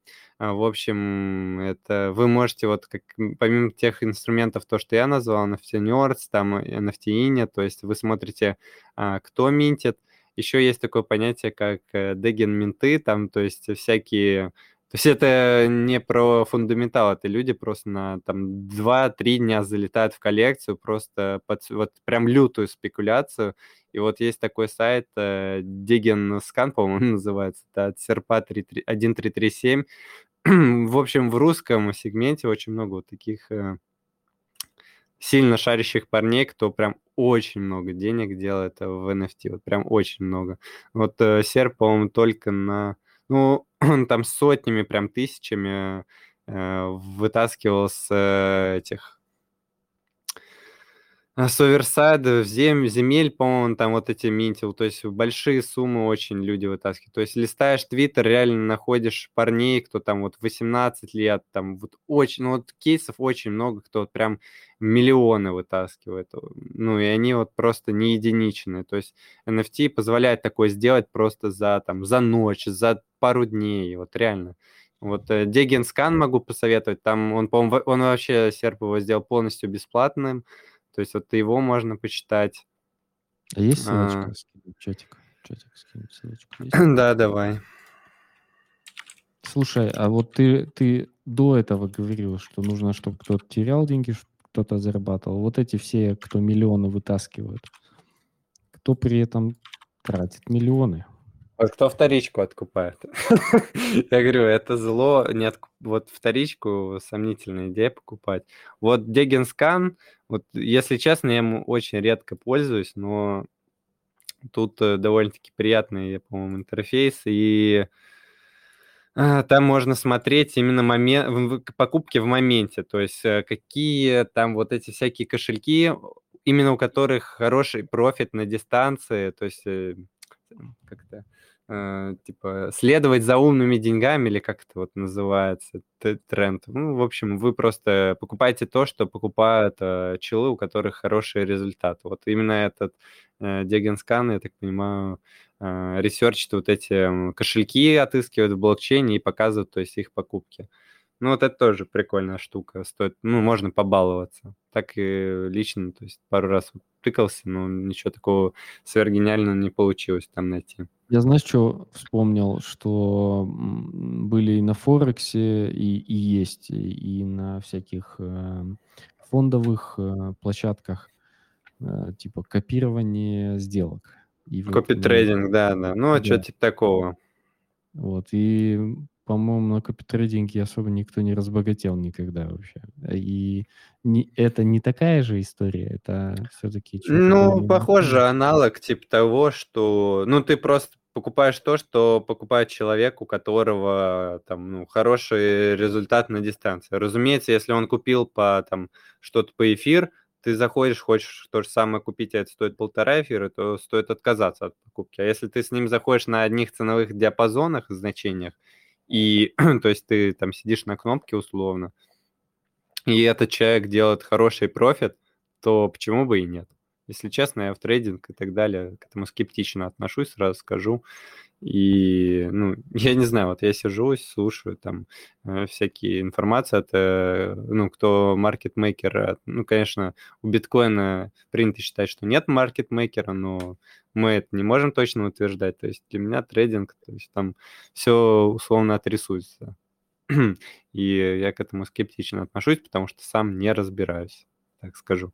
в общем, это вы можете вот как помимо тех инструментов, то, что я назвал, NFT Nerds, там NFT Init, то есть вы смотрите, а, кто минтит. Еще есть такое понятие, как деген э, минты, там, то есть всякие то есть это не про фундаментал, это люди просто на там 2-3 дня залетают в коллекцию, просто под вот прям лютую спекуляцию. И вот есть такой сайт, э, Digen Scan, по-моему, называется, да, от Серпа 1337. в общем, в русском сегменте очень много вот таких э, сильно шарящих парней, кто прям очень много денег делает в NFT, вот прям очень много. Вот э, Серп, по-моему, только на ну, там сотнями, прям тысячами э, вытаскивал с э, этих А с оверсайда в зем, земель, по-моему, там вот эти минтил, то есть большие суммы очень люди вытаскивают. То есть листаешь твиттер, реально находишь парней, кто там вот 18 лет, там вот очень, ну вот кейсов очень много, кто вот прям миллионы вытаскивает. Ну и они вот просто не единичные. То есть NFT позволяет такое сделать просто за там за ночь, за пару дней, вот реально. Вот э, Дегенскан могу посоветовать, там он, по-моему, он вообще серп его сделал полностью бесплатным, то есть вот его можно почитать. А есть ссылочка? А... Чатик. Чатик скинуть ссылочку. Есть? да, давай. Слушай, а вот ты, ты до этого говорил, что нужно, чтобы кто-то терял деньги, чтобы кто-то зарабатывал. Вот эти все, кто миллионы вытаскивают, кто при этом тратит миллионы. Вот кто вторичку откупает? Я говорю, это зло, не отк... вот вторичку сомнительная идея покупать. Вот Дегенскан, вот если честно, я ему очень редко пользуюсь, но тут э, довольно-таки приятный, по-моему, интерфейс, и а, там можно смотреть именно момент, покупки в моменте, то есть э, какие там вот эти всякие кошельки, именно у которых хороший профит на дистанции, то есть э, как-то э, типа следовать за умными деньгами или как это вот называется тренд. Ну, в общем, вы просто покупаете то, что покупают э, челы, у которых хороший результат. Вот именно этот э, Дегенскан, я так понимаю, э, research ит вот эти кошельки, отыскивает в блокчейне и показывает, то есть их покупки. Ну, вот это тоже прикольная штука. Стоит, ну, можно побаловаться. Так и лично, то есть пару раз тыкался, но ничего такого сверхгениального не получилось там найти. Я, знаешь, что вспомнил, что были и на Форексе, и, и есть, и, на всяких э, фондовых э, площадках, э, типа копирование сделок. Копи-трейдинг, да, да. Ну, а да. что типа такого. Вот, и, по-моему, на копи-трейдинге особо никто не разбогател никогда вообще. И не, это не такая же история, это все-таки... Ну, похоже, аналог типа того, что... Ну, ты просто покупаешь то, что покупает человек, у которого там, ну, хороший результат на дистанции. Разумеется, если он купил по там что-то по эфир, ты заходишь, хочешь то же самое купить, а это стоит полтора эфира, то стоит отказаться от покупки. А если ты с ним заходишь на одних ценовых диапазонах, значениях, и, то есть ты там сидишь на кнопке условно, и этот человек делает хороший профит, то почему бы и нет? Если честно, я в трейдинг и так далее к этому скептично отношусь, сразу скажу. И, ну, я не знаю, вот я сижу, слушаю там э, всякие информации от, э, ну, кто маркетмейкер. Ну, конечно, у биткоина принято считать, что нет маркетмейкера, но мы это не можем точно утверждать. То есть для меня трейдинг, то есть там все условно отрисуется. И я к этому скептично отношусь, потому что сам не разбираюсь так скажу.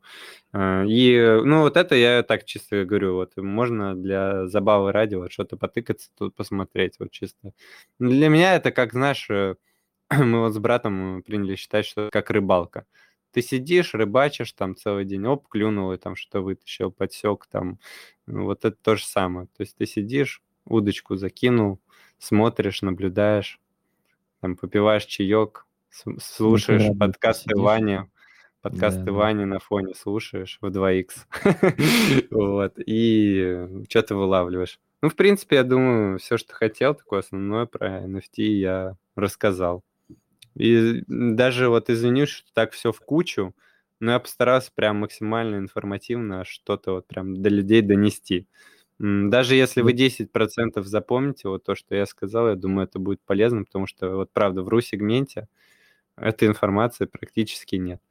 А, и, ну, вот это я так чисто говорю, вот можно для забавы ради вот что-то потыкаться, тут посмотреть, вот чисто. Для меня это как, знаешь, э, мы вот с братом приняли считать, что как рыбалка. Ты сидишь, рыбачишь там целый день, оп, клюнул и там что вытащил, подсек там. Ну, вот это то же самое. То есть ты сидишь, удочку закинул, смотришь, наблюдаешь, там попиваешь чаек, слушаешь подкасты Вани, подкасты да. Вани на фоне слушаешь в 2х. вот, и что ты вылавливаешь. Ну, в принципе, я думаю, все, что хотел, такое основное про NFT я рассказал. И даже вот извинюсь, что так все в кучу, но я постарался прям максимально информативно что-то вот прям до людей донести. Даже если вы 10% запомните вот то, что я сказал, я думаю, это будет полезно, потому что вот правда в RU-сегменте этой информации практически нет.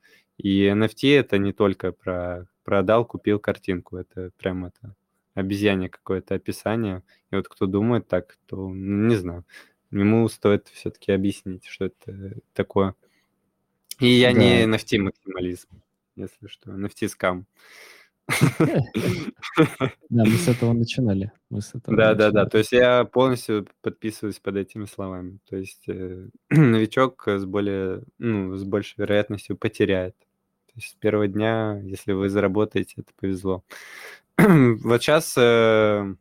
И NFT это не только про продал, купил картинку, это прям это обезьяне какое-то описание. И вот кто думает так, то ну, не знаю, ему стоит все-таки объяснить, что это такое. И я да. не NFT максимализм, если что, NFT скам. Да, мы с этого начинали. Да, да, да. То есть я полностью подписываюсь под этими словами. То есть э, новичок с более, ну, с большей вероятностью потеряет. То есть с первого дня, если вы заработаете, это повезло. вот сейчас, э, э,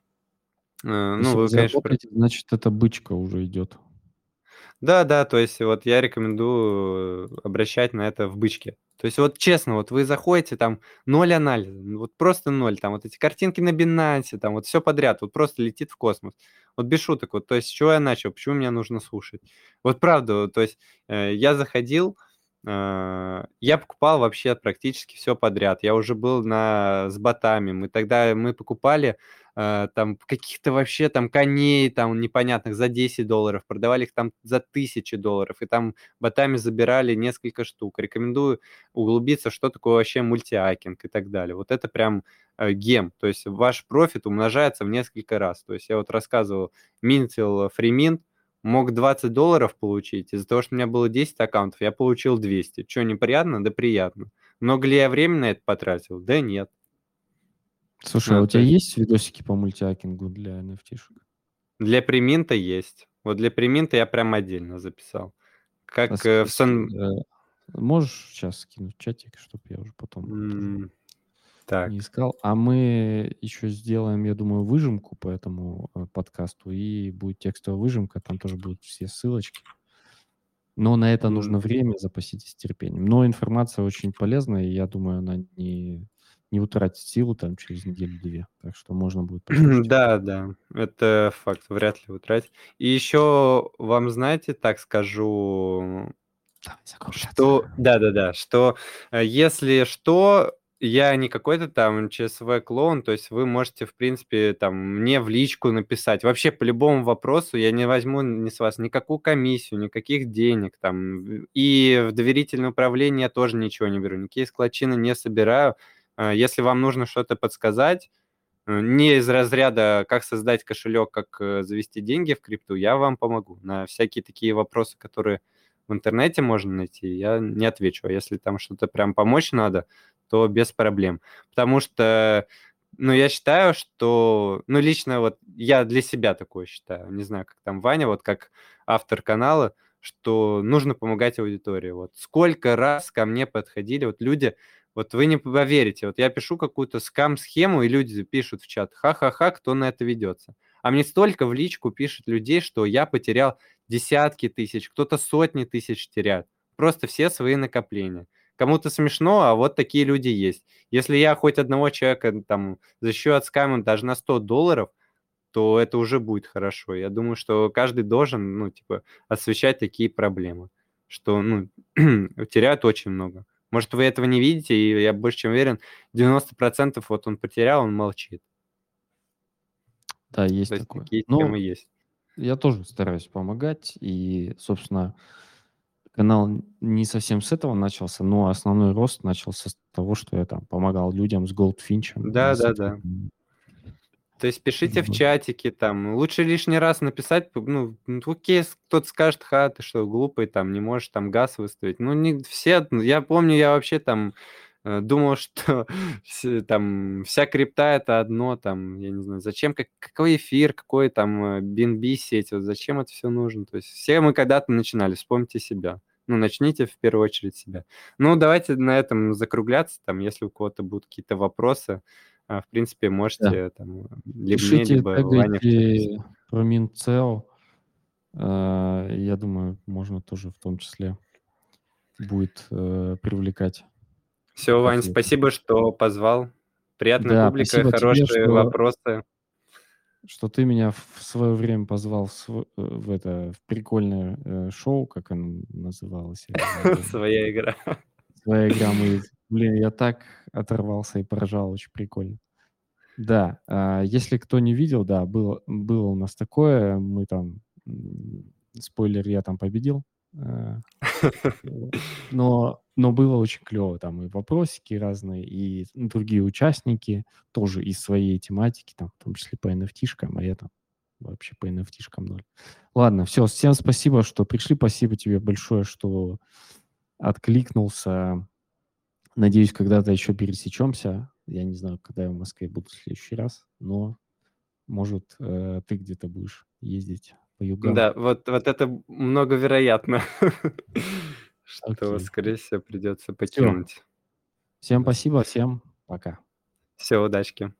ну, вы, конечно... Значит, эта бычка уже идет. Да, да, то есть вот я рекомендую обращать на это в бычке. То есть вот честно, вот вы заходите, там ноль анализа, вот просто ноль, там вот эти картинки на Binance, там вот все подряд, вот просто летит в космос. Вот без шуток, вот, то есть с чего я начал, почему мне нужно слушать? Вот правда, то есть э, я заходил, э, я покупал вообще практически все подряд. Я уже был на, с ботами, мы тогда мы покупали Э, там каких-то вообще там коней там непонятных за 10 долларов, продавали их там за тысячи долларов, и там ботами забирали несколько штук. Рекомендую углубиться, что такое вообще мультиакинг и так далее. Вот это прям э, гем, то есть ваш профит умножается в несколько раз. То есть я вот рассказывал, минтил фриминт, мог 20 долларов получить, из-за того, что у меня было 10 аккаунтов, я получил 200. Что, неприятно? Да приятно. Много ли я времени на это потратил? Да нет. Слушай, а у тебя есть видосики по мультиакингу для NFT-шек? Для приминта есть. Вот для приминта я прям отдельно записал. Как э, в сан... Э, можешь сейчас скинуть чатик, чтобы я уже потом М, Так, не искал. А мы еще сделаем, я думаю, выжимку по этому э, подкасту, и будет текстовая выжимка, там тоже будут все ссылочки. Но на это нужно время, запаситесь терпением. Но информация очень полезная, и я думаю, она не не утратить силу там через неделю-две. Так что можно будет Да, да, это факт, вряд ли утратить. И еще вам, знаете, так скажу, что... Да-да-да, что э, если что, я не какой-то там ЧСВ-клоун, то есть вы можете, в принципе, там, мне в личку написать. Вообще, по любому вопросу я не возьму ни с вас никакую комиссию, никаких денег там. И в доверительное управление я тоже ничего не беру, никакие склочины не собираю. Э, если вам нужно что-то подсказать, э, не из разряда, как создать кошелек, как э, завести деньги в крипту, я вам помогу. На всякие такие вопросы, которые в интернете можно найти, я не отвечу. А если там что-то прям помочь надо, то без проблем. Потому что, ну, я считаю, что, ну, лично вот я для себя такое считаю, не знаю, как там Ваня, вот как автор канала, что нужно помогать аудитории. Вот сколько раз ко мне подходили вот люди, вот вы не поверите, вот я пишу какую-то скам-схему, и люди пишут в чат, ха-ха-ха, кто на это ведется. А мне столько в личку пишет людей, что я потерял десятки тысяч, кто-то сотни тысяч теряет. Просто все свои накопления. Кому-то смешно, а вот такие люди есть. Если я хоть одного человека там защищу от скама даже на 100 долларов, то это уже будет хорошо. Я думаю, что каждый должен, ну, типа, освещать такие проблемы, что, ну, теряют очень много. Может, вы этого не видите, и я больше чем уверен, 90% вот он потерял, он молчит. Да, есть То такое. Такие Но темы есть. Я тоже стараюсь помогать, и, собственно, канал не совсем с этого начался, но основной рост начался с того, что я там помогал людям с Goldfinch. Да, да, да. То есть пишите в чатике там. Лучше лишний раз написать, ну, ну окей, кто-то скажет, ха, ты что, глупый, там, не можешь там газ выставить. Ну, не все, ну, я помню, я вообще там э, думал, что там вся крипта это одно, там, я не знаю, зачем, как, какой эфир, какой там BNB сеть, вот зачем это все нужно. То есть все мы когда-то начинали, вспомните себя. Ну, начните в первую очередь себя. Ну, давайте на этом закругляться, там, если у кого-то будут какие-то вопросы, а, в принципе, можете да. там либо Пишите, мне, либо Ваня. про Минцео. А, я думаю, можно тоже в том числе будет э, привлекать. Все, Вань, спасибо, что позвал. Приятная да, публика, хорошие тебе, что, вопросы. Что ты меня в свое время позвал в, э, в это в прикольное э, шоу, как оно называлось. Своя игра. Своя игра. Мы Блин, я так оторвался и поражал, очень прикольно. Да, а, если кто не видел, да, было, было у нас такое, мы там, спойлер, я там победил, э, но, но было очень клево, там и вопросики разные, и другие участники тоже из своей тематики, там, в том числе по NFT-шкам, а я там вообще по NFT-шкам ноль. Ладно, все, всем спасибо, что пришли, спасибо тебе большое, что откликнулся Надеюсь, когда-то еще пересечемся. Я не знаю, когда я в Москве буду в следующий раз, но, может, э, ты где-то будешь ездить по югам. Да, вот, вот это многовероятно, что, скорее всего, придется покинуть. Всем спасибо, всем пока. Все, удачки.